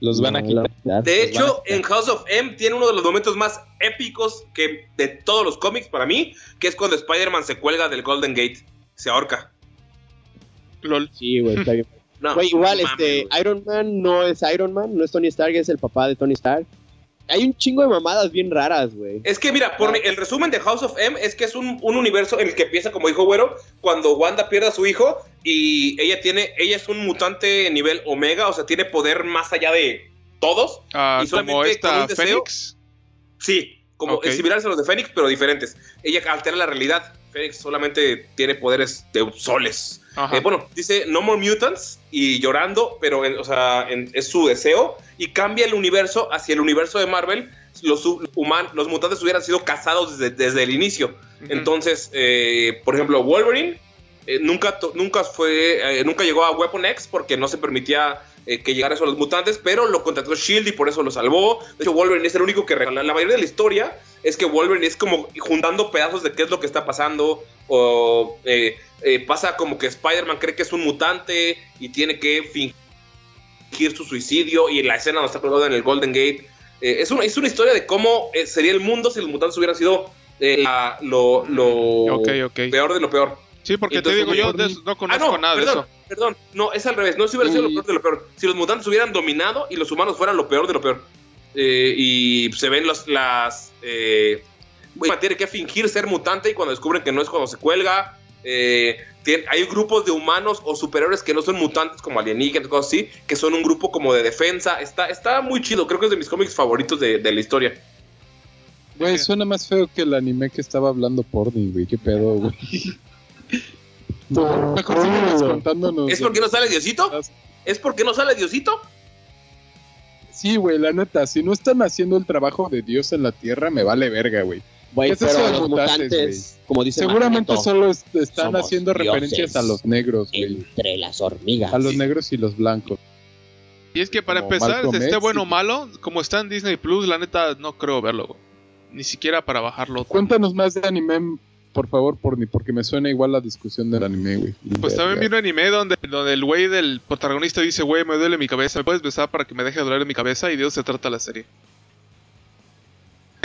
Los van a quitar. De hecho, en House of M tiene uno de los momentos más épicos que de todos los cómics para mí, que es cuando Spider-Man se cuelga del Golden Gate. Se ahorca. LOL. Sí, güey, está bien. No, Güey, igual, este. Iron Man no es Iron Man, no es Tony Stark, es el papá de Tony Stark. Hay un chingo de mamadas bien raras, güey. Es que mira, por el resumen de House of M es que es un, un universo en el que empieza, como dijo Güero, cuando Wanda pierde a su hijo y ella tiene, ella es un mutante nivel Omega, o sea, tiene poder más allá de todos. Ah, Y solamente como con esta un deseo- Fénix. Sí, como Ok. similares a los de Fénix, pero diferentes. Ella altera la realidad. Fénix solamente tiene poderes de soles. Eh, bueno, dice No More Mutants y llorando, pero en- o sea, en- es su deseo y cambia el universo hacia el universo de Marvel. Los, hu- human- los mutantes hubieran sido cazados desde, desde el inicio. Entonces, eh, por ejemplo, Wolverine eh, nunca, nunca, fue, nunca llegó a Weapon X porque no se permitía eh, que llegara eso a los mutantes, pero lo contrató Shield y por eso lo salvó. De hecho, Wolverine es el único que... regala. La mayoría de la historia es que Wolverine es como juntando pedazos de qué es lo que está pasando o eh, eh, pasa como que Spider-Man cree que es un mutante y tiene que fingir su suicidio y la escena donde está colgado en el Golden Gate. Eh, es, una, es una historia de cómo sería el mundo si los mutantes hubieran sido la- lo, lo peor de lo peor. Sí, porque Entonces, te digo, yo eso no Ah, conozco no, nada perdón, de eso. Perdón, no, es al revés, no si hubiera sido lo peor de lo peor, si los mutantes hubieran dominado y los humanos fueran lo peor de lo peor. Eh, y se ven los, las... Eh, bueno, tiene que fingir ser mutante y cuando descubren que no es cuando se cuelga. eh, tiene- hay grupos de humanos o superiores que no son mutantes como alienígenas, cosas así, que son un grupo como de defensa. Está, está muy chido, creo que es de mis cómics favoritos de, de la historia. Güey, suena más feo que el anime que estaba hablando porni, güey. ¿Qué pedo, güey? No, contándonos. ¿Es porque no sale Diosito? ¿Es porque no sale Diosito? Sí, güey, la neta, si no están haciendo el trabajo de Dios en la tierra, me vale verga, güey. Güey, ¿Qué es pero eso de los mutantes, mutantes, como dice Seguramente Magneto, solo es- están haciendo referencias a los negros, güey. entre las hormigas. A los negros y los blancos. Y es que para Como empezar, Malcolm esté X bueno o malo, como está en Disney Plus, la neta no creo verlo. güey. Ni siquiera para bajarlo. Cuéntanos más de anime, por favor, por ni porque me suena igual la discusión del anime, güey. Pues también vi un anime donde, donde el güey del protagonista dice, güey, me duele mi cabeza, ¿me puedes besar para que me deje de doler mi cabeza? Y de eso se trata la serie.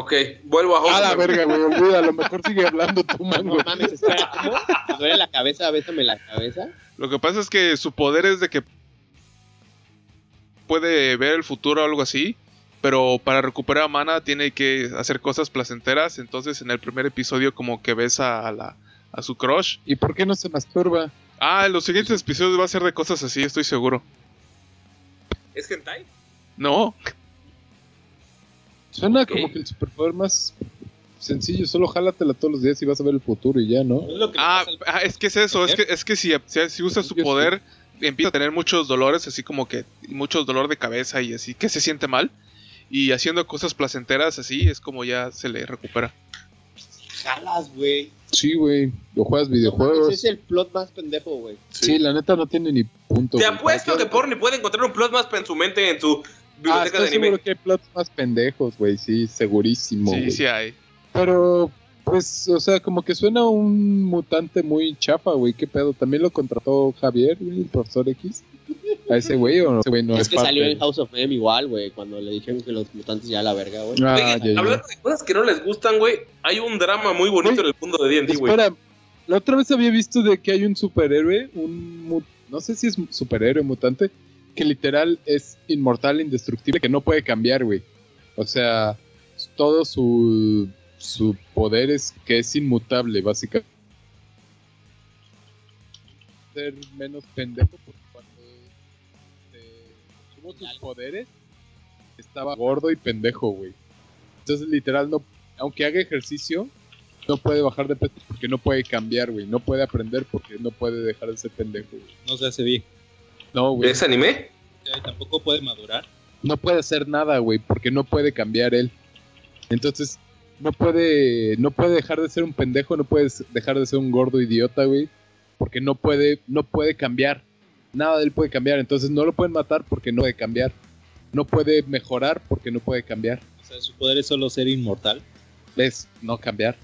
Ok, vuelvo a A la verga, güey, olvida, a lo mejor sigue hablando tu No mango. mames, espera, ¿cómo? ¿Te duele la cabeza? Bésame la cabeza. Lo que pasa es que su poder es de que puede ver el futuro o algo así, pero para recuperar mana tiene que hacer cosas placenteras. Entonces en el primer episodio como que besa a, la, a su crush. ¿Y por qué no se masturba? Ah, en los siguientes episodios va a ser de cosas así, estoy seguro. ¿Es hentai? No, Suena como que el superpoder más sencillo, solo jálatela todos los días y vas a ver el futuro y ya, ¿no? Es que Ah, ah, es que es eso, es que, es que si, si, si usa su poder, empieza a tener muchos dolores, así como que muchos dolor de cabeza y así, que se siente mal. Y haciendo cosas placenteras así, es como ya se le recupera. Jalas, güey. Sí, güey, o juegas No videojuegos. es el plot más pendejo, güey. Sí, la neta no tiene ni punto. Te güey. apuesto ¿Para que? Porni puede encontrar un plot más en su mente en su Ah, biblioteca estoy de anime. seguro que hay plots más pendejos, güey, sí, segurísimo. Sí, sí hay. Pero, pues, o sea, como que suena un mutante muy chafa, güey. ¿Qué pedo? ¿También lo contrató Javier, güey, el profesor X? ¿A ese güey o no? Ese güey no es, es que parte salió en House of M igual, güey, cuando le dijeron que los mutantes ya la verga, güey. Ah, Oye, ya, ya. hablando de cosas que no les gustan, güey, hay un drama muy bonito en el mundo de D&D, güey. Espera, la otra vez había visto de que hay un superhéroe, un no sé si es superhéroe mutante, que literal es inmortal, indestructible, que no puede cambiar, güey. O sea, todo su, su poder es que es inmutable, básicamente. Ser menos pendejo porque tuvo sus poderes estaba gordo y pendejo, güey. Entonces literal no, aunque haga ejercicio, no puede bajar de peso porque no puede cambiar, güey. No puede aprender porque no puede dejar de ser pendejo, güey. no se hace viejo. No, güey. ¿Es anime? Tampoco puede madurar. No puede hacer nada, güey, porque no puede cambiar él. Entonces, no puede, no puede dejar de ser un pendejo, no puede dejar de ser un gordo idiota, güey, porque no puede, no puede cambiar. Nada de él puede cambiar. Entonces, no lo pueden matar porque no puede cambiar. No puede mejorar porque no puede cambiar. O sea, su poder es solo ser inmortal. Es no cambiar.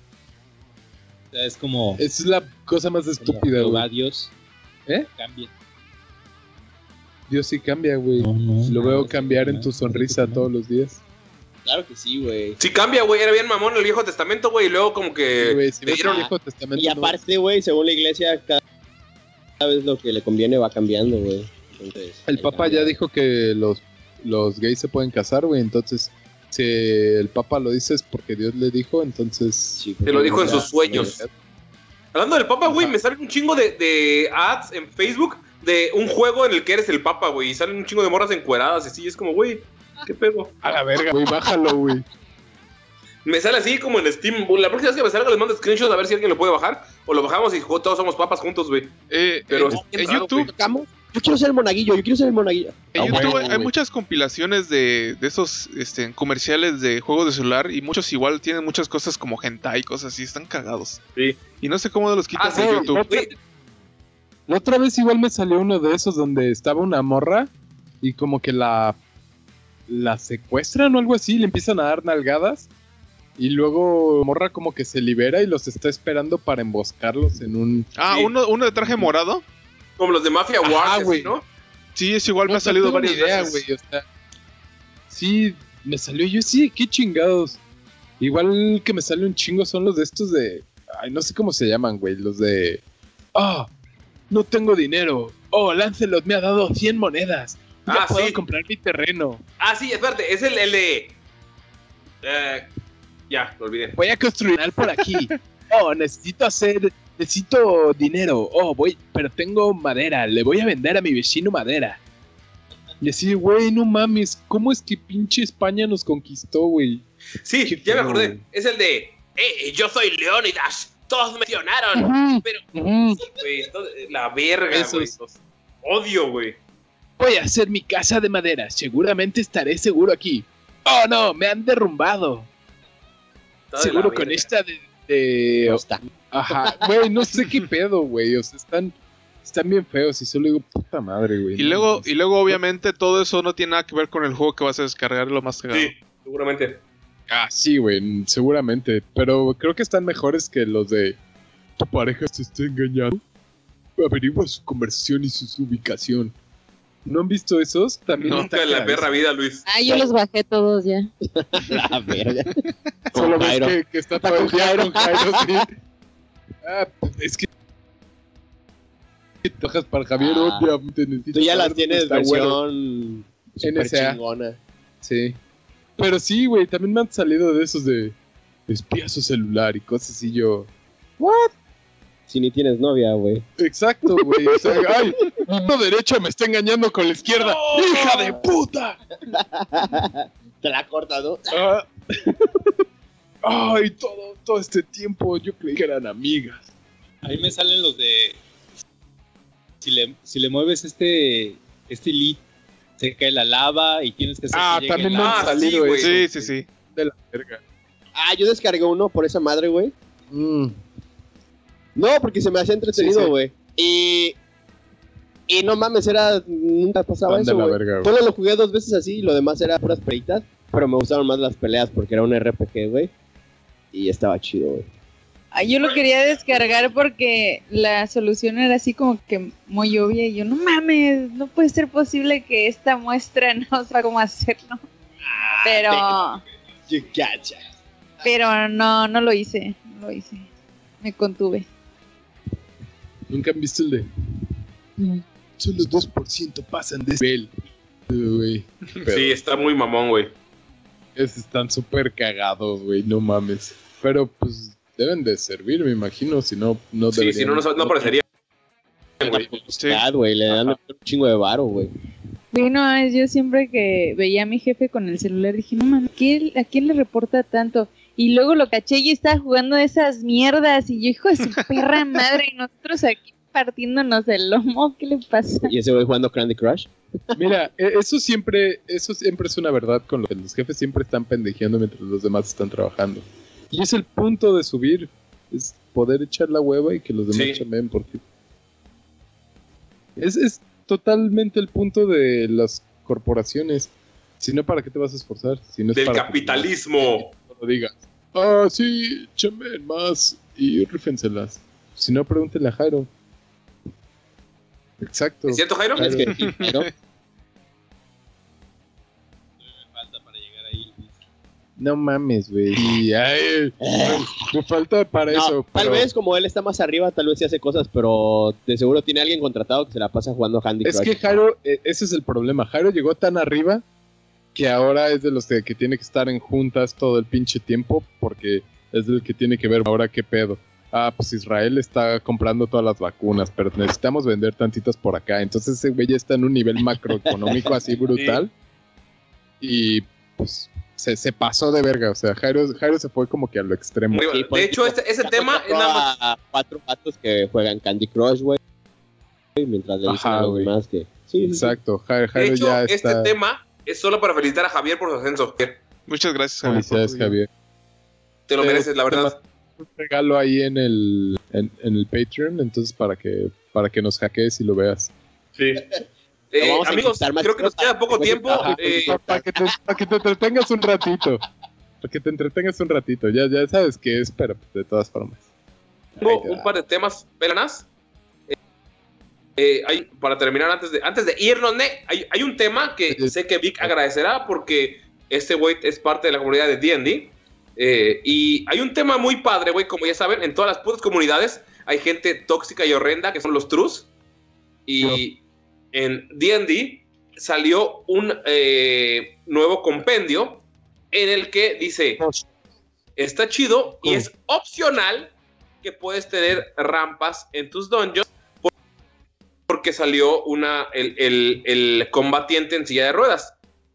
O sea, es como, Esa es la cosa más estúpida. Dios. ¿Eh? Cambia. Dios sí cambia, güey. No, no, Lo veo no, cambiar en tu sonrisa no. todos los días. Claro que sí, güey. Sí cambia, güey. Era bien mamón el Viejo Testamento, güey. Y luego como Sí, que... güey, si le ves dieron- el Viejo Testamento, Y aparte, güey, según la iglesia, cada, cada vez lo que le conviene va cambiando, güey. Entonces, el Papa cambia. ya dijo que los, los gays se pueden casar, güey. Entonces, si el Papa lo dice es porque Dios le dijo, entonces... Sí, Te lo dijo en sus sueños. Hablando del Papa, güey, me salen un chingo de, de ads en Facebook de un juego en el que eres el Papa, güey. Y salen un chingo de morras encueradas y así. Es como, güey, ¿qué pedo? A la verga, güey, bájalo, güey. Me sale así como en Steam. La próxima vez que me salga les mando screenshots a ver si alguien lo puede bajar. O lo bajamos y jo- todos somos papas juntos, güey. Eh, Pero en, raro, YouTube. Yo quiero ser el monaguillo, yo quiero ser el monaguillo. en Ah, YouTube hay muchas compilaciones de, de esos este, comerciales de juegos de celular y muchos igual tienen muchas cosas como hentai, cosas así, están cagados. Sí. Y no sé cómo los quitas Ah, de sí, YouTube. La otra vez igual me salió uno de esos donde estaba una morra y como que la, la secuestran o algo así, le empiezan a dar nalgadas y luego morra como que se libera y los está esperando para emboscarlos en un... Ah, Sí. uno, uno de traje morado. Como los de Mafia Wars, güey. ¿no? Sí, es igual, me ha salido varias idea, veces. güey, o sea, sí, me salió yo, sí, qué chingados. Igual que me sale un chingo son los de estos de, ay, no sé cómo se llaman, güey, los de, ah, no tengo dinero, oh, Lancelot me ha dado 100 monedas, ya Ah, puedo sí. comprar mi terreno, Ah, sí, espérate. Es el, el de... Eh, ya, lo olvidé. voy a construir por aquí, oh, necesito hacer, necesito dinero, oh, voy, pero tengo madera, le voy a vender a mi vecino madera. Y así, güey, no mames, ¿cómo es que pinche España nos conquistó, güey? Sí, Qué ya me acordé. Es el de... Eh, yo soy Leonidas. Todos me mencionaron. Ujú, Pero, la verga, Eso. Los Odio, güey. Voy a hacer mi casa de madera. Seguramente estaré seguro aquí. Oh no, me han derrumbado. Seguro la con verga. esta de. de- No está. Ajá, güey, no sé qué pedo, güey. O sea, están. Están bien feos y solo digo, puta madre, güey. Y luego, y luego obviamente todo eso no tiene nada que ver con el juego que vas a descargar lo más cagado. Sí, seguramente. Ah, sí, güey, seguramente. Pero creo que están mejores que los de tu pareja se está engañando. Averigua su conversación y su ubicación. ¿No han visto esos? También Nunca está en la perra vida, Luis. Ah, yo los bajé todos ya. La verga. Solo ves que, que está todo el día con Jairo, sí. Ah, es que... Trabajas para Javier, Ah. obviamente necesitas Tú ya las tienes versión super NSA. chingona. Sí. Pero sí, güey, también me han salido de esos de espía su celular y cosas así yo. Si ni tienes novia, güey. Exacto, güey. O sea, ay, mi mano derecha me está engañando con la izquierda. ¡Hija de puta! Te la cortas, ¿no? Ah. Ay, todo, todo este tiempo yo creí que eran amigas. Ahí me salen los de. Si le, si le mueves este. Este lead, se cae la lava y tienes que hacer Ah, que también la- me han Ah, salido sí, güey. esos, Sí, sí, sí. De la verga. Ah, yo descargué uno por esa madre, güey. Mm. No, porque se me hacía entretenido, Sí, sí. güey. Y. Y no mames, era. Nunca pasaba Anda eso, la güey. verga, güey. Solo lo jugué dos veces así y lo demás era puras peleitas. Pero me gustaron más las peleas porque era un RPG, güey. Y estaba chido, güey. Ah, yo lo quería descargar porque la solución era así como que muy obvia y yo, no mames, no puede ser posible que esta muestra no sepa cómo hacerlo. Pero, You gotcha. pero no, no lo hice, no lo hice. Me contuve. ¿Nunca han visto el de solo 2% pasan de nivel? Pero Sí, está muy mamón, güey. esos están súper cagados, güey, no mames. Pero pues deben de servir, me imagino, si no, no Sí, si no, no, no aparecería. güey. Sí. Güey, le dan un chingo de varo, güey. Sí, no, es- yo siempre que veía a mi jefe con el celular dije, no mames, ¿quién- ¿a quién le reporta tanto? Y luego lo caché y estaba jugando esas mierdas y yo, hijo de su perra madre, y nosotros aquí partiéndonos el lomo, ¿qué le pasa? Y ese güey jugando Candy Crush. Mira, e- eso siempre, eso siempre es una verdad con lo que los jefes siempre están pendejeando mientras los demás están trabajando. Y es el punto de subir, es poder echar la hueva y que los demás Sí. chamen porque es, es totalmente el punto de las corporaciones. Si no, ¿para qué te vas a esforzar? Si no es Del para capitalismo. Lo digas. Ah, sí, chamen más y rífenselas. Si no, pregúntele a Jairo. Exacto. ¿Es cierto, Jairo? Claro. Es que, pero, me falta para llegar ahí. Luis. No mames, güey. Me falta para no, eso. tal pero vez como él está más arriba, tal vez sí hace cosas, pero de seguro tiene alguien contratado que se la pasa jugando Candy Es Crush. que Jairo, eh, ese es el problema. Jairo llegó tan arriba que ahora es de los que, que tiene que estar en juntas todo el pinche tiempo porque es del que tiene que ver ahora qué pedo. Ah, pues Israel está comprando todas las vacunas, pero necesitamos vender tantitas por acá. Entonces ese güey ya está en un nivel macroeconómico así brutal. Y pues se, se pasó de verga. O sea, Jairo, Jairo se fue como que a lo extremo. Sí, de hecho, este, ese tema es nada más. a cuatro patos que juegan Candy Crush, güey. Mientras le dicen Ajá, a los güey. demás que. Sí. Exacto. Jairo, De Jairo hecho, ya este está. tema es solo para felicitar a Javier por su ascenso. Muchas gracias, Javier, Felicidades, Javier. Te lo mereces, la verdad. un regalo ahí en el en, en el Patreon, entonces para que para que nos hackees y lo veas. Sí. Eh, amigos, creo que nos queda poco tiempo. Ajá. Eh, para, que te, para que te entretengas un ratito. Para que te entretengas un ratito. Ya, ya sabes qué es, pero de todas formas. tengo un par de temas pelanas. Eh, hay, para terminar, antes de, antes de irnos, ne, hay, hay un tema que Sí. sé que Vic agradecerá porque este güey es parte de la comunidad de D&D. eh, y hay un tema muy padre, güey, como ya saben, en todas las putas comunidades hay gente tóxica y horrenda que son los trus. Y en D&D salió un eh, nuevo compendio en el que dice, está chido y es opcional que puedes tener rampas en tus dungeons porque salió una, el, el- el combatiente en silla de ruedas.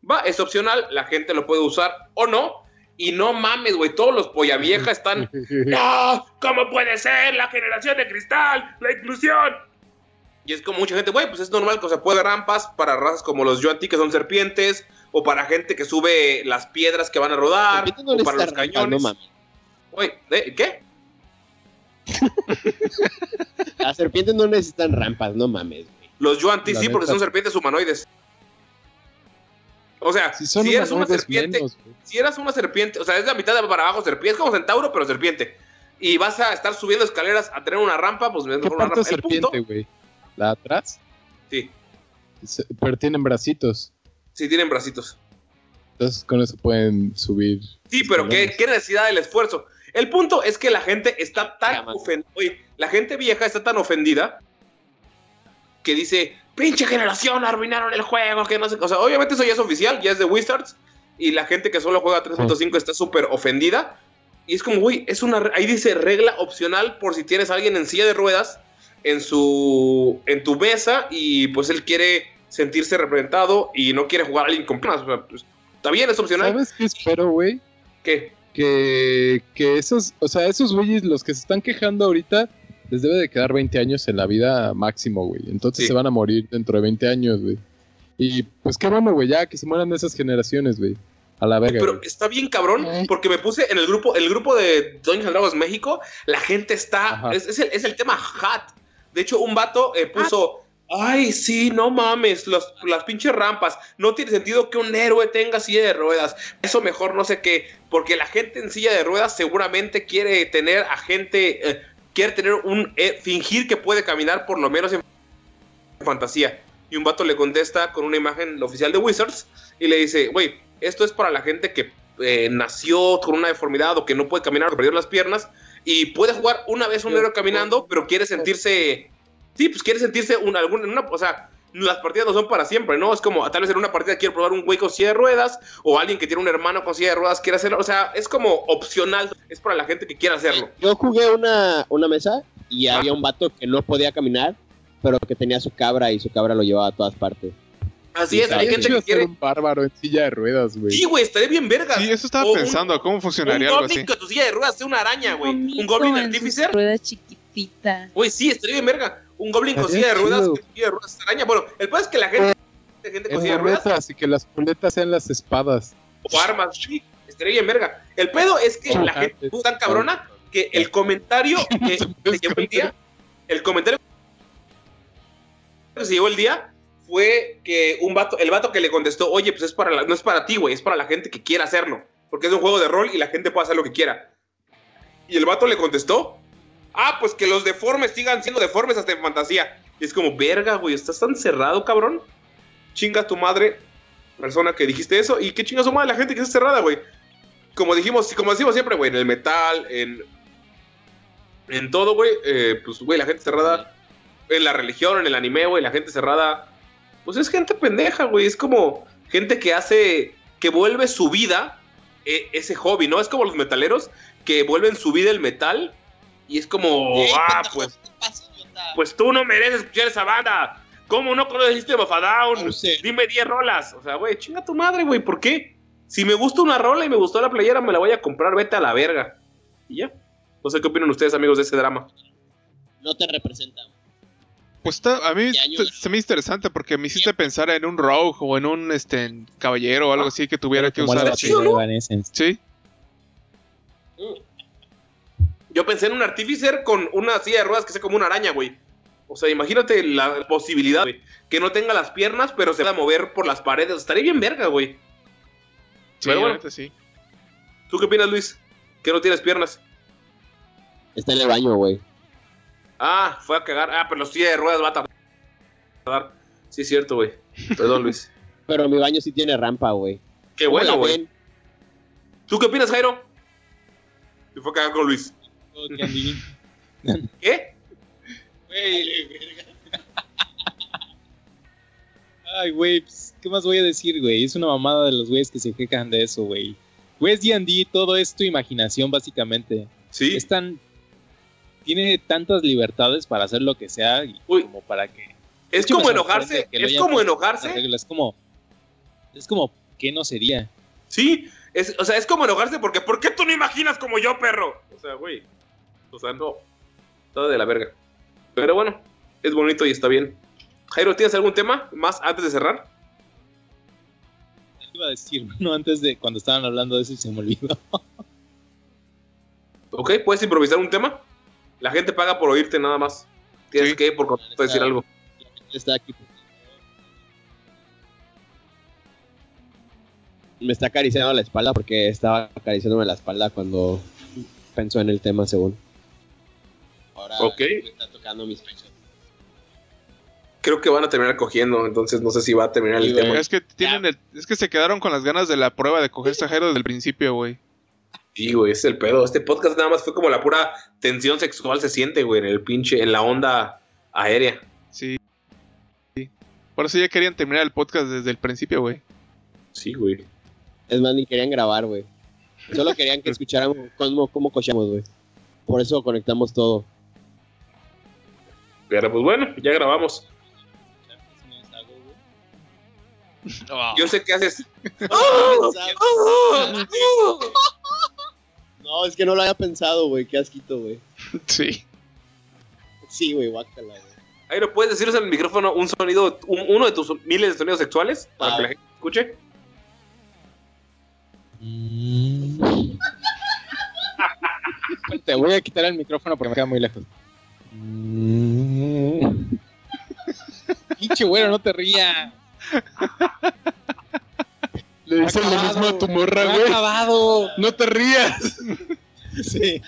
Va, es opcional, la gente lo puede usar o no. Y no mames, güey, todos los polla vieja están... ¡No! ¿Cómo puede ser la generación de cristal? ¡La inclusión! Y es como mucha gente, güey, pues es normal que se puede rampas para razas como los Yuan-Ti, que son serpientes, o para gente que sube las piedras que van a rodar, no o para los cañones. Güey, ¿eh? ¿qué? Las serpientes no necesitan rampas, no mames, güey. Los Yuan-Ti sí, porque son serpientes humanoides. O sea, Si eres una serpiente, menos, si eras una serpiente, o sea, es la mitad de para abajo serpiente, es como centauro, pero serpiente. Y vas a estar subiendo escaleras a tener una rampa, pues es ¿Qué mejor una parte rampa. serpiente, güey? ¿La de atrás? sí, Pero tienen bracitos. sí tienen bracitos. Entonces con eso pueden subir. Sí, pero ¿qué, escalones. qué necesidad del esfuerzo? El punto es que la gente está tan ofendida. La gente vieja está tan ofendida que dice, pinche generación, arruinaron el juego, que no sé. O sea, obviamente eso ya es oficial, ya es de Wizards. Y la gente que solo juega 3.5 está súper ofendida. Y es como, güey, es una. Ahí dice regla opcional por si tienes a alguien en silla de ruedas en su. en tu mesa. Y pues él quiere sentirse representado y no quiere jugar a alguien con piernas. O sea, pues, está bien, es opcional. ¿Sabes qué espero, güey? ¿Qué? Que, que esos, o sea, esos güeyes, los que se están quejando ahorita, les debe de quedar 20 años en la vida máximo, güey. Entonces Sí. se van a morir dentro de 20 años, güey. Y pues qué bueno, güey, ya que se mueran de esas generaciones, güey. A la verga. Pero está bien cabrón, Ay. porque me puse en el grupo, el grupo de Dungeons and Dragons México, la gente está, es el, es el tema hot. De hecho, un vato eh, puso, ay, sí, no mames, los- las pinches rampas, no tiene sentido que un héroe tenga silla de ruedas, eso mejor no sé qué, porque la gente en silla de ruedas seguramente quiere tener a gente, eh, quiere tener un, eh, fingir que puede caminar por lo menos en fantasía. Y un vato le contesta con una imagen oficial de Wizards y le dice, güey, esto es para la gente que eh, nació con una deformidad o que no puede caminar o perdió las piernas y puede jugar una vez un héroe caminando, pero quiere sentirse, sí, pues quiere sentirse un, algún, en una, o sea, las partidas no son para siempre, ¿no? Es como, tal vez en una partida quiero probar un güey con silla de ruedas o alguien que tiene un hermano con silla de ruedas quiere hacerlo, o sea, es como opcional, es para la gente que quiera hacerlo. Yo jugué una, una mesa y había un vato que no podía caminar, pero que tenía su cabra y su cabra lo llevaba a todas partes. Así es, hay gente que quiere... un bárbaro en silla de ruedas, güey. Sí, güey, estaría bien verga. Sí, eso estaba O un- pensando, ¿cómo Un funcionaría algo goblin así? que tu silla de ruedas sea una araña, güey. Un goblin artificer. Ruedas chiquititas. Güey, sí, estaría bien verga. Un goblin con silla de ruedas, que silla de ruedas araña. Bueno, el problema es que la gente, la gente con En silla de ruedas y que las muletas sean las espadas. o armas, sí, estaría bien verga. El pedo es que la gente es tan cabrona que el comentario que se llevó el día, el comentario que se llevó el día fue que un vato, el vato que le contestó, oye, pues es para la- no es para ti, güey, es para la gente que quiera hacerlo. Porque es un juego de rol y la gente puede hacer lo que quiera. Y el vato le contestó, ah, pues que los deformes sigan siendo deformes hasta en fantasía. Es como, verga, güey, estás tan cerrado, cabrón. Chinga tu madre, persona que dijiste eso. Y qué chinga su madre la gente que está cerrada, güey. Como dijimos, como decimos siempre, güey, en el metal, en, en todo, güey, eh, pues, güey, la gente cerrada, en la religión, en el anime, güey, la gente cerrada, pues es gente pendeja, güey, es como gente que hace, que vuelve su vida eh, ese hobby, ¿no? Es como los metaleros que vuelven su vida el metal y es como, ah, pues, pues tú no mereces escuchar esa banda. ¿Cómo no conoces System of a Down? Dime 10 rolas. O sea, güey, chinga tu madre, güey, ¿por qué? Si me gusta una rola y me gustó la playera, me la voy a comprar, vete a la verga. Y ya. No sé qué opinan ustedes, amigos, de ese drama. No te representa. Pues está- a mí ¿Qué año se, me hizo interesante porque me hiciste pensar en un rogue o en un este en caballero o algo así que tuviera que usar así. de Evanescence. Yo pensé en un artificer con una silla de ruedas que sea como una araña, güey. O sea, imagínate la posibilidad, güey. Que no tenga las piernas, pero se pueda mover por las paredes. Estaría bien verga, güey. sí, Pero bueno. sí. ¿Tú qué opinas, Luis? Que no tienes piernas. Está en el baño, güey. Ah, fue a cagar. Ah, pero la silla de ruedas va a tardar. Sí, es cierto, güey. Perdón, Luis. Pero mi baño sí tiene rampa, güey. Qué ¿Cómo bueno, güey. ¿Tú qué opinas, Jairo? Se fue a cagar con Luis. ¿Qué? Ay, güey, pues, ¿qué más voy a decir, güey? Es una mamada de los güeyes que se quejan de eso, güey. Güey, es D&D, todo es tu imaginación, básicamente. Sí. Es tan... Tiene tantas libertades para hacer lo que sea y Uy. como para que... Es hecho, como enojarse. Es como enojarse. Es como... Es como, ¿qué no sería? Sí. Es, o sea, es como enojarse porque ¿por qué tú no imaginas como yo, perro? O sea, güey. O sea, no. Todo de la verga. Pero bueno, es bonito y está bien. Jairo, ¿tienes algún tema más antes de cerrar? Iba a decir, no, antes de cuando estaban hablando de eso y se me olvidó. Ok, ¿puedes improvisar un tema? La gente paga por oírte nada más. Tienes Sí. que ir por contrato decir algo. Está aquí. Me está acariciando la espalda porque estaba acariciándome la espalda cuando pensó en el tema, según. Ahora me está tocando mis pechos. Creo que van a terminar cogiendo, entonces no sé si va a terminar Sí, el güey. tema. Es que tienen el- es que se quedaron con las ganas de la prueba de coger extranjero desde el principio, güey. Sí, güey, ese es el pedo. Este podcast nada más fue como la pura tensión sexual se siente, güey, en el pinche, en la onda aérea. Sí. Sí. Por eso ya querían terminar el podcast desde el principio, güey. Sí, güey. Es más, ni querían grabar, güey. Solo querían que escucháramos cómo, cómo cochamos, güey. Por eso conectamos todo. Pero pues bueno, ya grabamos. Yo sé que haces. No, es que no lo había pensado, güey. Qué asquito, güey. Sí. Sí, güey, guácala, güey. Ahí lo puedes decirnos en el micrófono un sonido, un- uno de tus miles de sonidos sexuales para Ah. que la gente escuche. Te voy a quitar el micrófono porque me queda muy lejos. Pinche güero, no te rías. Le dicen lo mismo a tu morra, güey. acabado. No te rías. Sí.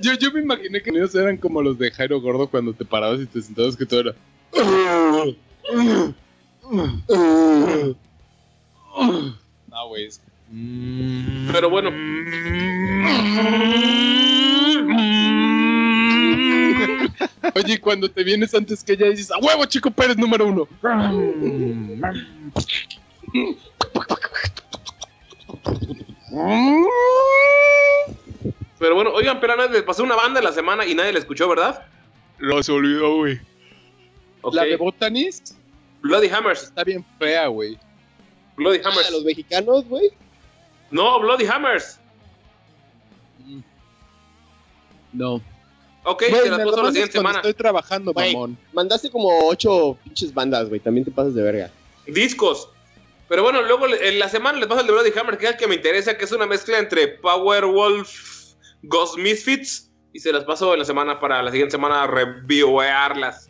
Yo, yo me imaginé que ellos eran como los de Jairo Gordo cuando te parabas y te sentabas que todo era. No, güey. Pero bueno, Oye, cuando te vienes antes que ella dices, a huevo, Chico Pérez número uno. pero bueno, oigan, pero nadie les pasó una banda en la semana y nadie la escuchó, ¿verdad? Lo se olvidó, güey. La de Botanist Bloody Hammers. está bien fea, güey. Bloody Ah, Hammers. los mexicanos, güey. No, Bloody Hammers. No. Ok, te las lo la siguiente cuando semana. Estoy trabajando, Güey. mamón. Mandaste como ocho pinches bandas, güey. También te pasas de verga. Discos. Pero bueno, luego en la semana les paso el de Bloody Hammer, que es el que me interesa, que es una mezcla entre Powerwolf, Ghost Misfits. Y se las paso en la semana para la siguiente semana reviewearlas.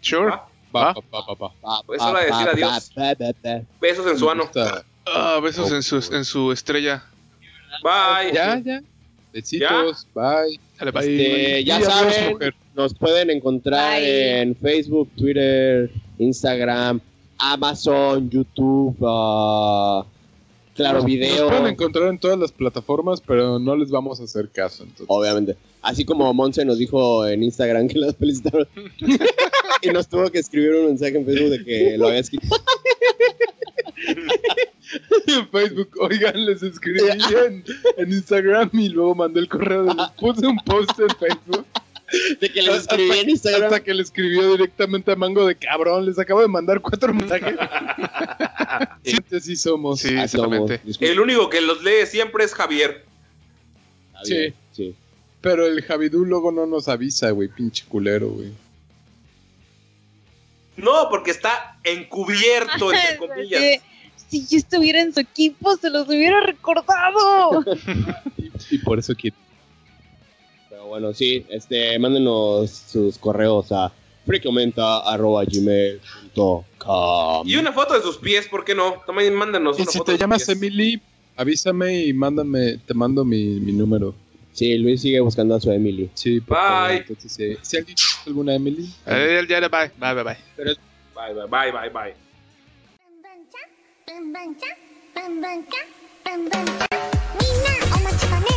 Sure. ¿Va? Va, Ah. va, va, va. Pa, pa, hora de decir adiós. pa. Besos en su ano. Ah, besos en su, en su estrella. Bye. Ya, ya. Besitos, bye. Dale, bye. Este, ya saben, nos pueden encontrar Bye. en Facebook, Twitter, Instagram, Amazon, YouTube, ah, Claro Nos- Video. Nos pueden encontrar en todas las plataformas, pero no les vamos a hacer caso. Entonces. Obviamente. Así como Monse nos dijo en Instagram que las felicitaron. y nos tuvo que escribir un mensaje en Facebook de que lo había escrito. en Facebook, oigan, les escribí en, en Instagram y luego mandé el correo. Les puse un post en Facebook. De que les escribí en Instagram. Hasta que le escribió directamente a Mango de cabrón, les acabo de mandar cuatro mensajes. sí, somos. Sí, Ah, somos. exactamente. El único que los lee siempre es Javier. Bien, sí. Pero el Javidú luego no nos avisa, güey, pinche culero, güey. No, porque está encubierto, entre comillas. Sí. Si yo estuviera en su equipo, se los hubiera recordado. Y por eso quiero. Pero bueno, sí, este, mándenos sus correos a freakomenta.gmail.com Y una foto de sus pies, ¿por qué no? También mándanos Y una si foto te de sus llamas pies. Emily, avísame y mándame, te mando mi, mi número. Sí, Luis sigue buscando a su Emily. Sí, por favor, Bye. entonces, eh, si alguien tiene alguna Emily, Eh, ya, ya, bye, bye, bye, bye. Bye, bye, bye, bye, bye. バンバンちゃんバンバンちゃんバンバンちゃんみんなお待ちかね